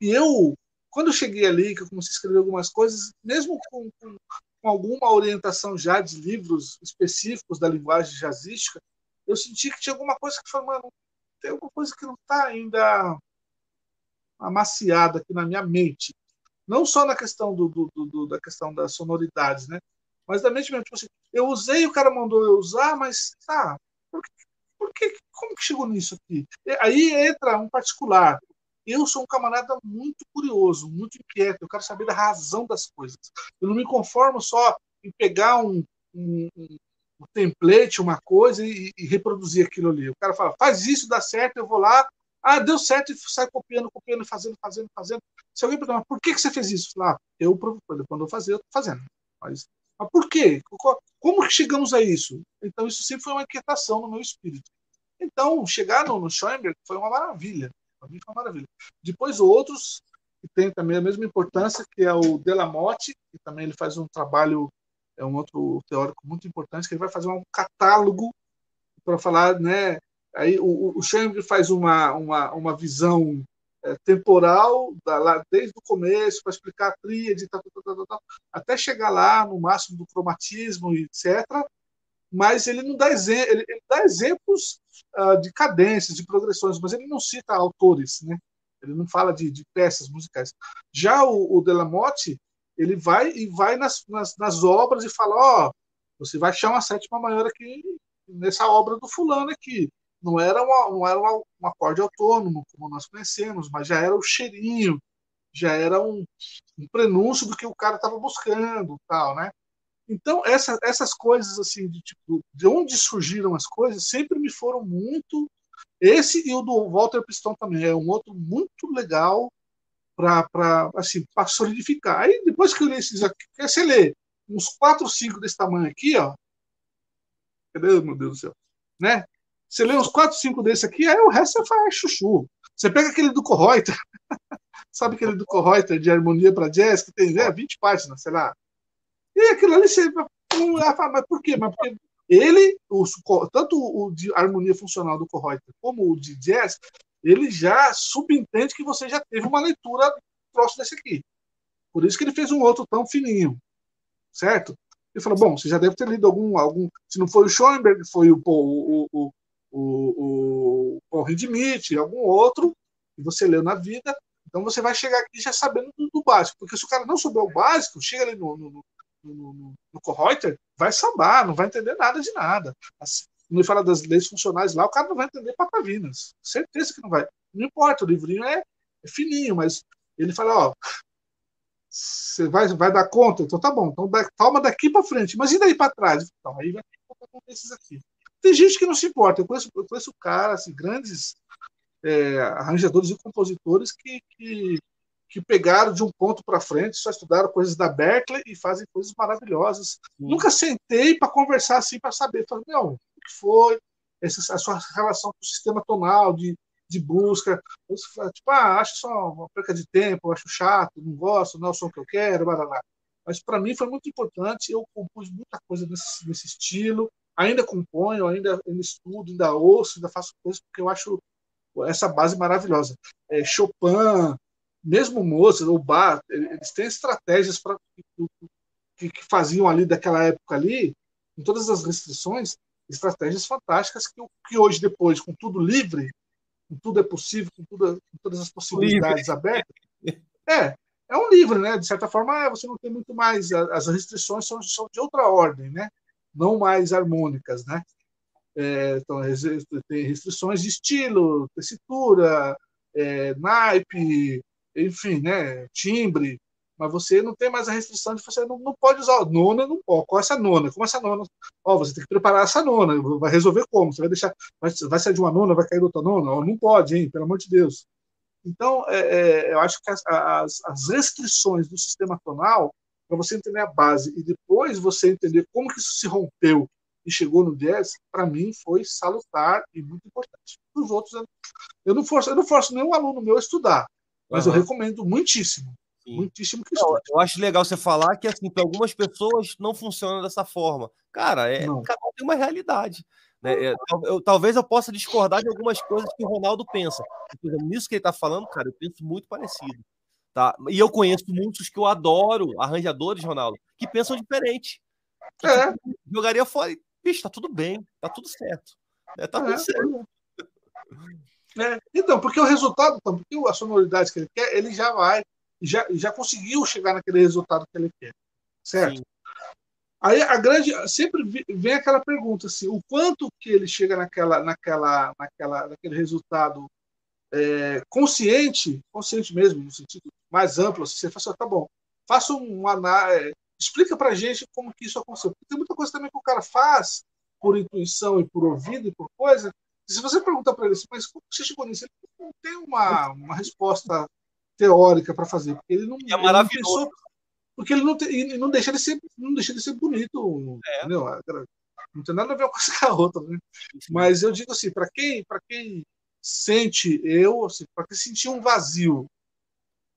E eu, quando eu cheguei ali, que eu comecei a escrever algumas coisas, mesmo com, com, com alguma orientação já de livros específicos da linguagem jazzística, eu senti que tinha alguma coisa que foi, mano, tem alguma coisa que não está ainda amaciada aqui na minha mente não só na questão do, do, do, da questão das sonoridades, né? Mas da mente mesmo, tipo assim, eu usei, o cara mandou eu usar, mas tá, por, que, por que, como que chegou nisso aqui? E aí entra um particular. Eu sou um camarada muito curioso, muito inquieto, eu quero saber da razão das coisas. Eu não me conformo só em pegar um, um, um template, uma coisa e, e, reproduzir aquilo ali. O cara fala, faz isso, dá certo, eu vou lá, ah, deu certo e sai copiando, copiando, fazendo, fazendo, fazendo. Se alguém perguntar, por que, que você fez isso? Ah, eu, quando eu fazer, eu estou fazendo. Mas, mas por quê? Como que chegamos a isso? Então, isso sempre foi uma inquietação no meu espírito. Então, chegar no, no Schoenberg foi uma maravilha. Para mim foi uma maravilha. Depois, outros que têm também a mesma importância, que é o Delamotte, que também ele faz um trabalho, é um outro teórico muito importante, que ele vai fazer um catálogo para falar, né, Aí o, o Schoenberg faz uma, uma, uma visão é, temporal, da, lá, desde o começo, para explicar a tríade, tal, tal, tal, tal, até chegar lá no máximo do cromatismo, etc. Mas ele não dá, ele, ele dá exemplos uh, de cadências, de progressões, mas ele não cita autores, né? ele não fala de, de peças musicais. Já o, o Delamotte, ele vai e vai nas, nas, nas obras e fala: Ó, oh, você vai achar uma sétima maior aqui nessa obra do fulano aqui não era, uma, não era uma, um acorde autônomo, como nós conhecemos, mas já era o cheirinho, já era um, um prenúncio do que o cara estava buscando, tal, né? Então, essa, essas coisas, assim, de, tipo, de onde surgiram as coisas, sempre me foram muito. Esse e o do Walter Piston também é um outro muito legal para assim, solidificar. Aí, depois que eu li esses aqui, você lê uns 4 ou 5 desse tamanho aqui, ó. Meu Deus do céu? Né? Você lê uns 4, 5 desse aqui, aí o resto você faz chuchu. Você pega aquele do Correuter, sabe aquele do Correuter de harmonia para jazz, que tem né, 20 páginas, sei lá. E aquilo ali você fala, mas por quê? Mas porque ele, tanto o de harmonia funcional do Correuter como o de jazz, ele já subentende que você já teve uma leitura próxima desse aqui. Por isso que ele fez um outro tão fininho, certo? Ele falou, bom, você já deve ter lido algum, algum se não foi o Schoenberg, foi o, o, o, o, o Paul Hindemith, algum outro que você leu na vida. Então você vai chegar aqui já sabendo do, do básico, porque se o cara não souber o básico, chega ali no, no, no, no, no, no vai sambar, não vai entender nada de nada. Assim, ele fala das leis funcionais lá, o cara não vai entender papavinas. Certeza que não vai. Não importa, o livrinho é, é fininho, mas ele fala, ó, você vai, vai dar conta? Então tá bom, então toma daqui para frente, mas e daí para trás? Então aí vai ter que esses aqui. Tem gente que não se importa, eu conheço, eu conheço caras, assim, grandes é, arranjadores e compositores que, que, que, pegaram de um ponto para frente, só estudaram coisas da Berkeley e fazem coisas maravilhosas. Nunca sentei para conversar assim, para saber. Falei, meu, o que foi essa, a sua relação com o sistema tonal, de, de busca? Tipo, ah, acho só uma perca de tempo, acho chato, não gosto, não é o som que eu quero, blá, blá, blá. Mas para mim foi muito importante, eu compus muita coisa nesse, nesse estilo, ainda componho, ainda, ainda estudo, ainda ouço, ainda faço coisas, porque eu acho essa base maravilhosa. É, Chopin, mesmo Mozart ou Bach, eles têm estratégias para que, que, faziam ali daquela época ali, com todas as restrições, estratégias fantásticas que, que hoje depois, com tudo livre, com tudo é possível, com, tudo, com todas as possibilidades livre. abertas, é é um livre, né? De certa forma, você não tem muito mais as restrições são, são de outra ordem, né? Não mais harmônicas, né? É, então, tem restrições de estilo, tessitura, é, naipe, enfim, né, timbre, mas você não tem mais a restrição de você não, não pode usar nona, não pode. Qual é essa nona? Como essa nona? Ó, você tem que preparar essa nona. Vai resolver como? Você vai deixar, vai, vai sair de uma nona, vai cair de outra nona? Ó, não pode, hein? Pelo amor de Deus. Então, é, é, eu acho que as, as, as restrições do sistema tonal, para você entender a base e depois você entender como que isso se rompeu e chegou no 10, para mim foi salutar e muito importante. Os outros, eu não forço, eu não forço nenhum aluno meu a estudar, mas uhum. eu recomendo muitíssimo. Sim. Muitíssimo que estude. Eu acho legal você falar que assim, para algumas pessoas não funciona dessa forma. Cara, é, cada um tem uma realidade. Né? É, eu, talvez eu possa discordar de algumas coisas que o Ronaldo pensa. nisso que ele está falando, cara, eu penso muito parecido. Tá? E eu conheço muitos que eu adoro, arranjadores, Ronaldo, que pensam diferente. É. Tipo, jogaria fora bicho, tá tudo bem, tá tudo certo. É, tá tudo é, certo. É. Então, porque o resultado, então, porque a sonoridade que ele quer, ele já vai, já, já conseguiu chegar naquele resultado que ele quer. Certo? Sim. Aí a grande sempre vem aquela pergunta assim, o quanto que ele chega naquela naquela naquela naquele resultado é, consciente, consciente mesmo no sentido mais amplo, assim, você fala assim, tá bom, faça um análise Explica para gente como que isso aconteceu. Porque tem muita coisa também que o cara faz por intuição e por ouvido e por coisa. E se você perguntar para ele assim, mas como você chegou nisso? Ele não tem uma, uma resposta teórica para fazer. Porque ele não, é maravilhoso. Ele não pensou, porque ele não, tem, não deixa de ser não deixa de ser bonito é. entendeu? não tem nada a ver uma coisa com a outra né? mas eu digo assim para quem para quem sente eu assim, para quem sentir um vazio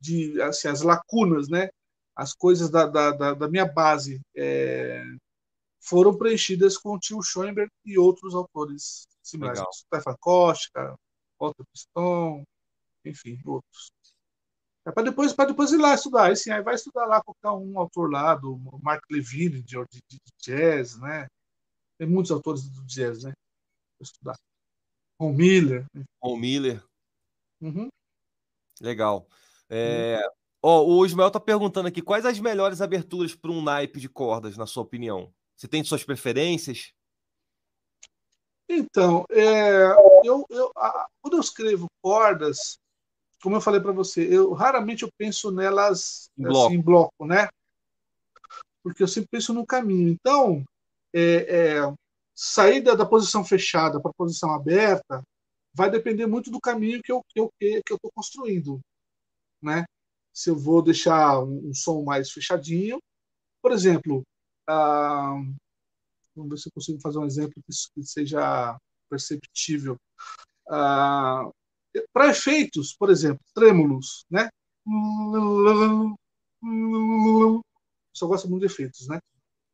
de assim as lacunas né as coisas da, da, da, da minha base é, foram preenchidas com o tio Schoenberg e outros autores similares. Stefan Koska, Walter Piston, enfim, outros. É para depois, depois ir lá estudar. Aí, sim, aí vai estudar lá qualquer um autor lá, do Mark Levine, de, de, de jazz, né? Tem muitos autores do jazz, né? Para estudar. Ron Miller. Ron Miller. Uhum. Legal. É, uhum. Ó, o Ismael tá perguntando aqui quais as melhores aberturas para um naipe de cordas, na sua opinião? Você tem suas preferências? Então, é, eu, eu, a, quando eu escrevo cordas, como eu falei para você, eu raramente eu penso nelas em bloco, assim, em bloco né? Porque eu sempre penso no caminho. Então, é, é, sair da, da posição fechada para a posição aberta vai depender muito do caminho que eu que eu que eu estou construindo, né? se eu vou deixar um, um som mais fechadinho. Por exemplo, ah, vamos ver se eu consigo fazer um exemplo que, seja perceptível. Ah, Para efeitos, por exemplo, trêmulos, né? Só gosto muito de efeitos, né?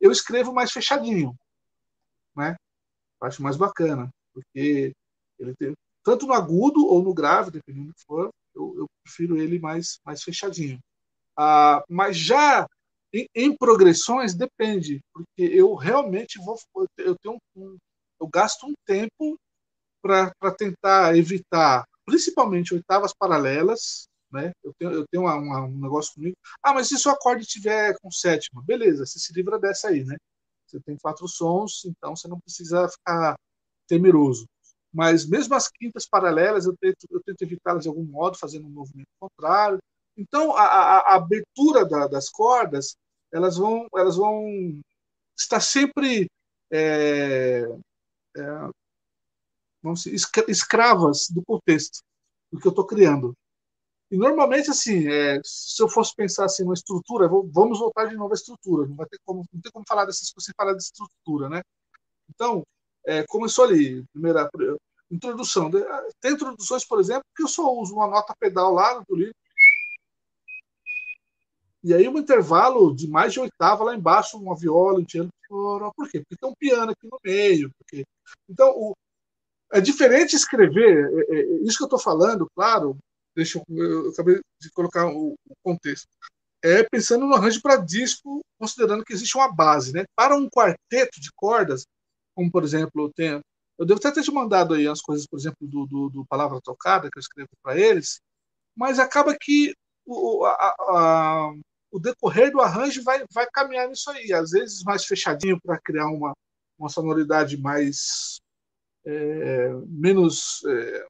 Eu escrevo mais fechadinho, né? Acho mais bacana, porque ele tem tanto no agudo ou no grave, dependendo do que for, eu, eu prefiro ele mais, mais fechadinho. Ah, mas já em, em, progressões depende, porque eu realmente vou, eu tenho um, eu gasto um tempo para tentar evitar, principalmente oitavas paralelas, né? Eu tenho, eu tenho uma, uma, um negócio comigo. Ah, mas se o acorde tiver com sétima, beleza, você se livra dessa aí, né? Você tem quatro sons, então você não precisa ficar temeroso. Mas mesmo as quintas paralelas, eu tento, eu tento evitá-las de algum modo, fazendo um movimento contrário. Então, a, a, a abertura da, das cordas, elas vão, elas vão estar sempre é, é, vamos dizer, escravas do contexto, do que eu estou criando. E normalmente, assim, é, se eu fosse pensar assim, uma estrutura, vamos voltar de novo à estrutura. Não vai ter como, não tem como falar dessas coisas sem falar de estrutura, né? Então, é, começou ali, primeira introdução. Tem introduções, por exemplo, que eu só uso uma nota pedal lá no livro. E aí um intervalo de mais de oitava lá embaixo, uma viola, um piano. Por quê? Porque tem um piano aqui no meio. Porque... Então, o... é diferente escrever, é, é, isso que eu estou falando, claro, deixa eu, eu, acabei de colocar o, o contexto. É pensando no arranjo para disco, considerando que existe uma base, né? Para um quarteto de cordas, como por exemplo, tem, eu devo até ter te mandado aí as coisas, por exemplo, do, do, do Palavra Tocada, que eu escrevo para eles, mas acaba que o, a, a, o decorrer do arranjo vai, vai caminhar nisso aí, às vezes mais fechadinho para criar uma, uma sonoridade mais é, menos é,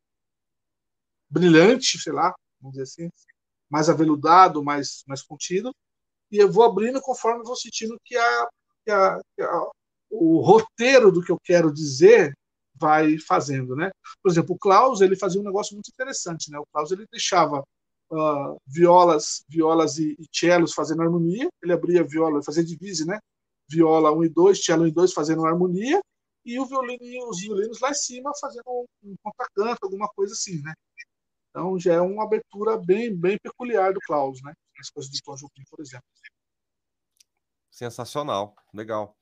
brilhante, sei lá, vamos dizer assim, mais aveludado, mais, mais contido, e eu vou abrindo conforme eu vou sentindo que, a, que, a, que a, o roteiro do que eu quero dizer vai fazendo, né? Por exemplo, o Klaus ele fazia um negócio muito interessante, né? O Klaus ele deixava uh, violas, violas e, e cellos fazendo harmonia, ele abria viola, fazia divise, né? Viola 1 e 2, cello 1 e 2 fazendo harmonia, e o violino, os violinos lá em cima fazendo um, um contracanto, alguma coisa assim, né? Então já é uma abertura bem, bem peculiar do Klaus, né? As coisas de Tom Jobim, por exemplo. Sensacional, legal.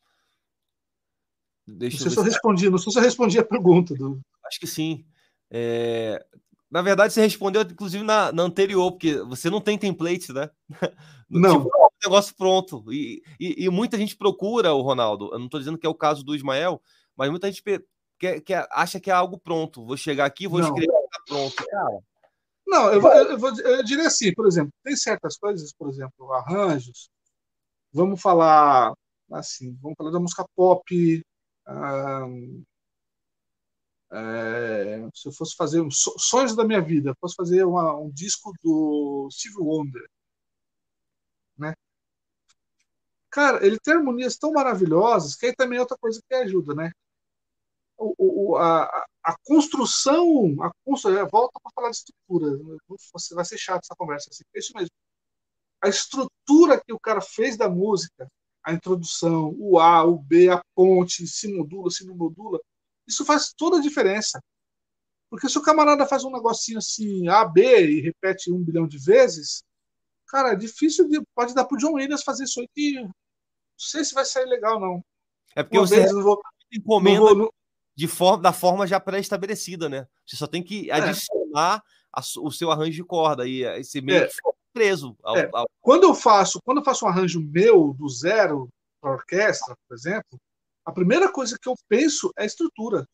Deixa não sei se eu respondi, não sei se eu respondi a pergunta. Do... Acho que sim. É... Na verdade, você respondeu, inclusive, na, na, anterior, porque você não tem template, né? Não. Tipo, é um negócio pronto. E, e, e, muita gente procura o Ronaldo. Eu não estou dizendo que é o caso do Ismael, mas muita gente quer, quer, acha que é algo pronto. Vou chegar aqui, vou não. escrever, tá pronto. Cara, não, eu, vou, eu, vou, eu diria assim, por exemplo, tem certas coisas, por exemplo, arranjos. Vamos falar assim, vamos falar da música pop. É, se eu fosse fazer um, sonhos da minha vida, fosse fazer uma, um disco do Steve Wonder, né? Cara, ele tem harmonias tão maravilhosas que aí também é outra coisa que ajuda, né? o, a, a, construção, a construção, é, volta para falar de estrutura, você vai ser chato essa conversa assim, é isso mesmo. A estrutura que o cara fez da música, a introdução, o A, o B, a ponte, se modula, se não modula, isso faz toda a diferença. Porque se o camarada faz um negocinho assim, A, B, e repete um bilhão de vezes, cara, é difícil, de, pode dar pro John Williams fazer isso aí que não sei se vai sair legal, não. É porque Uma você vez, não vou, encomenda, não vou, de forma, da forma já pré-estabelecida, né? Você só tem que é. adicionar a, o seu arranjo de corda e esse meio é. Preso. Ao, é. ao... Quando eu faço, quando eu faço um arranjo meu do zero para orquestra, por exemplo, a primeira coisa que eu penso é a estrutura.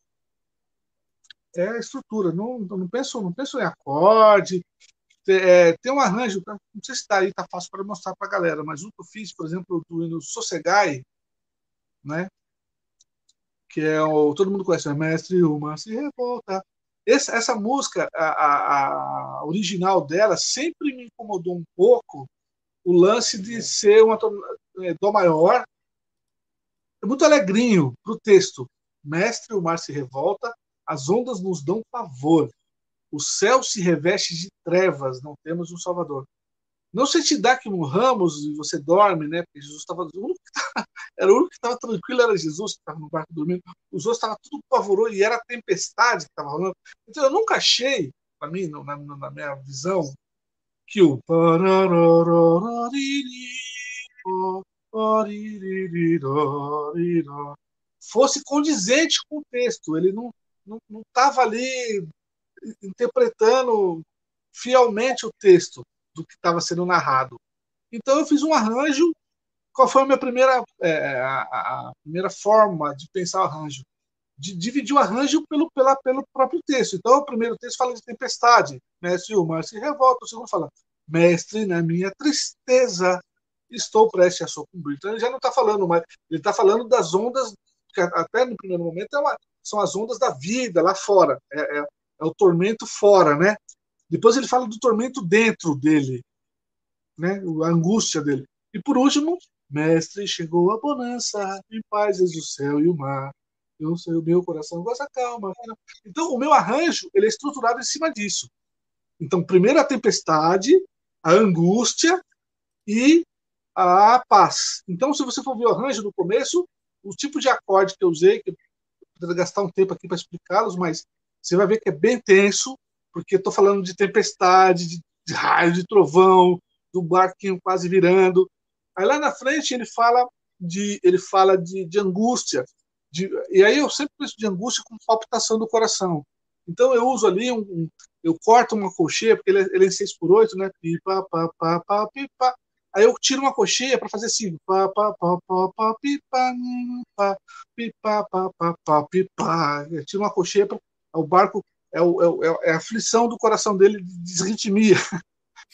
É a estrutura. Não, não penso, não penso em acorde. É, tem um arranjo, não sei se está aí, está fácil para mostrar para a galera, mas o que eu fiz, por exemplo, do hino Sossegai, né? que é o todo mundo conhece, é Mestre Uma se revolta. Essa, essa música, a, a, a, original dela, sempre me incomodou um pouco o lance de ser uma é, dó maior, é muito alegrinho para o texto. Mestre, o mar se revolta, as ondas nos dão pavor, o céu se reveste de trevas, não temos um Salvador. Não se te dá que morramos e você dorme, né? Porque Jesus estava. Era o único que estava tranquilo, era Jesus que estava no barco dormindo. Os outros estavam tudo pavoroso e era a tempestade que estava rolando. Então eu nunca achei, para mim, na, na, minha visão, que o fosse condizente com o texto. Ele não estava ali interpretando fielmente o texto do que estava sendo narrado. Então eu fiz um arranjo. Qual foi a minha primeira, é, a, a, primeira forma de pensar o arranjo? dividir o arranjo pelo, pela, pelo próprio texto. Então, o primeiro texto fala de tempestade, mestre Omar se revolta. O segundo fala, mestre, na minha tristeza, estou prestes a sucumbir. Então, ele já não está falando mais, ele está falando das ondas, que até no primeiro momento é uma, são as ondas da vida lá fora, é, é, é o tormento fora, né? Depois ele fala do tormento dentro dele, né? A angústia dele. E por último, mestre, chegou a bonança, em paz o céu e o mar. Eu sei, o meu coração gosta calma. Então, o meu arranjo ele é estruturado em cima disso. Então, primeiro a tempestade, a angústia e a paz. Então, se você for ver o arranjo no começo, o tipo de acorde que eu usei, que eu vou gastar um tempo aqui para explicá-los, mas você vai ver que é bem tenso, porque estou falando de tempestade, de, de raio, de trovão, do barquinho quase virando. Aí lá na frente ele fala de ele fala de, de angústia, de, e aí eu sempre penso de angústia com palpitação do coração. Então eu uso ali um, um eu corto uma colcheia porque ele, é, ele é 6 por 8 né? Pipa, pa, pa, pa, pipa. Aí eu tiro uma colcheia para fazer assim, pa, pa, pa, pa, pa, pipa, pa, pipa, pa, pa, pa, pipa. Eu tiro uma colcheia para o barco é, o, é, é, a aflição do coração dele de desritmia.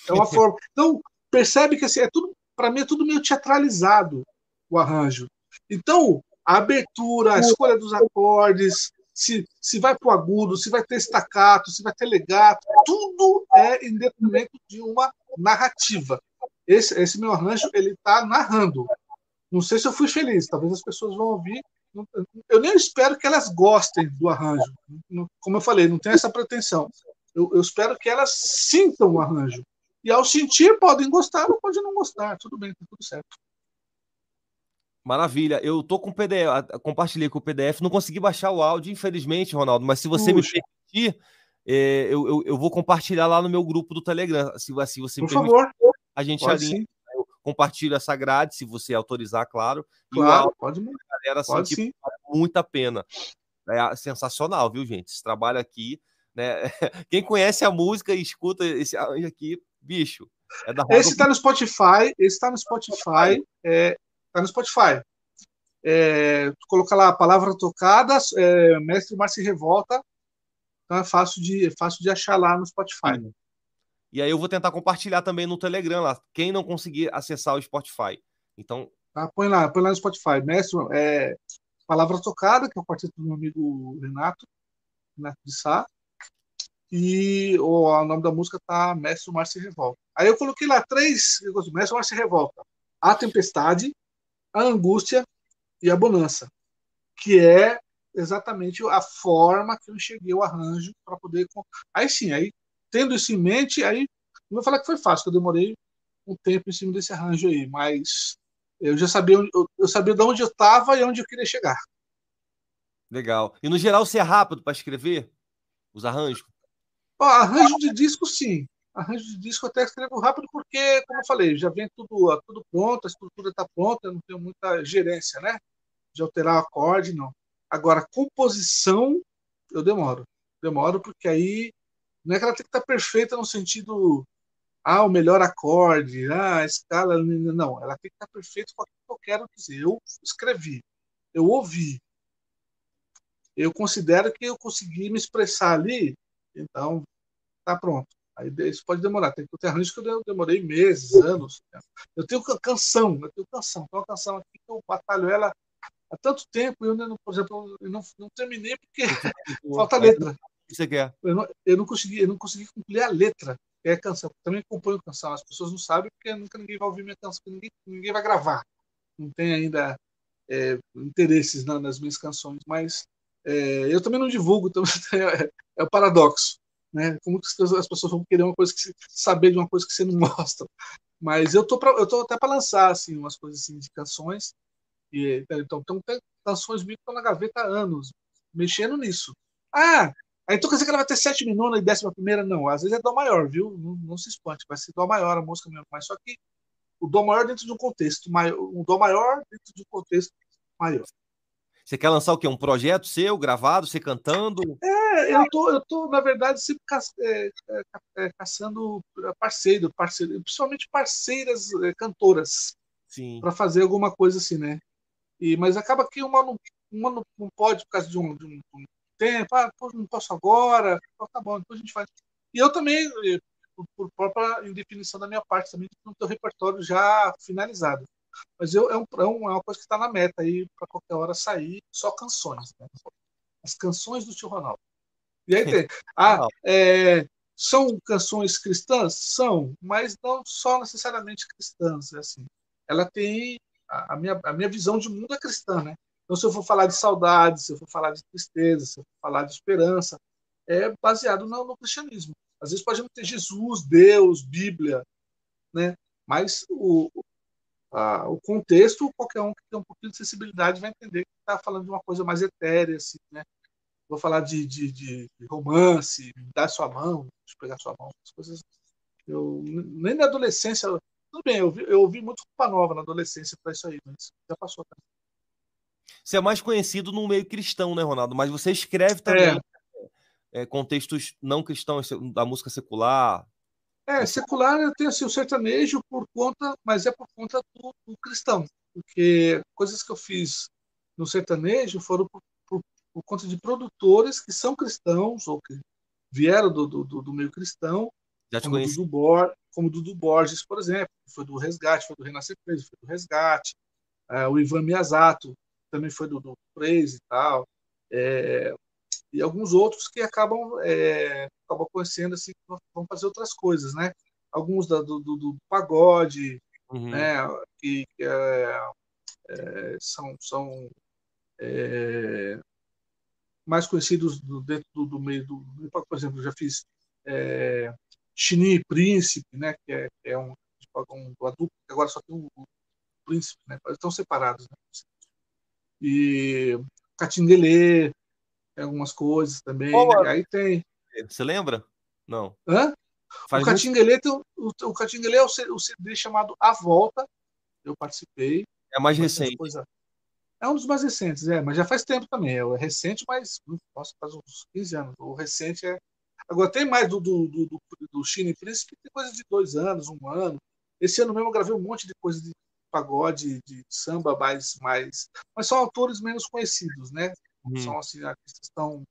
É uma forma. Então, percebe que assim, é tudo, para mim, é tudo meio teatralizado o arranjo. Então, a abertura, a escolha dos acordes, se, se vai para o agudo, se vai ter estacato, se vai ter legato, tudo é em detrimento de uma narrativa. Esse, esse meu arranjo, ele está narrando. Não sei se eu fui feliz, talvez as pessoas vão ouvir eu nem espero que elas gostem do arranjo. Como eu falei, não tem essa pretensão. Eu, eu, espero que elas sintam o arranjo. E ao sentir, podem gostar ou podem não gostar. Tudo bem, tá tudo certo. Maravilha. Eu tô com o PDF, compartilhei com o PDF, não consegui baixar o áudio, infelizmente, Ronaldo, mas se você Puxa. me permitir, é, eu, eu, eu, vou compartilhar lá no meu grupo do Telegram. Se, se você Por me favor. a gente alinha compartilho essa grade, se você autorizar, claro. Claro, pode, galera, assim, pode sim. Vale muito a pena. É sensacional, viu, gente? Esse trabalho aqui, né? Quem conhece a música e escuta esse aqui, bicho. É da esse está no Spotify, esse está no Spotify, é, tá no Spotify. É, colocar lá a palavra tocada, é, Mestre Márcio Revolta, então é fácil de, é fácil de achar lá no Spotify. Sim. E aí eu vou tentar compartilhar também no Telegram lá, quem não conseguir acessar o Spotify. Então. Ah, põe lá, põe lá no Spotify. Mestre, é, Palavra Tocada, que é o quarteto do meu amigo Renato, Renato de Sá. E o, o nome da música tá Mestre Márcio Revolta. Aí eu coloquei lá três, Mestre Márcio Revolta. A Tempestade, a Angústia e a Bonança. Que é exatamente a forma que eu enxerguei o arranjo para poder. Aí sim, aí tendo isso em mente, aí não vou falar que foi fácil, que eu demorei um tempo em cima desse arranjo aí, mas eu já sabia, eu, eu sabia de onde eu estava e onde eu queria chegar. Legal. E no geral você é rápido para escrever os arranjos? Arranjo de disco, sim. Arranjo de disco até escrevo rápido porque, como eu falei, já vem tudo, tudo pronto, a estrutura está pronta, eu não tenho muita gerência, né? De alterar o acorde, não. Agora, composição, eu demoro. Demoro porque aí não é que ela tem que estar perfeita no sentido, ah, o melhor acorde, ah, a escala. Não, ela tem que estar perfeita com aquilo que eu quero dizer. Eu escrevi, eu ouvi. Eu considero que eu consegui me expressar ali, então tá pronto. Aí isso pode demorar. Tem, ter arranjos que eu demorei meses, anos. Eu tenho canção, eu tenho canção. Tem uma canção aqui que eu batalho ela há tanto tempo, eu, não, por exemplo, eu não, não terminei porque falta letra que você quer? Eu não, eu não consegui, eu não consegui concluir a letra. É canção. também componho canção. As pessoas não sabem porque nunca ninguém vai ouvir minha canção, ninguém, ninguém vai gravar. Não tem ainda é, interesses na, nas minhas canções, mas é, eu também não divulgo, então é, é paradoxo. Né? Como que as pessoas vão querer uma coisa que saber de uma coisa que você não mostra? Mas eu tô, pra, eu tô até para lançar assim, umas coisas assim, de canções. E, então, então tem canções minhas que estão na gaveta há anos, mexendo nisso. Ah, Aí tu quer dizer que ela vai ter sétima, nona e décima primeira? Não, às vezes é dó maior, viu? Não, não, se espante, vai ser dó maior a música mesmo. Mas só que o dó maior dentro de um contexto maior, um dó maior dentro de um contexto maior. Você quer lançar o quê? Um projeto seu, gravado, você cantando? É, eu tô, eu tô na verdade, sempre ca é, é, é, caçando parceiro, parceiro, principalmente parceiras é, cantoras, para fazer alguma coisa assim, né? E, mas acaba que uma não, uma não, pode por causa de um, de um tempo, ah, pô, não posso agora, tá bom, depois a gente faz. E eu também, eh, por, por própria indefinição da minha parte, também não tenho repertório já finalizado. Mas eu, é, um, é, uma coisa que está na meta aí, para qualquer hora sair, só canções. Né? As canções do tio Ronaldo. E aí tem. Ah, é, são canções cristãs? São, mas não só necessariamente cristãs. É assim. Ela tem. A, a, minha, a minha visão de mundo é cristã, né? Então, se eu for falar de saudade, se eu for falar de tristeza, se eu for falar de esperança, é baseado no, no cristianismo. Às vezes pode ter Jesus, Deus, Bíblia, né? Mas o, a, o contexto, qualquer um que tem um pouquinho de sensibilidade vai entender que está falando de uma coisa mais etérea, assim, né? Vou falar de, de, de romance, dar sua mão, pegar sua mão, as coisas. Eu, nem na adolescência, tudo bem, eu, eu ouvi muito roupa nova na adolescência para isso aí, mas já passou também. Você é mais conhecido no meio cristão, né, Ronaldo? Mas você escreve também é. É, contextos não cristãos, da música secular. É, secular eu tenho assim, o sertanejo por conta, mas é por conta do, do cristão. Porque coisas que eu fiz no sertanejo foram por, por, por, conta de produtores que são cristãos ou que vieram do, do, do meio cristão, Já te como, conheci. Dudu Bor, como Dudu Borges, por exemplo, que foi do Resgate, foi do Renascer Preso, foi do Resgate. É, o Ivan Miyazato, também foi do, do Praise e tal, é, e alguns outros que acabam, é, acabam conhecendo assim, vão fazer outras coisas, né? Alguns da, do, do, do, pagode, uhum. né? Que, que é, é são, são é, mais conhecidos do, dentro do, do, meio do, por exemplo, já fiz é, Chini Príncipe, né? Que é, é um, tipo, um adulto, que agora só tem um, um príncipe, né? Estão separados, né? E Catinguelê, algumas coisas também. Oh, aí tem. Você lembra? Não. Hã? Faz o Catinguelê, tem, o, o Catinguelê é o, o CD chamado A Volta. Eu participei. É mais recente. Coisa... É um dos mais recentes, é, mas já faz tempo também. É recente, mas nossa, faz uns 15 anos. O recente é. Agora tem mais do, do, do, do, do Chine Príncipe, tem coisa de dois anos, um ano. Esse ano mesmo eu gravei um monte de coisa de pagode, de samba mais, mais. Mas são autores menos conhecidos, né? Uhum. São assim, artistas tão.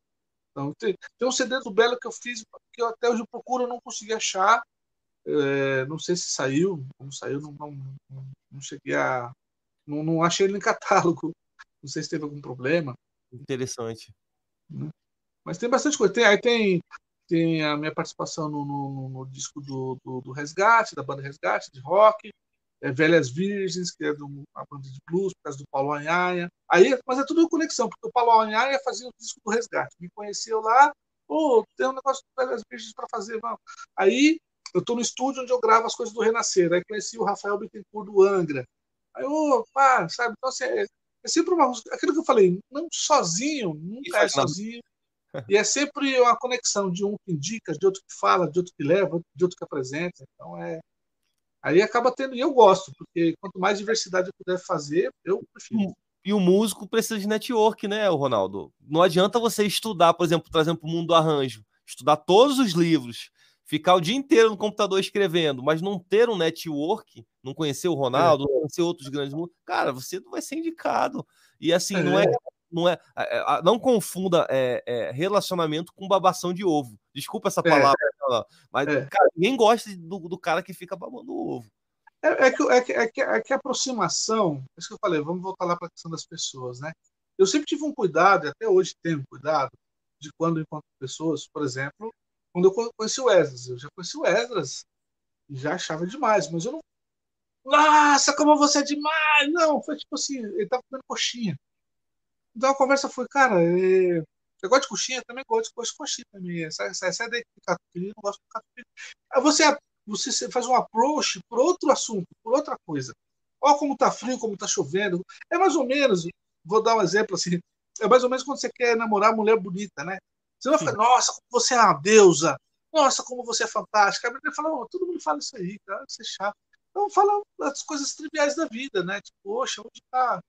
tão tem, tem um CD do Belo que eu fiz, que eu até hoje procuro, não consegui achar. É, não sei se saiu, como saiu, não, não, não, não cheguei a. Não, não achei ele em catálogo. Não sei se teve algum problema. Interessante. Né? Mas tem bastante coisa. Tem, aí tem, tem a minha participação no, no, no disco do, do, do, Resgate, da banda Resgate, de rock é, Velhas Virgens, que é de uma banda de blues, por causa do Paulo Anhaia. Aí, mas é tudo conexão, porque o Paulo Anhaia fazia o disco do Resgate. Me conheceu lá, pô, tem um negócio de Velhas Virgens para fazer. Vamos. Aí eu estou no estúdio onde eu gravo as coisas do Renascer. Aí conheci o Rafael Bittencourt do Angra. Aí, ô, pá, sabe? Então, assim, é, é sempre uma. Aquilo que eu falei, não sozinho, nunca é sozinho. E é sempre uma conexão de um que indica, de outro que fala, de outro que leva, de outro que apresenta. Então é, Aí acaba tendo, e eu gosto, porque quanto mais diversidade eu puder fazer, eu prefiro. E o músico precisa de network, né, Ronaldo? Não adianta você estudar, por exemplo, trazendo para o mundo do arranjo, estudar todos os livros, ficar o dia inteiro no computador escrevendo, mas não ter um network, não conhecer o Ronaldo, é. não conhecer outros grandes músicos, cara, você não vai ser indicado. E assim, é. não é não é, é não confunda é, é, relacionamento com babação de ovo. Desculpa essa é. palavra, mas é. cara, ninguém gosta do, do, cara que fica babando o ovo. É, que, é, que, é, que, é que a aproximação, isso que eu falei, vamos voltar lá para a questão das pessoas, né? Eu sempre tive um cuidado, e até hoje tenho cuidado, de quando eu encontro pessoas, por exemplo, quando eu conheci o Esdras, eu já conheci o Esdras e já achava demais, mas eu não. Nossa, como você é demais! Não, foi tipo assim, ele tava comendo coxinha. Então a conversa foi, cara, é... eu gosto de coxinha, também gosto, de coxinha também. Essa, essa, essa ideia de catupiry, não gosto de catupiry. Aí você, você faz um approach por outro assunto, por outra coisa. Olha como tá frio, como tá chovendo. É mais ou menos, vou dar um exemplo assim, é mais ou menos quando você quer namorar mulher bonita, né? Você vai falar, nossa, como você é uma deusa. Nossa, como você é fantástica. A mulher fala, oh, todo mundo fala isso aí, cara, isso é chato. Então fala as coisas triviais da vida, né? Tipo, poxa, onde tá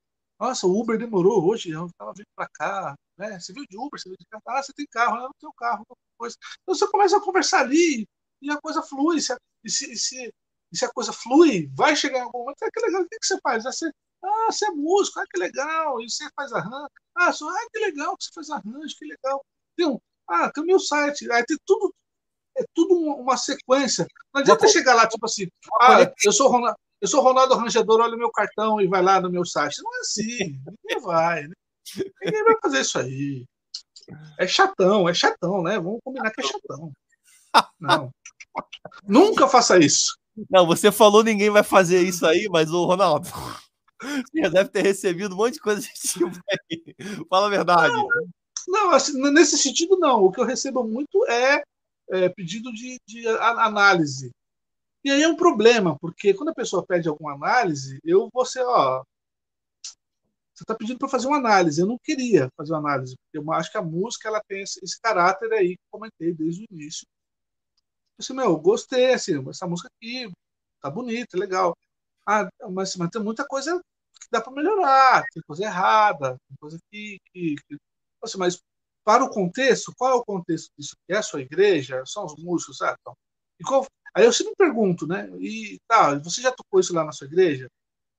nossa, o Uber demorou hoje, eu estava vindo para cá. Né? Você veio de Uber, você veio de carro. Ah, você tem carro, eu não tenho carro. Coisa. Então você começa a conversar ali e a coisa flui. Se, e, se, e, se, e se a coisa flui, vai chegar em algum momento. É que legal, o que, que você faz? Você, Ah, você é músico, ah, que legal, e você faz arranjo. Ah, só, ah, que legal que você faz arranjo, que legal. Um, ah, tem o meu site. Aí tem tudo, é tudo uma sequência. Não adianta chegar lá, tipo assim, ah, eu sou Ronaldo, eu sou Ronaldo Arranjador, olha o meu cartão e vai lá no meu site. Não é assim, ninguém vai, né? Ninguém vai fazer isso aí. É chatão, é chatão, né? Vamos combinar que é chatão. Não. Nunca faça isso. Não, você falou ninguém vai fazer isso aí, mas o Ronaldo, você já deve ter recebido um monte de coisa desse tipo aí. Fala a verdade. Não, não assim, nesse sentido, não. O que eu recebo muito é, é pedido de, de análise. E aí é um problema, porque quando a pessoa pede alguma análise, eu vou ser, ó, você está pedindo para fazer uma análise. Eu não queria fazer uma análise, porque eu acho que a música ela tem esse, esse caráter aí que comentei desde o início. Eu disse, meu, gostei, assim, essa música aqui tá bonita, legal. Ah, mas, mas tem muita coisa que dá para melhorar, tem coisa errada, tem coisa que. que, que... Assim, mas para o contexto, qual é o contexto disso? É a sua igreja? São os músicos? Ah, então. e qual... Aí eu sempre pergunto, né? E tá, você já tocou isso lá na sua igreja?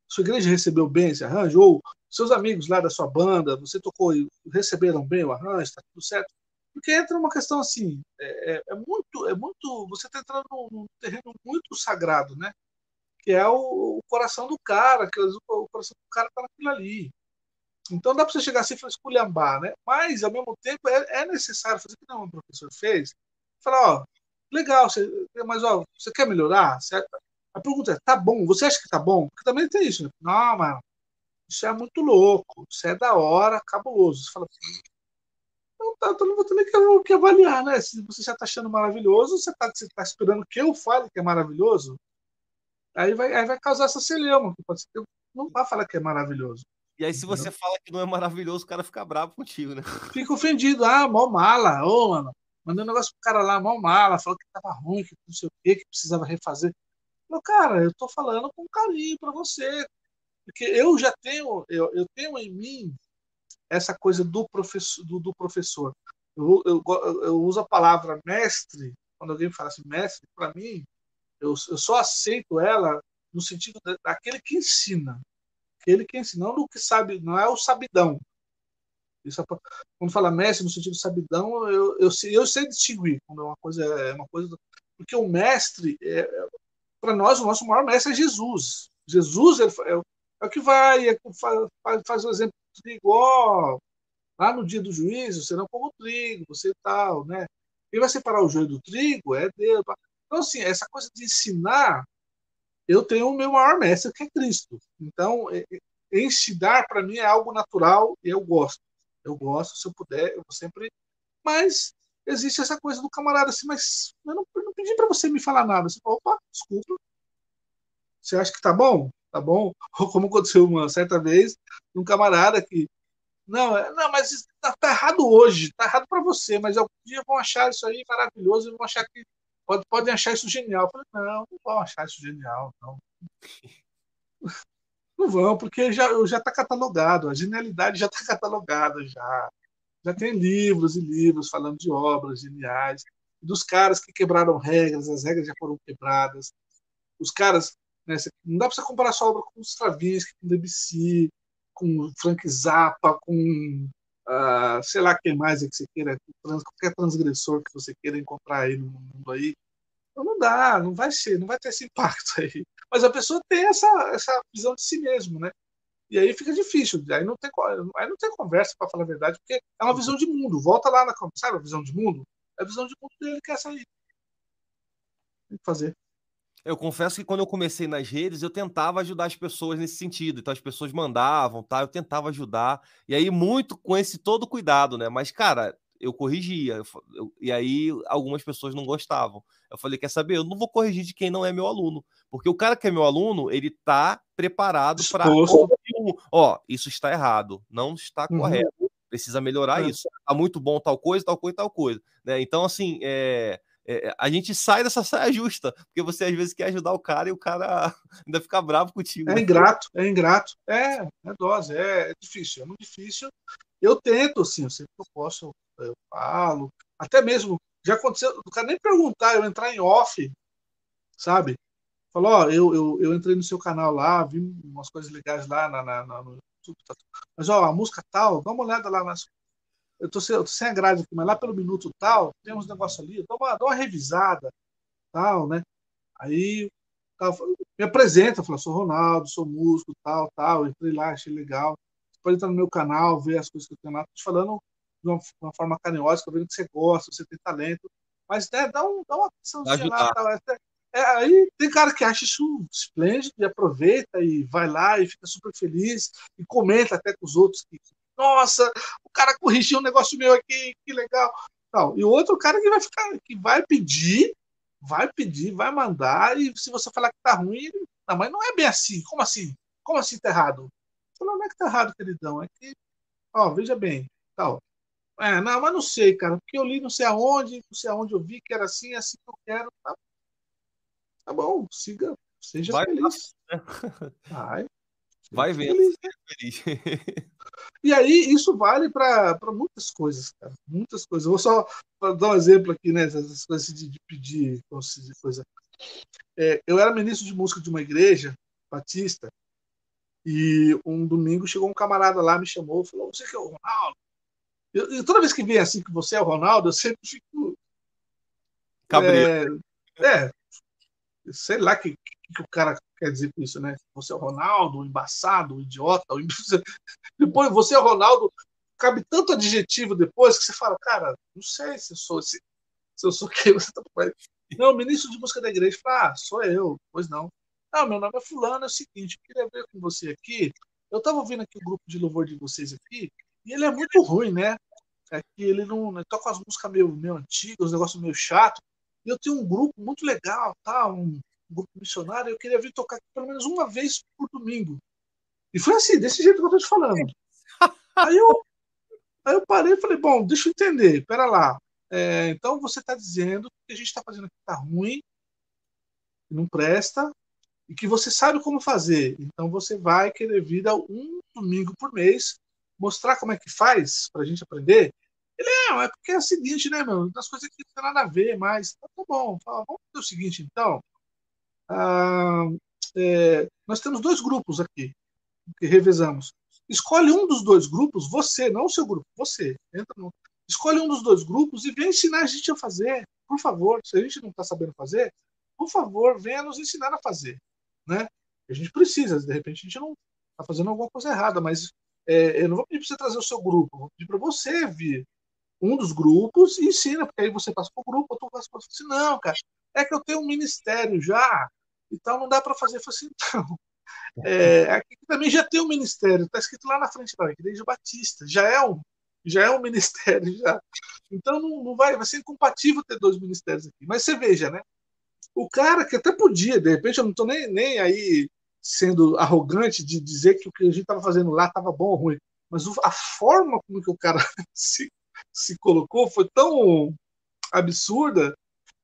Sua igreja recebeu bem esse arranjo? Ou seus amigos lá da sua banda, você tocou e receberam bem o arranjo, está tudo certo? Porque entra uma questão assim, é, é, é muito, é muito, você está entrando num, num, terreno muito sagrado, né? Que é o, o coração do cara, que o, coração do cara está naquilo ali. Então dá para você chegar assim e esculhambar, né? Mas ao mesmo tempo é, é necessário fazer o que não o professor fez, falar, ó, legal, você, mas ó, você quer melhorar? Você, a pergunta é, tá bom? Você acha que tá bom? Porque também tem isso, né? Não, mano, isso é muito louco, isso é da hora, cabuloso. Você fala, então tá, então vou ter que, que, avaliar, né? Se você já está achando maravilhoso, você está você tá esperando que eu fale que é maravilhoso, aí vai, aí vai causar essa celeuma, que pode ser não vá falar que é maravilhoso. E aí, se você fala que não é maravilhoso, o cara fica bravo contigo, né? Fica ofendido. Ah, mó mala. Ô, mano, mandei um negócio pro cara lá, mó mala, falou que tava ruim, que não sei o quê, que precisava refazer. Falei, cara, eu tô falando com carinho para você, porque eu já tenho, eu, eu tenho em mim essa coisa do professor. Do, do professor. Eu, eu, eu, uso a palavra mestre, quando alguém fala assim, mestre, para mim, eu, eu só aceito ela no sentido daquele que ensina. Aquele que ensina, não do que sabe, não é o sabidão. Isso é, quando fala mestre no sentido sabidão, eu, eu, sei, eu sei distinguir quando é uma coisa é uma coisa porque o mestre é, para nós o nosso maior mestre é Jesus. Jesus ele, é, é o que vai, é, faz, faz o exemplo do trigo, ó, lá no dia do juízo, serão como o trigo, você tal, né? Quem vai separar o joio do trigo é Deus. Então, assim, essa coisa de ensinar, eu tenho o meu maior mestre, que é Cristo. Então, é, é, ensinar, para mim, é algo natural e eu gosto. Eu gosto, se eu puder, eu vou sempre. Mas existe essa coisa do camarada assim, mas eu não, eu não pedi para você me falar nada. Você fala, opa, desculpa. Você acha que tá bom? tá bom? Ou como aconteceu uma certa vez, um camarada que não, é, não, mas está tá errado hoje, está errado para você, mas algum dia vão achar isso aí maravilhoso e vão achar que pode, podem achar isso genial. Eu falei, não, não vão achar isso genial, não. Não vão, porque já já está catalogado, a genialidade já está catalogada já. Já tem livros e livros falando de obras geniais, dos caras que quebraram regras, as regras já foram quebradas. Os caras né? Não dá para você comparar sua obra com Stravinsky, com Debussy, com Frank Zappa, com uh, sei lá quem mais é que você queira, qualquer transgressor que você queira encontrar aí no mundo aí. Não dá, não vai ser, não vai ter esse impacto aí. Mas a pessoa tem essa, essa visão de si mesmo, né? E aí fica difícil, aí não tem, aí não tem conversa para falar a verdade, porque é uma visão de mundo. Volta lá na sabe a visão de mundo? É a visão de mundo dele que é essa aí. Tem que fazer. Eu confesso que quando eu comecei nas redes, eu tentava ajudar as pessoas nesse sentido. Então as pessoas mandavam, tá? Eu tentava ajudar. E aí muito com esse todo cuidado, né? Mas cara, eu corrigia. Eu, eu, e aí algumas pessoas não gostavam. Eu falei, quer saber? Eu não vou corrigir de quem não é meu aluno, porque o cara que é meu aluno, ele tá preparado para ó, isso está errado, não está uhum. correto. Precisa melhorar isso. Tá muito bom tal coisa, tal coisa, tal coisa, né? Então assim, é é, a gente sai dessa saia justa, porque você às vezes quer ajudar o cara e o cara ainda fica bravo contigo. É né? ingrato, é ingrato. É, é dose, é, é difícil, é muito difícil. Eu tento, assim, eu sempre que eu posso, eu falo. Até mesmo, já aconteceu, o cara nem perguntar, eu entrar em off, sabe? falou, ó, eu, eu, eu entrei no seu canal lá, vi umas coisas legais lá na, na, na no YouTube, tá, mas ó, a música tal, dá uma olhada lá nas. Eu tô, sem, eu tô sem a grade aqui, mas lá pelo minuto tal, tem uns negócios ali, dá uma, dá uma revisada, tal, né? Aí me apresenta, fala, sou Ronaldo, sou músico, tal, tal, entrei lá, achei legal. Pode entrar no meu canal, ver as coisas que eu tenho lá, tô te falando de uma, uma forma carinhosa, vendo que você gosta, você tem talento, mas né, dá, um, dá uma lá, tal, é, aí tem cara que acha isso esplêndido e aproveita e vai lá e fica super feliz e comenta até com os outros que, nossa, o cara corrigiu um negócio meu aqui, que legal. Tal. E o outro cara que vai ficar, que vai pedir, vai pedir, vai mandar, e se você falar que tá ruim, ele, não, mas não é bem assim. Como assim? Como assim tá errado? Falou, não é que tá errado, queridão, é que, ó, veja bem, tal. É, não, mas não sei, cara, porque eu li não sei aonde, não sei aonde eu vi que era assim, é assim que eu quero, tá Tá bom, siga, seja Vai feliz. Vai. Vai vendo. Feliz. feliz. e aí, isso vale para muitas coisas, cara. Muitas coisas. Eu vou só dar um exemplo aqui, né? Essas coisas de, de pedir, de coisa. É, eu era ministro de música de uma igreja batista, e um domingo chegou um camarada lá, me chamou, falou: Você que é o Ronaldo? E toda vez que vem assim que você é o Ronaldo, eu sempre fico. Cabreiro. É, é, sei lá que, que, que o cara quer dizer com isso, né? Você é o Ronaldo, o embaçado, o idiota. O... Depois você é o Ronaldo, cabe tanto adjetivo depois que você fala, cara, não sei se eu sou se, se eu sou quem você tá Não, o ministro de música da igreja fala, ah, sou eu. Pois não. Ah, meu nome é fulano, é o seguinte, eu queria ver com você aqui. Eu estava ouvindo aqui o grupo de louvor de vocês aqui, e ele é muito ruim, né? É que ele não ele toca as músicas meio, meio antigas, os negócios meio chato eu tenho um grupo muito legal, tá? um grupo missionário, eu queria vir tocar aqui pelo menos uma vez por domingo. E foi assim, desse jeito que eu tô te falando. Aí eu, aí eu parei e falei, bom, deixa eu entender, pera lá. É, então você está dizendo que a gente está fazendo aqui está ruim, que não presta, e que você sabe como fazer. Então você vai querer vir um domingo por mês mostrar como é que faz para a gente aprender. Ele é, é porque é o seguinte, né, meu? Das coisas que não tem nada a ver, mas tá, tá bom. Fala, vamos fazer o seguinte, então. Ah, é, nós temos dois grupos aqui que revezamos. Escolhe um dos dois grupos, você, não o seu grupo, você. Entra no, escolhe um dos dois grupos e vem ensinar a gente a fazer. Por favor, se a gente não está sabendo fazer, por favor, venha nos ensinar a fazer. Né? A gente precisa, de repente a gente não está fazendo alguma coisa errada, mas é, eu não vou pedir para você trazer o seu grupo, vou pedir para você vir um dos grupos e ensina, porque aí você passa para o grupo, outro passa para assim, não, cara, é que eu tenho um ministério já, então não dá para fazer. Eu falei assim, então, é, aqui também já tem um ministério, está escrito lá na frente da Igreja Batista, já é um, já é um ministério, já. Então não, não vai, vai ser incompatível ter dois ministérios aqui. Mas você veja, né? O cara que até podia, de repente, eu não estou nem, nem aí sendo arrogante de dizer que o que a gente estava fazendo lá estava bom ou ruim, mas a forma como que o cara se se colocou foi tão absurda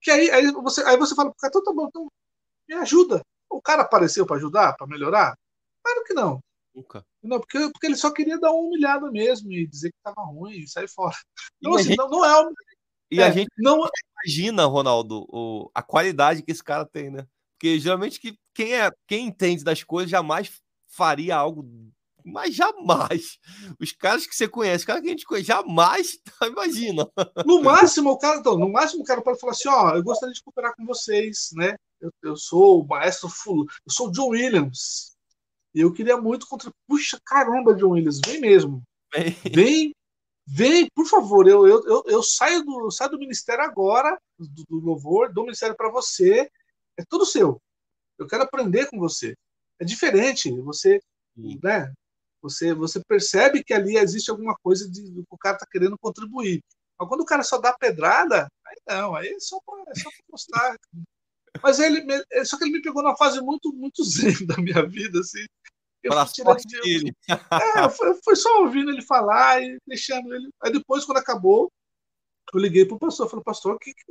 que aí, aí, você, aí você fala cara, então tá bom, então me ajuda. O cara apareceu para ajudar, para melhorar? Claro que não. Nunca. Não, porque, porque ele só queria dar uma humilhada mesmo e dizer que tava ruim e sair fora. Então, assim, gente... não, não é. E é, a gente não imagina, Ronaldo, o, a qualidade que esse cara tem, né? Porque geralmente que, quem, é, quem entende das coisas jamais faria algo mas jamais. Os caras que você conhece, cara que a gente conhece, jamais, imagina. No máximo, o cara, então, no máximo, o cara pode falar assim: ó, eu gostaria de cooperar com vocês, né? Eu, eu sou o maestro Fulo, eu sou o John Williams. E eu queria muito contra. Puxa, caramba, John Williams, vem mesmo. Vem, vem, por favor. Eu, eu, eu, eu saio, do, saio do ministério agora, do, do louvor, do ministério para você. É tudo seu. Eu quero aprender com você. É diferente. Você, né? Você, você percebe que ali existe alguma coisa de, que o cara está querendo contribuir. Mas quando o cara só dá pedrada, aí não, aí é só para é mostrar. Mas ele, só que ele me pegou numa fase muito, muito zen da minha vida, assim. Eu fui de... É, foi, foi, só ouvindo ele falar e deixando ele. Aí depois, quando acabou, eu liguei pro pastor, falei, pastor, que, que,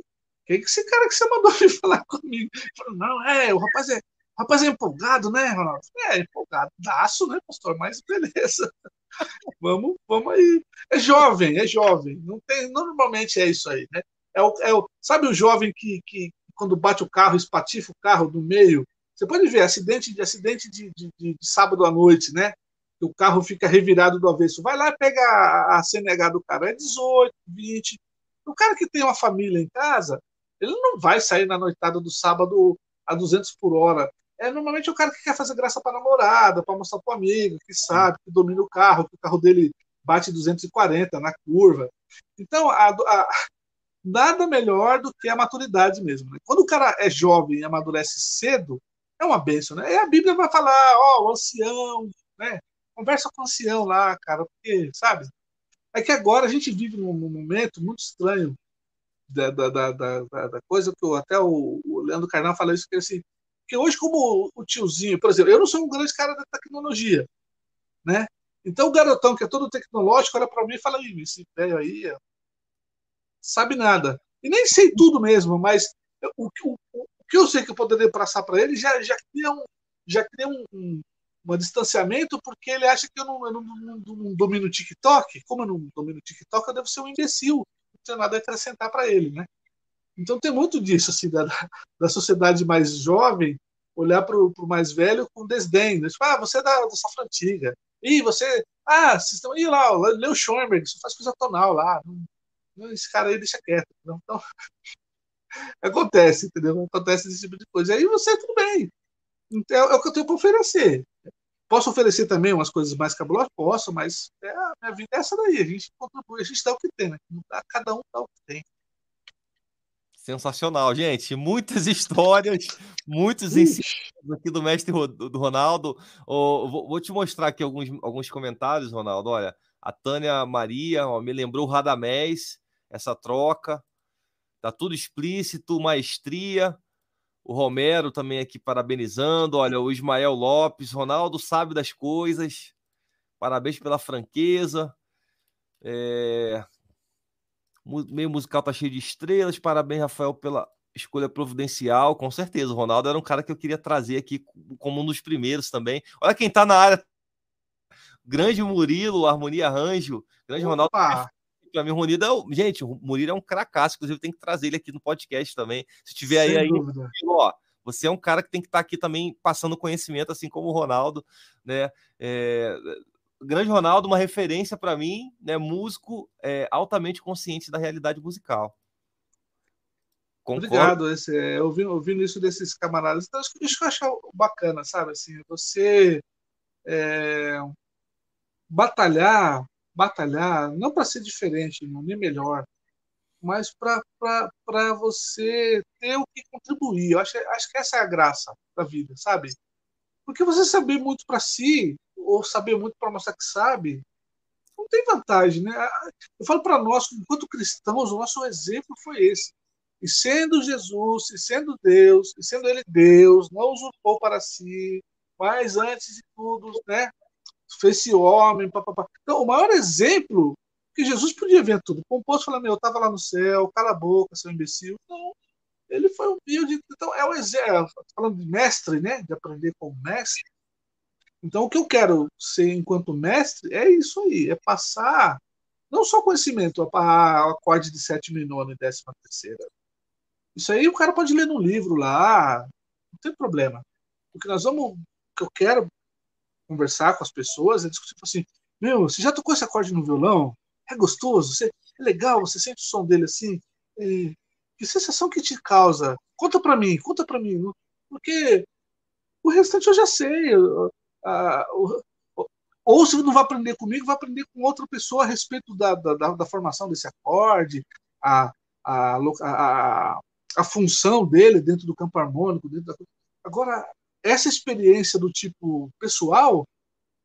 que é esse cara que você mandou vir falar comigo? Ele falou, não, é, o rapaz é, Rapaz, é empolgado, né, Ronaldo? É, empolgado, daço, né, pastor? Mas beleza. vamos, vamos aí. É jovem, é jovem. Não tem, normalmente é isso aí, né? É o, é o, sabe o jovem que, que quando bate o carro, espatifa o carro do meio, Você pode ver acidente de acidente de, de, de, sábado à noite, né? O carro fica revirado do avesso. Vai lá pega a, a CNH do cara, é 18, 20. O cara que tem uma família em casa, ele não vai sair na noitada do sábado a 200 por hora. É normalmente o cara que quer fazer graça para namorada, para mostrar para o amigo, que sabe, que domina o carro, que o carro dele bate 240 na curva. Então, a, a, nada melhor do que a maturidade mesmo. Né? Quando o cara é jovem e amadurece cedo, é uma benção, né? E a Bíblia vai falar, ó, o ancião, né? Conversa com o ancião lá, cara, porque, sabe? É que agora a gente vive num, momento muito estranho da, da, da, da, coisa que eu, até o, o Leandro Carnal falou isso, que assim, que hoje como o tiozinho, por exemplo, eu não sou um grande cara da tecnologia, né? Então o garotão que é todo tecnológico olha para mim e fala, esse velho aí sabe nada. E nem sei tudo mesmo, mas o, o, o que eu sei que eu poderia passar para ele já, já cria, um, já cria um, um, um distanciamento, porque ele acha que eu não, eu não, não, não domino o TikTok. Como eu não domino o TikTok, eu devo ser um imbecil. Não tenho nada a acrescentar para ele, né? Então tem muito disso, assim, da, da sociedade mais jovem olhar para o mais velho com desdém. Né? Tipo, ah, você é da, da safra antiga. Ih, você. Ah, vocês estão. Ih, lá, o Schoenberg, você faz coisa tonal lá. Esse cara aí deixa quieto. Então, acontece, entendeu? Acontece esse tipo de coisa. Aí você, tudo bem. Então, é, o que eu tenho para oferecer. Posso oferecer também umas coisas mais cabulosas? Posso, mas é, a minha vida é essa daí. A gente contribui, a gente dá o que tem, né? Cada um dá o que tem. Sensacional, gente. Muitas histórias, muitos ensinos aqui do mestre do Ronaldo. Oh, vou, vou, te mostrar aqui alguns, alguns comentários, Ronaldo. Olha, a Tânia Maria ó, me lembrou o Radamés, essa troca. Tá tudo explícito, maestria. O Romero também aqui parabenizando. Olha, o Ismael Lopes, Ronaldo sabe das coisas. Parabéns pela franqueza. É... Meio musical tá cheio de estrelas. Parabéns, Rafael, pela escolha providencial. Com certeza, o Ronaldo era um cara que eu queria trazer aqui como um dos primeiros também. Olha quem tá na área. Grande Murilo, Harmonia Arranjo. Grande Opa. Ronaldo para mim, o é, gente, o Murilo é um cracaço, inclusive tem que trazer ele aqui no podcast também. Se tiver Sem aí, aí ó, você é um cara que tem que estar tá aqui também passando conhecimento, assim como o Ronaldo, né? É, grande Ronaldo, uma referência para mim, né? Músico é, altamente consciente da realidade musical. Concordo. Obrigado, esse, é, ouvindo, ouvindo isso desses camaradas. Então, isso que eu acho bacana, sabe? Assim, você é, batalhar batalhar, não para ser diferente, nem melhor, mas para você ter o que contribuir. Eu acho, acho que essa é a graça da vida, sabe? Porque você saber muito para si, ou saber muito para mostrar que sabe, não tem vantagem, né? Eu falo para nós, enquanto cristãos, o nosso exemplo foi esse. E sendo Jesus, e sendo Deus, e sendo Ele Deus, não usurpou para si, mas antes de tudo, né? Fez-se homem, papapá. Então, o maior exemplo que Jesus podia ver tudo. Composto falando, eu estava lá no céu, cala a boca, seu imbecil. Não, ele foi humilde. Então, é o exemplo. Falando de mestre, né? De aprender como mestre. Então, o que eu quero ser enquanto mestre é isso aí, é passar não só conhecimento, a acorde de sétima e nona e décima terceira. Isso aí o cara pode ler no livro lá, não tem problema. O que nós vamos, o que eu quero conversar com as pessoas, é discutir assim, meu, você já tocou esse acorde no violão? É gostoso? Você, é legal? Você sente o som dele assim? É, que sensação que te causa? Conta para mim, conta para mim, porque o restante eu já sei. ou se não vai aprender comigo, vai aprender com outra pessoa a respeito da, da, da formação desse acorde, a, a, a, a, função dele dentro do campo harmônico. Dentro da... Agora, essa experiência do tipo pessoal,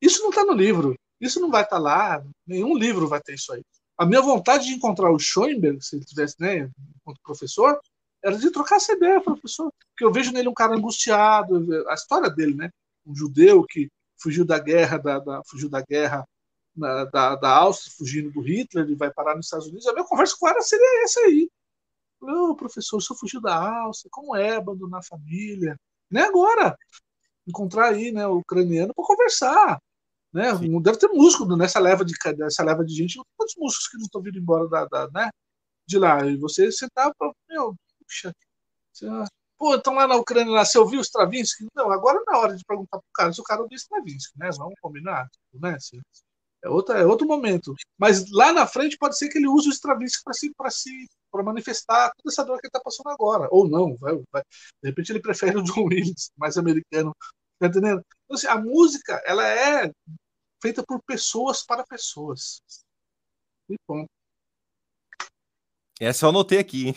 isso não está no livro. Isso não vai estar tá lá. Nenhum livro vai ter isso aí. A minha vontade de encontrar o Schoenberg, se ele tivesse, né, enquanto professor, era de trocar essa ideia, professor. Porque eu vejo nele um cara angustiado, a história dele, né? Um judeu que fugiu da guerra, da, da fugiu da guerra na, da, da Áustria, fugindo do Hitler, e vai parar nos Estados Unidos. A minha conversa com ela seria essa aí. Ô, professor, o senhor fugiu da Áustria, como é abandonar a família? Nem agora. Encontrar aí, né, o ucraniano para conversar. Né? Não deve ter músico nessa leva de, nessa leva de gente. Quantos músicos que não estão vindo embora da, da, né, de lá? E você sentar para. Meu, puxa. Você, pô, estão lá na Ucrânia, lá, você ouviu Stravinsky? Não, agora não é hora de perguntar pro cara se o cara ouviu Stravinsky, né? Vamos combinar, né? É, outra, é outro momento. Mas lá na frente pode ser que ele use o Stravinsky para se, para se para manifestar toda essa dor que ele está passando agora. Ou não, vai, vai. de repente ele prefere o John Williams, mais americano. Tá entendendo? Então, assim, a música, ela é feita por pessoas para pessoas. E ponto. Essa eu anotei aqui.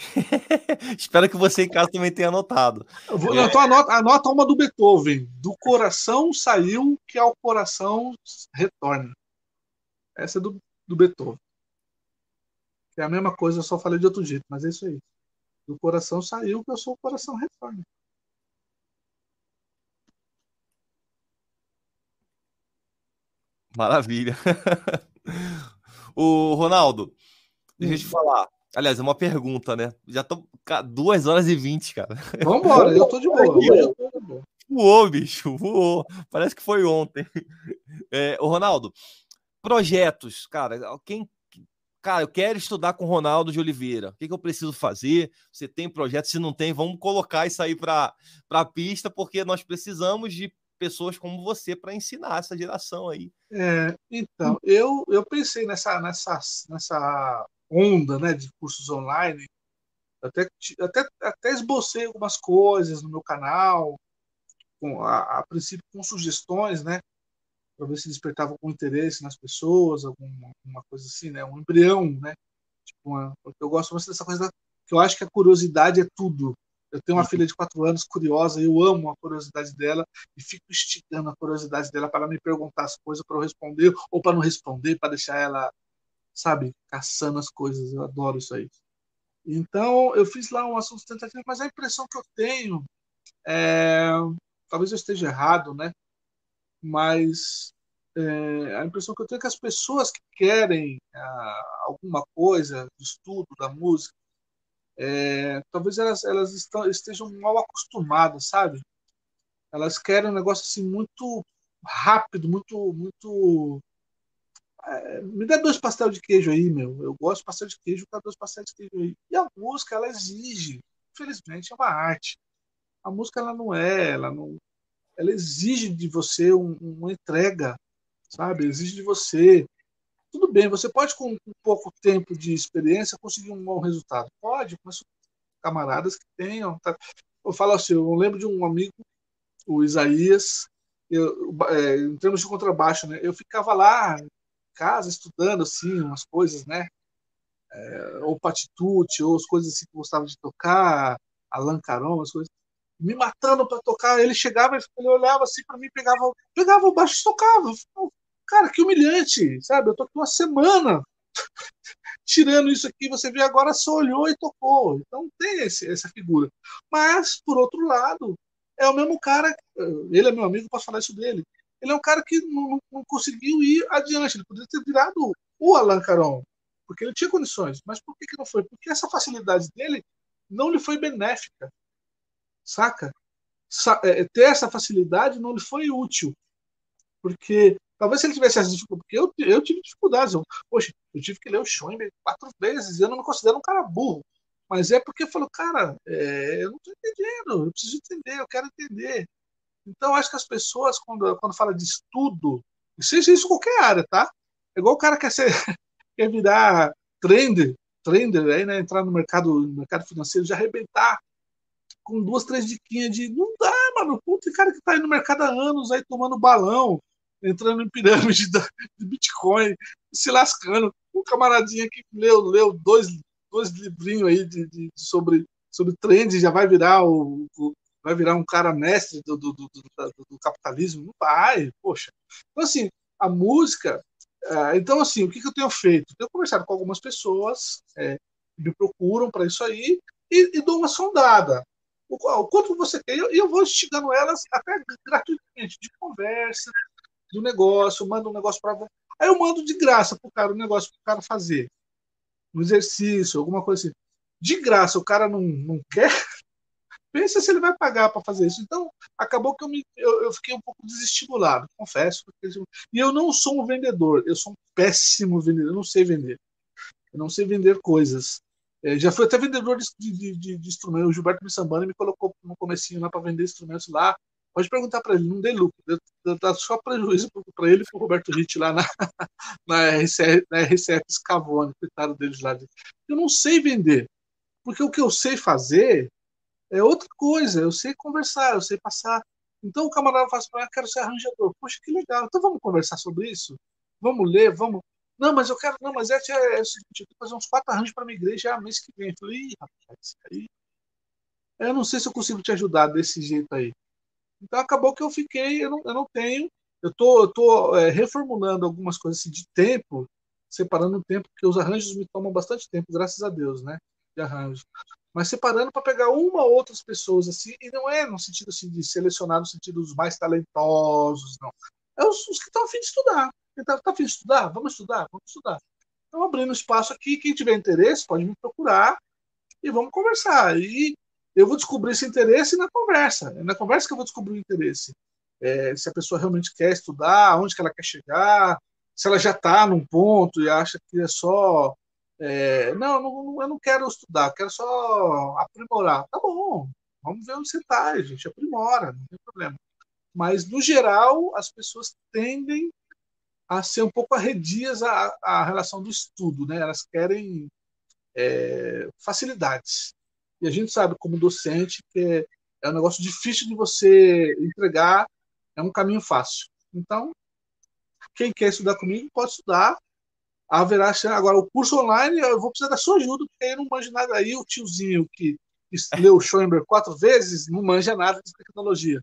Espero que você em casa também tenha anotado. Vou, é... então anota, anota uma do Beethoven. Do coração saiu que ao coração retorna. Essa é do, do Beethoven. É a mesma coisa, eu só falei de outro jeito, mas é isso aí. Do coração saiu que eu sou o coração retorna. Maravilha. o Ronaldo, deixa eu te hum. falar. Aliás, é uma pergunta, né? Já estão duas horas e vinte, cara. Vambora, eu tô de boa. Eu tô de boa. Voou, bicho, voou. Parece que foi ontem. É, o Ronaldo, projetos, cara. Quem, cara, eu quero estudar com Ronaldo de Oliveira. O que, que eu preciso fazer? Você tem projeto? Se não tem, vamos colocar isso aí para a pista, porque nós precisamos de pessoas como você para ensinar essa geração aí. É, então, eu, eu pensei nessa, nessa, nessa onda né, de cursos online, até, até, até esbocei algumas coisas no meu canal, com, a, a princípio com sugestões, né? Para ver se despertava algum interesse nas pessoas, alguma, alguma coisa assim, né? Um embrião, né? Tipo uma, porque eu gosto muito dessa coisa que eu acho que a curiosidade é tudo. Eu tenho uma uhum. filha de quatro anos curiosa, eu amo a curiosidade dela e fico instigando a curiosidade dela para me perguntar as coisas para eu responder ou para não responder, para deixar ela, sabe, caçando as coisas. Eu adoro isso aí. Então, eu fiz lá um assunto tentativa, mas a impressão que eu tenho é, talvez eu esteja errado, né? Mas é, a impressão que eu tenho é que as pessoas que querem ah, alguma coisa do estudo da música é, talvez elas, elas estão, estejam mal acostumadas, sabe? Elas querem um negócio assim muito rápido, muito. muito é, me dá dois pastéis de queijo aí, meu. Eu gosto de pastel de queijo, dá dois pastéis de queijo aí. E a música, ela exige. Infelizmente, é uma arte. A música, ela não é, ela não. Ela exige de você um, uma entrega, sabe? Exige de você tudo bem, você pode, com, com pouco tempo de experiência, conseguir um bom resultado. Pode, mas camaradas que tenham. Tá? Eu falo assim, eu lembro de um amigo, o Isaías, eu, é, em termos de contrabaixo, né? Eu ficava lá em casa estudando assim umas coisas, né? É, ou patitute, ou as coisas assim que gostava de tocar, Alan Caron, as coisas me matando para tocar. Ele chegava, ele olhava assim para mim, pegava, pegava o baixo e tocava. Cara, que humilhante, sabe? Eu tô aqui uma semana tirando isso aqui, você vê agora só olhou e tocou. Então tem esse, essa figura. Mas, por outro lado, é o mesmo cara, ele é meu amigo, posso falar isso dele. Ele é um cara que não, não conseguiu ir adiante, ele poderia ter virado o Alan Caron, porque ele tinha condições. Mas por que, que não foi? Porque essa facilidade dele não lhe foi benéfica, saca? Sa é, ter essa facilidade não lhe foi útil, porque Talvez se ele tivesse essas dificuldades, porque eu, eu tive dificuldades. Eu, poxa, eu tive que ler o Schoenberg quatro vezes eu não me considero um cara burro. Mas é porque eu falo, cara, é, eu não estou entendendo, eu preciso entender, eu quero entender. Então, acho que as pessoas, quando, quando fala de estudo, seja isso em qualquer área, tá? É igual o cara quer, ser, quer virar trender, trender, aí, né, entrar no mercado, no mercado financeiro, já arrebentar com duas, três diquinhas de não dá, mano. Puta, cara que tá aí no mercado há anos aí tomando balão, entrando em pirâmide de Bitcoin, se lascando. Um camaradinha que leu, leu dois, dois livrinhos aí de, de, sobre, sobre trend, já vai virar o, o vai virar um cara mestre do, do, do, do, capitalismo? Não vai, poxa. Então, assim, a música. É, então, assim, o que, eu tenho feito? Tenho conversado com algumas pessoas é, que me procuram para isso aí e, e, dou uma sondada. O, quanto você quer, e eu, eu, vou instigando elas até gratuitamente, de conversa, do negócio, manda um negócio para. Aí eu mando de graça pro cara o um negócio para o cara fazer. Um exercício, alguma coisa assim. De graça, o cara não, não quer. Pensa se ele vai pagar para fazer isso. Então, acabou que eu, me, eu, eu, fiquei um pouco desestimulado, confesso. E eu não sou um vendedor, eu sou um péssimo vendedor, eu não sei vender. Eu não sei vender coisas. É, já fui até vendedor de, de, de, de instrumentos. O Gilberto Missambani me colocou no comecinho lá para vender instrumentos lá. Pode perguntar para ele, não dei lucro. Dá só prejuízo para ele e para o Roberto Ritt lá na, na, RCF, na RCF Scavone, coitado deles lá. Eu não sei vender, porque o que eu sei fazer é outra coisa. Eu sei conversar, eu sei passar. Então o camarada fala assim, ah, quero ser arranjador. Poxa, que legal. Então vamos conversar sobre isso? Vamos ler, vamos. Não, mas eu quero. Não, mas é, é, é o seguinte, eu tenho que fazer uns quatro arranjos para minha igreja já mês que vem. Eu falei, Ih, rapaz, aí. Eu não sei se eu consigo te ajudar desse jeito aí. Então acabou que eu fiquei, eu não, eu não tenho, eu tô, eu tô é, reformulando algumas coisas assim, de tempo, separando o tempo, porque os arranjos me tomam bastante tempo, graças a Deus, né? De arranjo. Mas separando para pegar uma ou outras pessoas assim, e não é no sentido assim de selecionar no sentido dos mais talentosos, não. É os, os que estão a fim de estudar. Está tá a fim de estudar? Vamos estudar, vamos estudar. Então, abrindo espaço aqui, quem tiver interesse pode me procurar e vamos conversar. E eu vou descobrir esse interesse na conversa. É na conversa que eu vou descobrir o interesse. É, se a pessoa realmente quer estudar, onde que ela quer chegar, se ela já está num ponto e acha que é só. É, não, não, eu não quero estudar, quero só aprimorar. Tá bom, vamos ver onde você está, gente aprimora, não tem problema. Mas, no geral, as pessoas tendem a ser um pouco arredias à, à relação do estudo, né? Elas querem é, facilidades. E a gente sabe, como docente, que é, é um negócio difícil de você entregar, é um caminho fácil. Então, quem quer estudar comigo pode estudar. Haverá agora o curso online, eu vou precisar da sua ajuda, porque aí não manja nada aí, o tiozinho que leu Schoenberg quatro vezes não manja nada de tecnologia.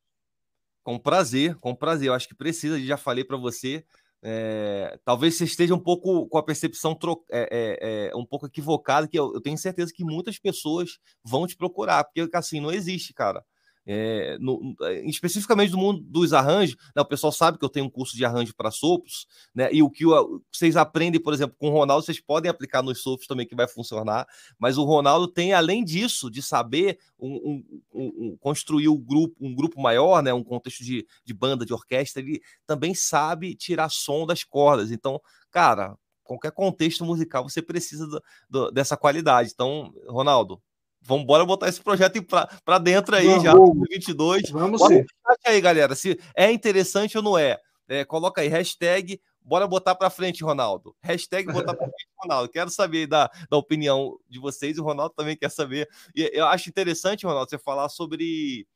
Com prazer, com prazer. Eu acho que precisa, já falei para você, é, talvez você esteja um pouco com a percepção tro... é, é, um pouco equivocada, que eu, eu, tenho certeza que muitas pessoas vão te procurar, porque assim não existe, cara. É, no, é, especificamente no mundo dos arranjos, né, o pessoal sabe que eu tenho um curso de arranjo para sopros, né, e o que o, vocês aprendem, por exemplo, com o Ronaldo, vocês podem aplicar nos sopros também, que vai funcionar, mas o Ronaldo tem, além disso, de saber um, um, um, construir um grupo, um grupo maior, né, um contexto de, de banda, de orquestra, ele também sabe tirar som das cordas. Então, cara, qualquer contexto musical você precisa do, do, dessa qualidade. Então, Ronaldo, Vamos embora botar esse projeto para dentro aí, vamos, já 2022. Vamos sim. aí, galera, se é interessante ou não é. é coloca aí, hashtag, bora botar para frente, Ronaldo. Hashtag botar para frente, Ronaldo. Quero saber da, da opinião de vocês, o Ronaldo também quer saber. E eu acho interessante, Ronaldo, você falar sobre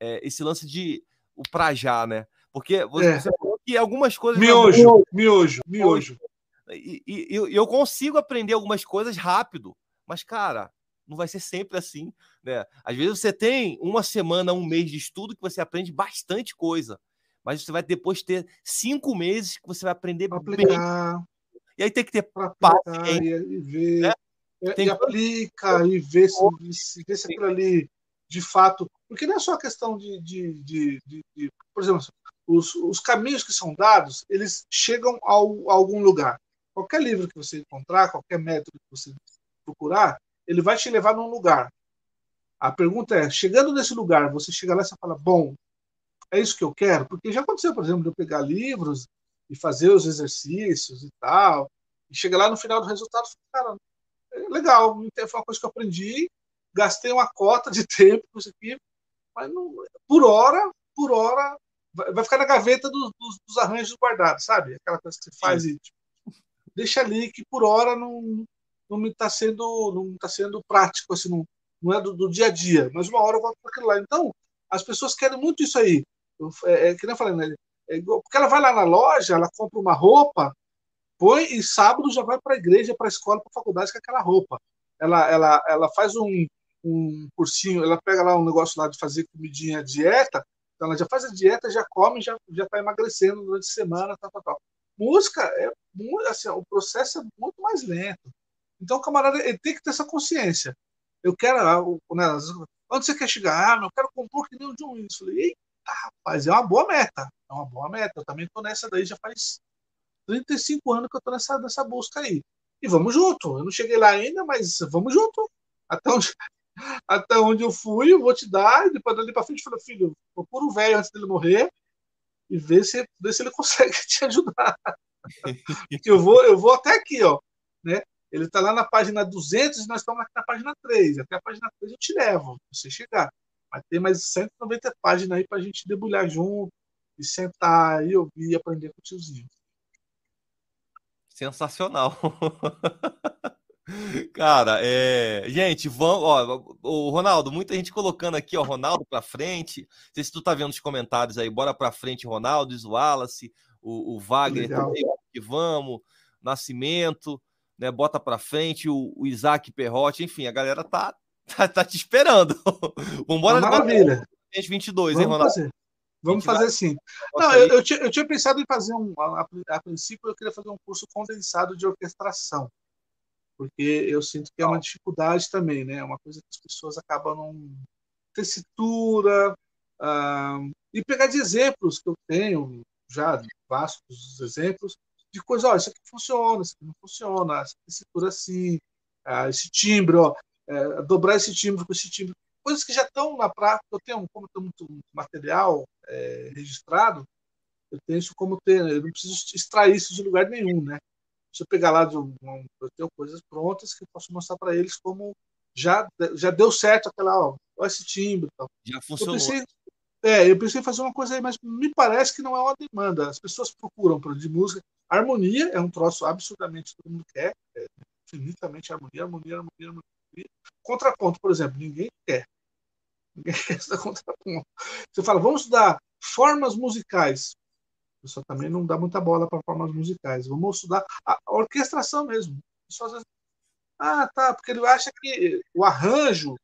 é, esse lance de o pra já, né? Porque você, é. você falou que algumas coisas... Miojo, miojo, miojo. E, e, e eu consigo aprender algumas coisas rápido, mas, cara, não vai ser sempre assim, né? Às vezes você tem uma semana, um mês de estudo que você aprende bastante coisa, mas você vai depois ter cinco meses que você vai aprender aplicar, bem. E aí tem que ter paciência. E, ver, né? É, tem e aplica e vê se, se, vê se aquilo ali de fato. Porque não é só questão de, de, de, de, de por exemplo, os, os caminhos que são dados, eles chegam ao, a algum lugar. Qualquer livro que você encontrar, qualquer método que você procurar, ele vai te levar num lugar. A pergunta é: chegando nesse lugar, você chega lá e você fala, bom, é isso que eu quero? Porque já aconteceu, por exemplo, de eu pegar livros e fazer os exercícios e tal, e chegar lá no final do resultado, cara, legal, foi uma coisa que eu aprendi, gastei uma cota de tempo com isso aqui, mas não, por hora, por hora, vai ficar na gaveta dos, dos, dos arranjos guardados, sabe? Aquela coisa que você faz Sim. e tipo, deixa ali que por hora não, não está sendo, não tá sendo prático, assim, não, não é do, do, dia a dia, mas uma hora eu volto para aquilo lá. Então, as pessoas querem muito isso aí. Eu, é, é, que nem eu falei, né? É, porque ela vai lá na loja, ela compra uma roupa, põe e sábado já vai para a igreja, para a escola, para a faculdade com aquela roupa. Ela, ela, ela faz um, um cursinho, ela pega lá um negócio lá de fazer comidinha dieta, então ela já faz a dieta, já come, já já está emagrecendo durante a semana, tal, tal, tal. Música é assim, o processo é muito mais lento. Então o camarada ele tem que ter essa consciência. Eu quero, ah, né, onde você quer chegar? Ah, eu quero compor que nem o John Williams. Falei, eita, rapaz, é uma boa meta. É uma boa meta. Eu também estou nessa daí já faz 35 anos que eu estou nessa, nessa busca aí. E vamos junto. Eu não cheguei lá ainda, mas vamos junto. Até onde, até onde eu fui, eu vou te dar. E depois dali para frente, eu falei, filho, procura o velho antes dele morrer e vê se, vê se ele consegue te ajudar. eu vou, eu vou até aqui, ó. Né? Ele está lá na página 200 e nós estamos aqui na página 3. Até a página 3 eu te levo, você chegar. Mas tem mais 190 páginas aí para a gente debulhar junto, e sentar e ouvir e aprender com o tiozinho. Sensacional. Cara, é... gente, vamos, ó, o Ronaldo, muita gente colocando aqui, ó, Ronaldo para frente. Não sei se tu tá vendo os comentários aí, bora para frente, Ronaldo, Wallace, o, o Wagner também, que vamos, Nascimento, né, bota para frente, o, o Isaac Perrotti, enfim, a galera tá, tá, tá te esperando. Vambora, Maravilha. 22, vamos hein, Ronaldo? Fazer. Vamos fazer assim. Não, eu, eu, tinha, eu tinha pensado em fazer um. A, a, princípio, eu queria fazer um curso condensado de orquestração porque eu sinto que é uma dificuldade também, né? É uma coisa que as pessoas acabam não tessitura ah, e pegar de exemplos que eu tenho já vastos exemplos de coisas, ó, isso aqui funciona, isso aqui não funciona, essa tessitura assim, ah, esse timbre, ó, é, dobrar esse timbre com esse timbre, coisas que já estão na prática. Eu tenho, como tem muito material é, registrado, eu tenho isso como ter, eu não preciso extrair isso de lugar nenhum, né? Se eu pegar lá, de um, eu tenho coisas prontas que eu posso mostrar para eles como já, já deu certo aquela, ó, ó esse timbre. Tal. Já funcionou. Eu pensei, é, eu pensei em fazer uma coisa aí, mas me parece que não é uma demanda. As pessoas procuram de música. harmonia é um troço absurdamente todo mundo quer, é infinitamente harmonia, harmonia, harmonia, harmonia. Contraponto, por exemplo, ninguém quer. Ninguém quer estudar contraponto. Você fala, vamos estudar formas musicais pessoa também não dá muita bola para formas musicais. Vamos estudar a orquestração mesmo. Ah, tá, porque ele acha que o arranjo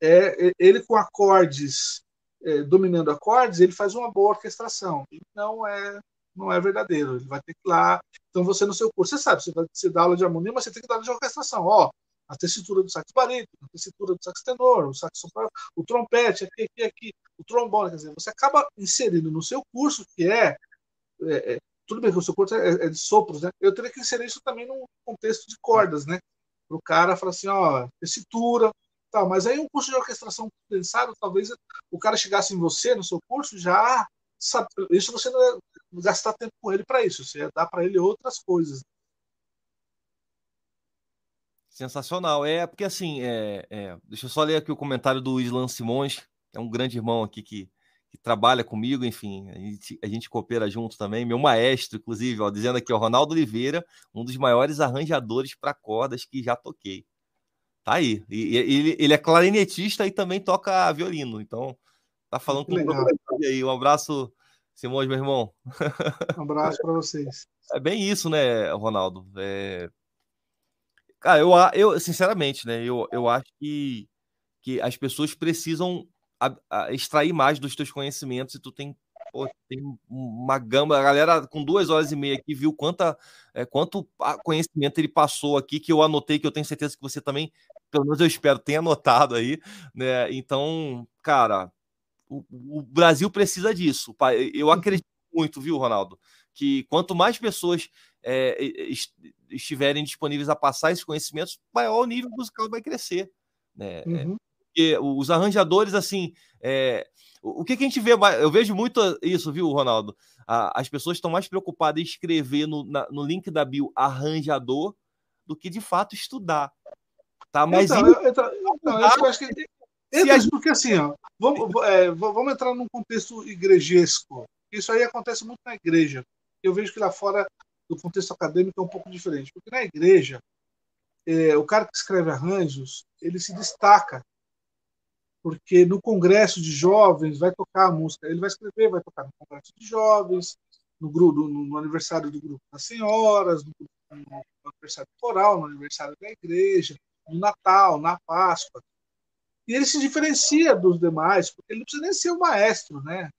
é, é ele com acordes é, dominando acordes, ele faz uma boa orquestração. Não é não é verdadeiro. Ele vai ter que ir lá. Então você no seu curso, você sabe, você vai você dá aula de harmonia, mas você tem que dar aula de orquestração. Ó, a tessitura do sax barítono, a tessitura do sax tenor, o sax soprano, o trompete, aqui, aqui, aqui, o trombone, quer dizer, você acaba inserindo no seu curso que é é, é, tudo bem que o seu corpo é, é, de sopros, né? Eu teria que inserir isso também num contexto de cordas, né? Para o cara falar assim, ó, tessitura, tal. Mas aí um curso de orquestração condensado, talvez o cara chegasse em você, no seu curso, já sabe, isso você não ia gastar tempo com ele para isso, você ia dar para ele outras coisas. Sensacional. É, porque assim, é, é, deixa eu só ler aqui o comentário do Islan Simões, é um grande irmão aqui que que trabalha comigo, enfim, a gente, a gente coopera junto também. Meu maestro, inclusive, ó, dizendo aqui, o Ronaldo Oliveira, um dos maiores arranjadores para cordas que já toquei. Tá aí. E, ele, ele é clarinetista e também toca violino. Então, tá falando com o aí. Um abraço, Simões, meu irmão. Um abraço para vocês. É bem isso, né, Ronaldo? É... Cara, eu, eu sinceramente, né, eu, eu acho que, que as pessoas precisam a, a extrair mais dos teus conhecimentos e tu tem, pô, tem uma gama. A galera com duas horas e meia aqui viu quanta, é, quanto conhecimento ele passou aqui, que eu anotei, que eu tenho certeza que você também, pelo menos eu espero, tenha anotado aí, né? Então, cara, o, o Brasil precisa disso. Eu uhum. acredito muito, viu, Ronaldo? Que quanto mais pessoas é, estiverem disponíveis a passar esses conhecimentos, maior o nível musical vai crescer. Né? É, uhum porque os arranjadores, assim, é, o que, que, a gente vê, eu vejo muito isso, viu, Ronaldo? as pessoas estão mais preocupadas em escrever no, na, no link da bio arranjador do que de fato estudar. Tá? Mas então, eu, então, então, eu acho que entra, gente... porque assim, ó, vamos, é, vamos entrar num contexto igrejesco. Isso aí acontece muito na igreja. Eu vejo que lá fora do contexto acadêmico é um pouco diferente, porque na igreja é, o cara que escreve arranjos ele se destaca porque no congresso de jovens vai tocar a música, ele vai escrever, vai tocar no congresso de jovens, no, grupo, no, no aniversário do grupo das senhoras, no, no, aniversário coral, no aniversário da igreja, no Natal, na Páscoa. E ele se diferencia dos demais, porque ele não precisa nem ser o maestro, né?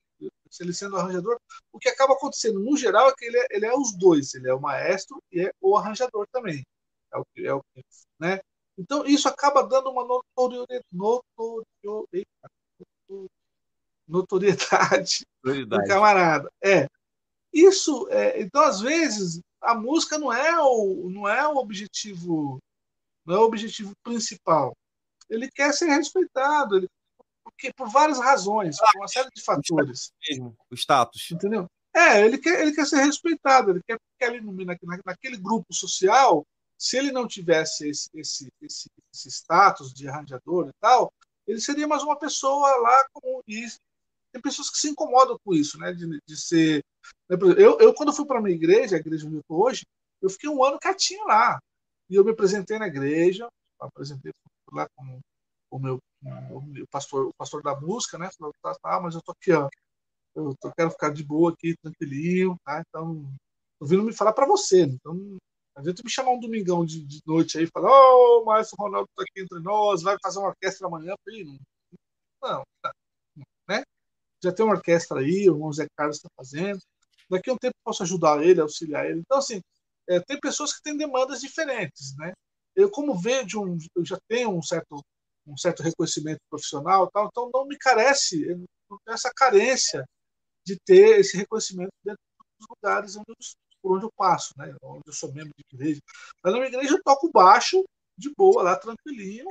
Se ele sendo arranjador, o que acaba acontecendo no geral é que ele é, ele é os dois, ele é o maestro e é o arranjador também. É o que é o né? Então, isso acaba dando uma notoriedade, notoriedade do camarada. É. Isso, é, então, às vezes, a música não é o, não é o objetivo, não é o objetivo principal. Ele quer ser respeitado, ele, porque, por várias razões, por uma série de fatores. O status. Entendeu? É, ele quer, ele quer ser respeitado, ele quer que ali no, naquele grupo social se ele não tivesse esse, esse, esse, esse status de arranjador e tal, ele seria mais uma pessoa lá como e tem pessoas que se incomodam com isso, né? De, de ser. Né? Eu, eu, quando fui para a minha igreja, a igreja onde eu estou hoje, eu fiquei um ano quietinho lá. E eu me apresentei na igreja, apresentei lá com o meu o pastor, o pastor da música, né? Falou, tá, tá, mas eu tô aqui, ó. Eu tô, quero ficar de boa aqui, tranquilinho, tá? Então, tô vindo me falar para você. Então, a gente me chamar um domingão de, de noite aí e falar, ô, oh, Márcio Ronaldo tá aqui entre nós, vai fazer uma orquestra amanhã. Falei, não, não, tá, né? Já tem uma orquestra aí, o Zé Carlos está fazendo. Daqui a um tempo posso ajudar ele, auxiliar ele. Então, assim, é, tem pessoas que têm demandas diferentes, né? Eu, como vejo, um, eu já tenho um certo, um certo reconhecimento profissional, tal, então não me carece, não tenho essa carência de ter esse reconhecimento dentro dos lugares onde eu, por onde eu passo, né? Onde eu sou membro de igreja. Mas na minha igreja eu toco baixo, de boa, lá tranquilinho,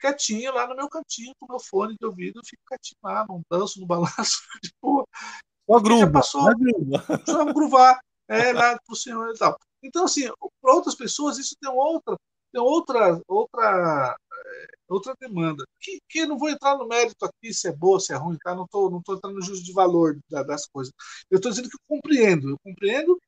quietinho, lá no meu cantinho, com meu fone de ouvido, eu fico quietinho lá, não danço, no balanço, de boa. Só gruva, já passou, só gruvar, é, lá pro senhor e tal. Então, assim, para outras pessoas, isso tem outra, tem outra, outra, é, outra demanda. Que, que não vou entrar no mérito aqui se é boa, se é ruim, tá? Não estou não tô entrando no juízo de valor das coisas. Eu estou dizendo que eu compreendo. Eu compreendo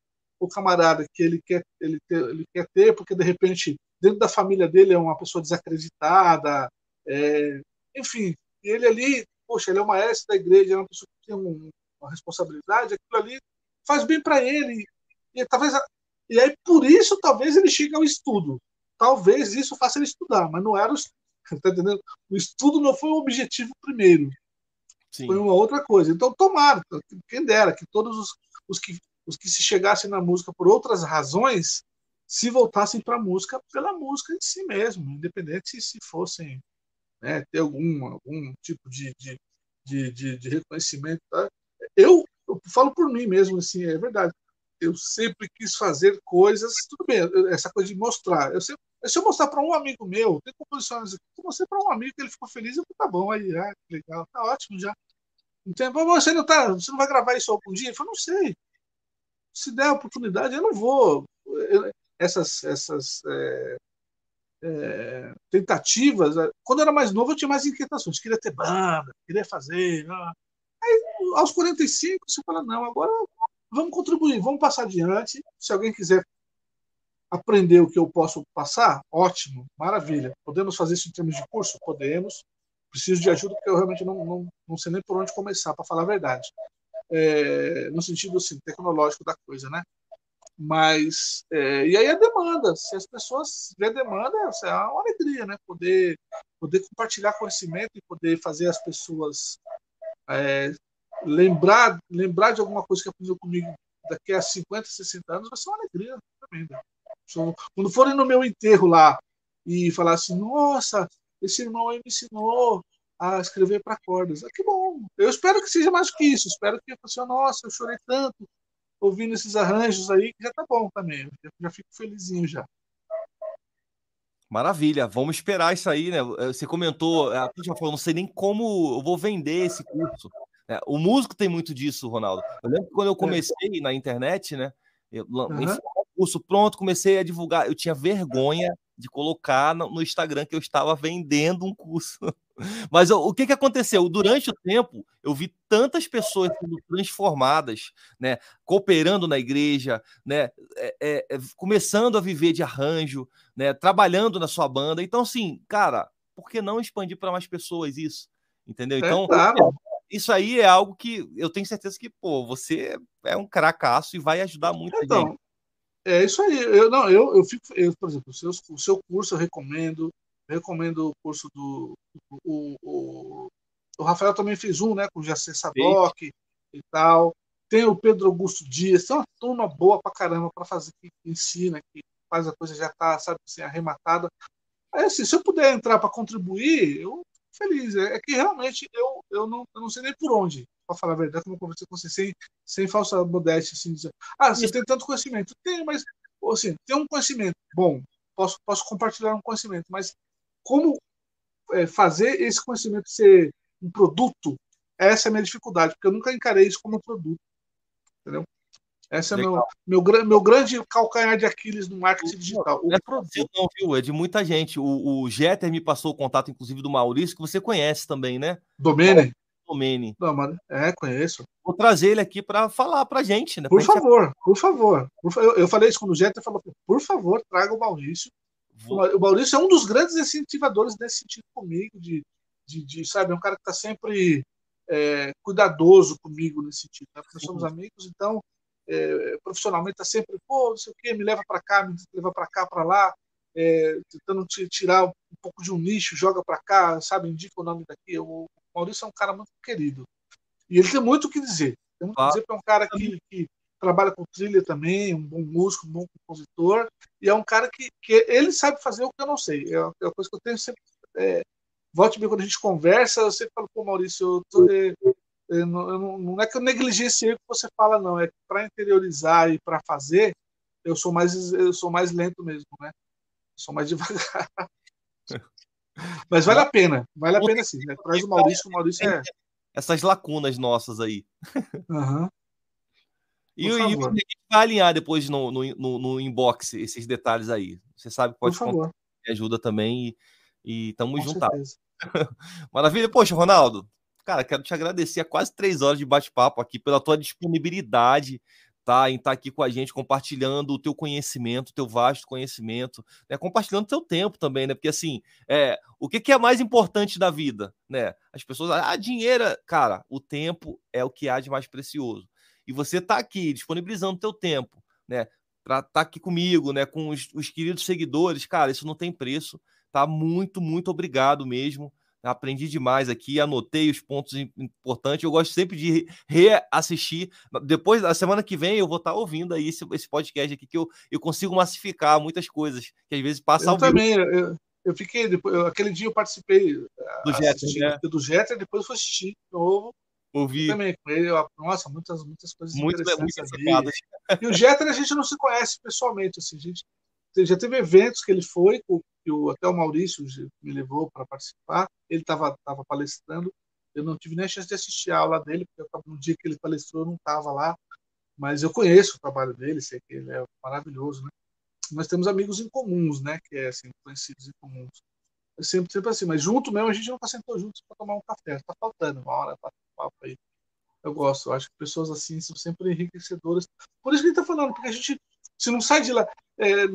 o camarada que ele quer, ele, ter, ele quer ter, porque de repente, dentro da família dele é uma pessoa desacreditada, é, enfim, ele ali, poxa, ele é o maestro da igreja, é uma pessoa que tem um, uma responsabilidade, aquilo ali faz bem para ele. E talvez e aí, por isso, talvez ele chegue ao estudo. Talvez isso faça ele estudar, mas não era o, tá entendendo? o estudo não foi o objetivo primeiro. Sim. Foi uma outra coisa. Então, tomara, quem dera, que todos os, os, que, os que se chegassem na música por outras razões se voltassem para a música pela música em si mesmo, independente se fossem né, ter algum, algum tipo de, de, de, de, reconhecimento. Tá? Eu, eu falo por mim mesmo, assim, é verdade eu sempre quis fazer coisas, tudo bem, essa coisa de mostrar. Eu sempre, se eu mostrar para um amigo meu, tem composições aqui, eu mostrei para um amigo que ele ficou feliz, eu falei, tá bom, aí, ah, legal, tá ótimo já. Então, você não, tá, você não vai gravar isso algum dia? Eu falei, não sei. Se der a oportunidade, eu não vou. Eu, essas essas é, é, tentativas, quando eu era mais novo, eu tinha mais inquietações, queria ter banda, queria fazer. Ah. Aí, aos 45, você fala, não, agora vamos contribuir, vamos passar adiante. Se alguém quiser aprender o que eu posso passar, ótimo, maravilha. Podemos fazer isso em termos de curso? Podemos. Preciso de ajuda porque eu realmente não, não, não sei nem por onde começar, para falar a verdade. É, no sentido assim, tecnológico da coisa, né? Mas, é, e aí a demanda, se as pessoas vê demanda, é uma alegria, né? Poder, poder compartilhar conhecimento e poder fazer as pessoas é, lembrar, lembrar de alguma coisa que aprendeu comigo daqui a 50, 60 anos, vai ser uma alegria tremenda. Quando forem no meu enterro lá e falar assim, nossa, esse irmão aí me ensinou a escrever para cordas. Ah, que bom. Eu espero que seja mais do que isso. Espero que assim, nossa, eu chorei tanto ouvindo esses arranjos aí, que já tá bom também. Eu já fico felizinho já. Maravilha, vamos esperar isso aí, né? Você comentou, a gente já falou, não sei nem como eu vou vender esse curso. É, o músico tem muito disso, Ronaldo. Eu lembro que quando eu é. comecei na internet, né? Eu, uhum. enfim, curso pronto, comecei a divulgar. Eu tinha vergonha de colocar no, Instagram que eu estava vendendo um curso. Mas o que, que aconteceu? Durante o tempo, eu vi tantas pessoas sendo transformadas, né? Cooperando na igreja, né? É, é, é, começando a viver de arranjo, né? Trabalhando na sua banda. Então, assim, cara, por que não expandir para mais pessoas isso? Entendeu? Então, claro isso aí é algo que eu tenho certeza que, pô, você é um cracaço e vai ajudar muito então, gente. É isso aí. Eu, não, eu, eu fico, eu, por exemplo, o seu, o seu curso eu recomendo. Eu recomendo o curso do. O, o, o Rafael também fez um, né, com o Jacé Sadoc e tal. Tem o Pedro Augusto Dias, tem uma turma boa pra caramba para fazer, que ensina, que faz a coisa já tá, sabe, assim, arrematada. Aí, assim, se eu puder entrar para contribuir, eu feliz. É, é, que realmente eu, eu, não, eu não sei nem por onde, para falar a verdade, como eu conversei com você, sem, sem falsa modéstia, assim, dizer, ah, você Isso. tem tanto conhecimento. Tem, mas, assim, tem um conhecimento bom, posso, posso compartilhar um conhecimento, mas como é, fazer esse conhecimento ser um produto, essa é a minha dificuldade, porque eu nunca encarei isso como um produto, entendeu? Esse é meu, meu, meu grande calcanhar de Aquiles no marketing digital. O não é produto. não, viu? É de muita gente. O, o Jeter me passou o contato, inclusive, do Maurício, que você conhece também, né? Domene? Domene. Não, é, conheço. Vou trazer ele aqui para falar para gente, né? Por favor, gente... por favor. Eu, eu falei isso quando o Jeter falou, por favor, traga o Maurício. Vou... O Maurício é um dos grandes incentivadores nesse sentido comigo, de, de, de sabe, é um cara que está sempre é, cuidadoso comigo nesse sentido. Né? Porque somos amigos, então é, profissionalmente está sempre, pô, não sei o quê, me leva para cá, me leva para cá, para lá, é, tentando tirar um pouco de um nicho, joga para cá, sabe, indica o nome daqui. O Maurício é um cara muito querido. E ele tem muito o que dizer. Tem muito o que dizer é um cara que, que trabalha com trilha também, um bom músico, um bom compositor, e é um cara que, que ele sabe fazer o que eu não sei. É uma é coisa que eu tenho sempre. É, volte bem quando a gente conversa, eu sempre falo, pô, Maurício, eu tô, é, eu não, eu não, não, é que eu negligencie o que você fala, não. É que para interiorizar e para fazer, eu sou mais eu sou mais lento mesmo, né? Eu sou mais devagar. Mas vale a pena, vale a pena sim. Né? Traz o Maurício, o Maurício é. Essas lacunas nossas aí. Uhum. E, e gente vai alinhar depois no, no, no, no, inbox esses detalhes aí. Você sabe que pode favor. me ajuda também e, e tamo juntados. Maravilha. Poxa, Ronaldo, cara, quero te agradecer a quase três horas de bate-papo aqui pela tua disponibilidade, tá? Em estar tá aqui com a gente, compartilhando o teu conhecimento, o teu vasto conhecimento, né? Compartilhando o teu tempo também, né? Porque assim, é, o que, que é mais importante da vida, né? As pessoas, ah, dinheiro, cara, o tempo é o que há de mais precioso e você está aqui disponibilizando teu tempo, né, para estar tá aqui comigo, né, com os, os, queridos seguidores, cara, isso não tem preço, tá? Muito, muito obrigado mesmo. Aprendi demais aqui, anotei os pontos importantes. Eu gosto sempre de reassistir. Depois, da semana que vem, eu vou estar tá ouvindo aí esse, esse podcast aqui, que eu, eu consigo massificar muitas coisas, que às vezes passa eu também, eu, eu fiquei, depois, aquele dia eu participei do Jeter, né? do Jeter depois eu fui assistir de novo. Ouvi. Eu também com ele, nossa, muitas, muitas coisas muito, interessantes muito E o Jeter a gente não se conhece pessoalmente, assim, a gente já teve eventos que ele foi, que o, até o Maurício me levou para participar, ele estava tava palestrando, eu não tive nem a chance de assistir a aula dele, porque no dia que ele palestrou eu não estava lá, mas eu conheço o trabalho dele, sei que ele é maravilhoso, né? Nós temos amigos em comuns, né? Que é assim, conhecidos em comuns. É sempre, sempre assim, mas junto mesmo a gente nunca sentou juntos para tomar um café. Tá faltando uma hora para papo aí. Eu gosto, eu acho que pessoas assim são sempre enriquecedoras. Por isso que a gente tá falando, porque a gente, se não sai de lá, é,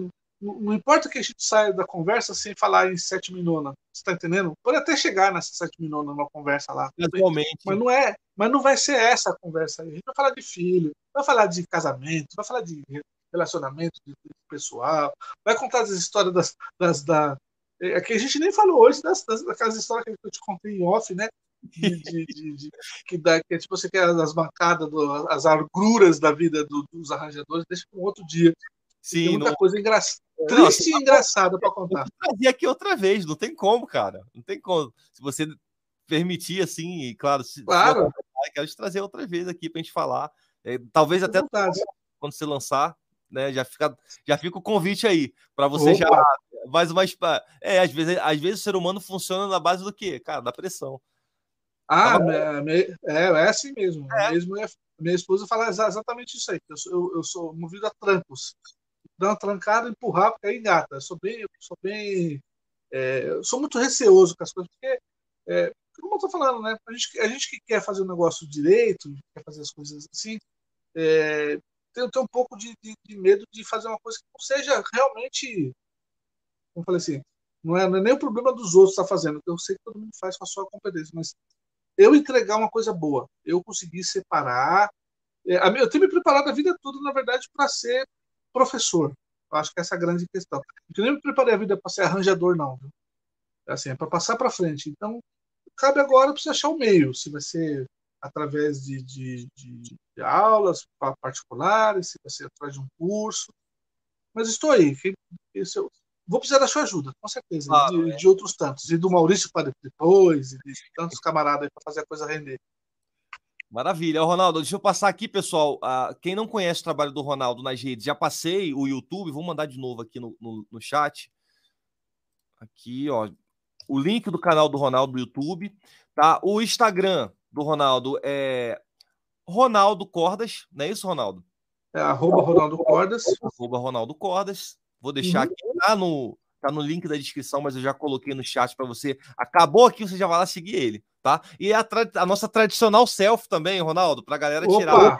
não, importa que a gente saia da conversa sem falar em sete minona, você tá entendendo? Pode até chegar nessa sete minona numa conversa lá. Atualmente. Mas não é, mas não vai ser essa a conversa aí. A gente vai falar de filho, vai falar de casamento, vai falar de relacionamento de, de pessoal, vai contar as histórias das, das da, é, que a gente nem falou hoje das, das, daquelas histórias que eu te contei em off, né? De, de, de, que, dá, que é tipo você quer as bancadas, do, as agruras da vida do, dos arranjadores, deixa para um outro dia. Sim, tem muita não... coisa engraçada. Triste e engraçada para contar. Trazer aqui outra vez, não tem como, cara. Não tem como. Se você permitir, assim, e claro, se, claro. Se quero te trazer outra vez aqui para a gente falar. É, talvez até quando você lançar, né? Já fica, já fica o convite aí para você Opa. já mais uma é às vezes, às vezes o ser humano funciona na base do quê? Cara, da pressão. Ah, tá é, é, é assim mesmo. É. Mesmo minha esposa fala exatamente isso aí. Eu sou, eu, eu sou movido a trancos. Dar uma trancada, empurrar, porque aí engata. Eu sou bem, sou bem, é, sou muito receoso com as coisas, porque é, como eu tô falando, né? A gente, a gente que quer fazer o um negócio direito, quer fazer as coisas assim, é, tem, tem um pouco de, de, de, medo de fazer uma coisa que não seja realmente, como eu falei assim, não é, não é nem o problema dos outros estar tá fazendo, eu sei que todo mundo faz com a sua competência, mas eu entregar uma coisa boa, eu conseguir separar, é, eu tenho me preparado a vida toda, na verdade, para ser professor. Eu acho que essa é a grande questão. Eu nem me preparei a vida para ser arranjador, não. Viu? Assim, é para passar para frente. Então, cabe agora para você achar o meio. Se vai ser através de, de, de, de aulas particulares, se você através de um curso. Mas estou aí. Esse eu, vou precisar da sua ajuda, com certeza. Claro, de, é. de, outros tantos. E do Maurício para depois, e de tantos camaradas para fazer a coisa render. Maravilha. Ronaldo, deixa eu passar aqui, pessoal. Uh, quem não conhece o trabalho do Ronaldo nas redes, já passei o YouTube, vou mandar de novo aqui no, no, no chat. Aqui, ó. O link do canal do Ronaldo no YouTube. Tá? O Instagram, do Ronaldo é Ronaldo Cordas, não é isso, Ronaldo? É arroba Ronaldo Cordas. Arroba Ronaldo Cordas. Vou deixar uhum. aqui tá no, tá no link da descrição, mas eu já coloquei no chat para você. Acabou aqui, você já vai lá seguir ele, tá? E a, a nossa tradicional selfie também, Ronaldo, para a galera Opa. tirar,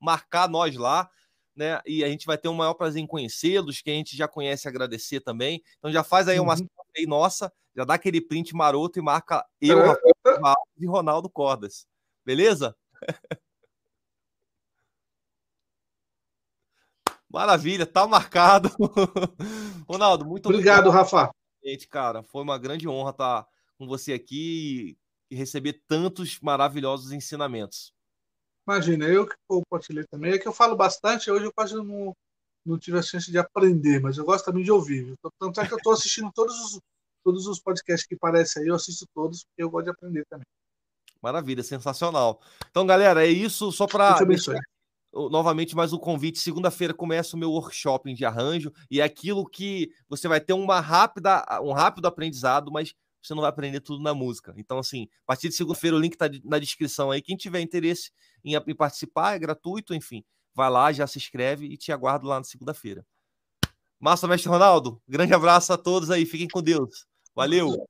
marcar nós lá. Né? E a gente vai ter um maior prazer em conhecê-los, que a gente já conhece agradecer também. Então já faz aí uma uhum. aí nossa, já dá aquele print maroto e marca eu, Rafael, e Ronaldo Cordas. Beleza? Maravilha, tá marcado. Ronaldo, muito obrigado, obrigado, Rafa. Gente, cara, foi uma grande honra estar com você aqui e receber tantos maravilhosos ensinamentos. Imagina, eu que compartilhei também. É que eu falo bastante, hoje eu quase não, não tive a chance de aprender, mas eu gosto também de ouvir. Tanto é que eu estou assistindo todos os, todos os podcasts que aparecem aí, eu assisto todos, porque eu gosto de aprender também. Maravilha, sensacional. Então, galera, é isso só para novamente mais um convite. Segunda-feira começa o meu workshop de arranjo e é aquilo que você vai ter uma rápida, um rápido aprendizado, mas você não vai aprender tudo na música. Então, assim, a partir de segunda-feira o link está na descrição aí. Quem tiver interesse em, em participar, é gratuito, enfim, vai lá, já se inscreve e te aguardo lá na segunda-feira. Massa, mestre Ronaldo, grande abraço a todos aí, fiquem com Deus. Valeu!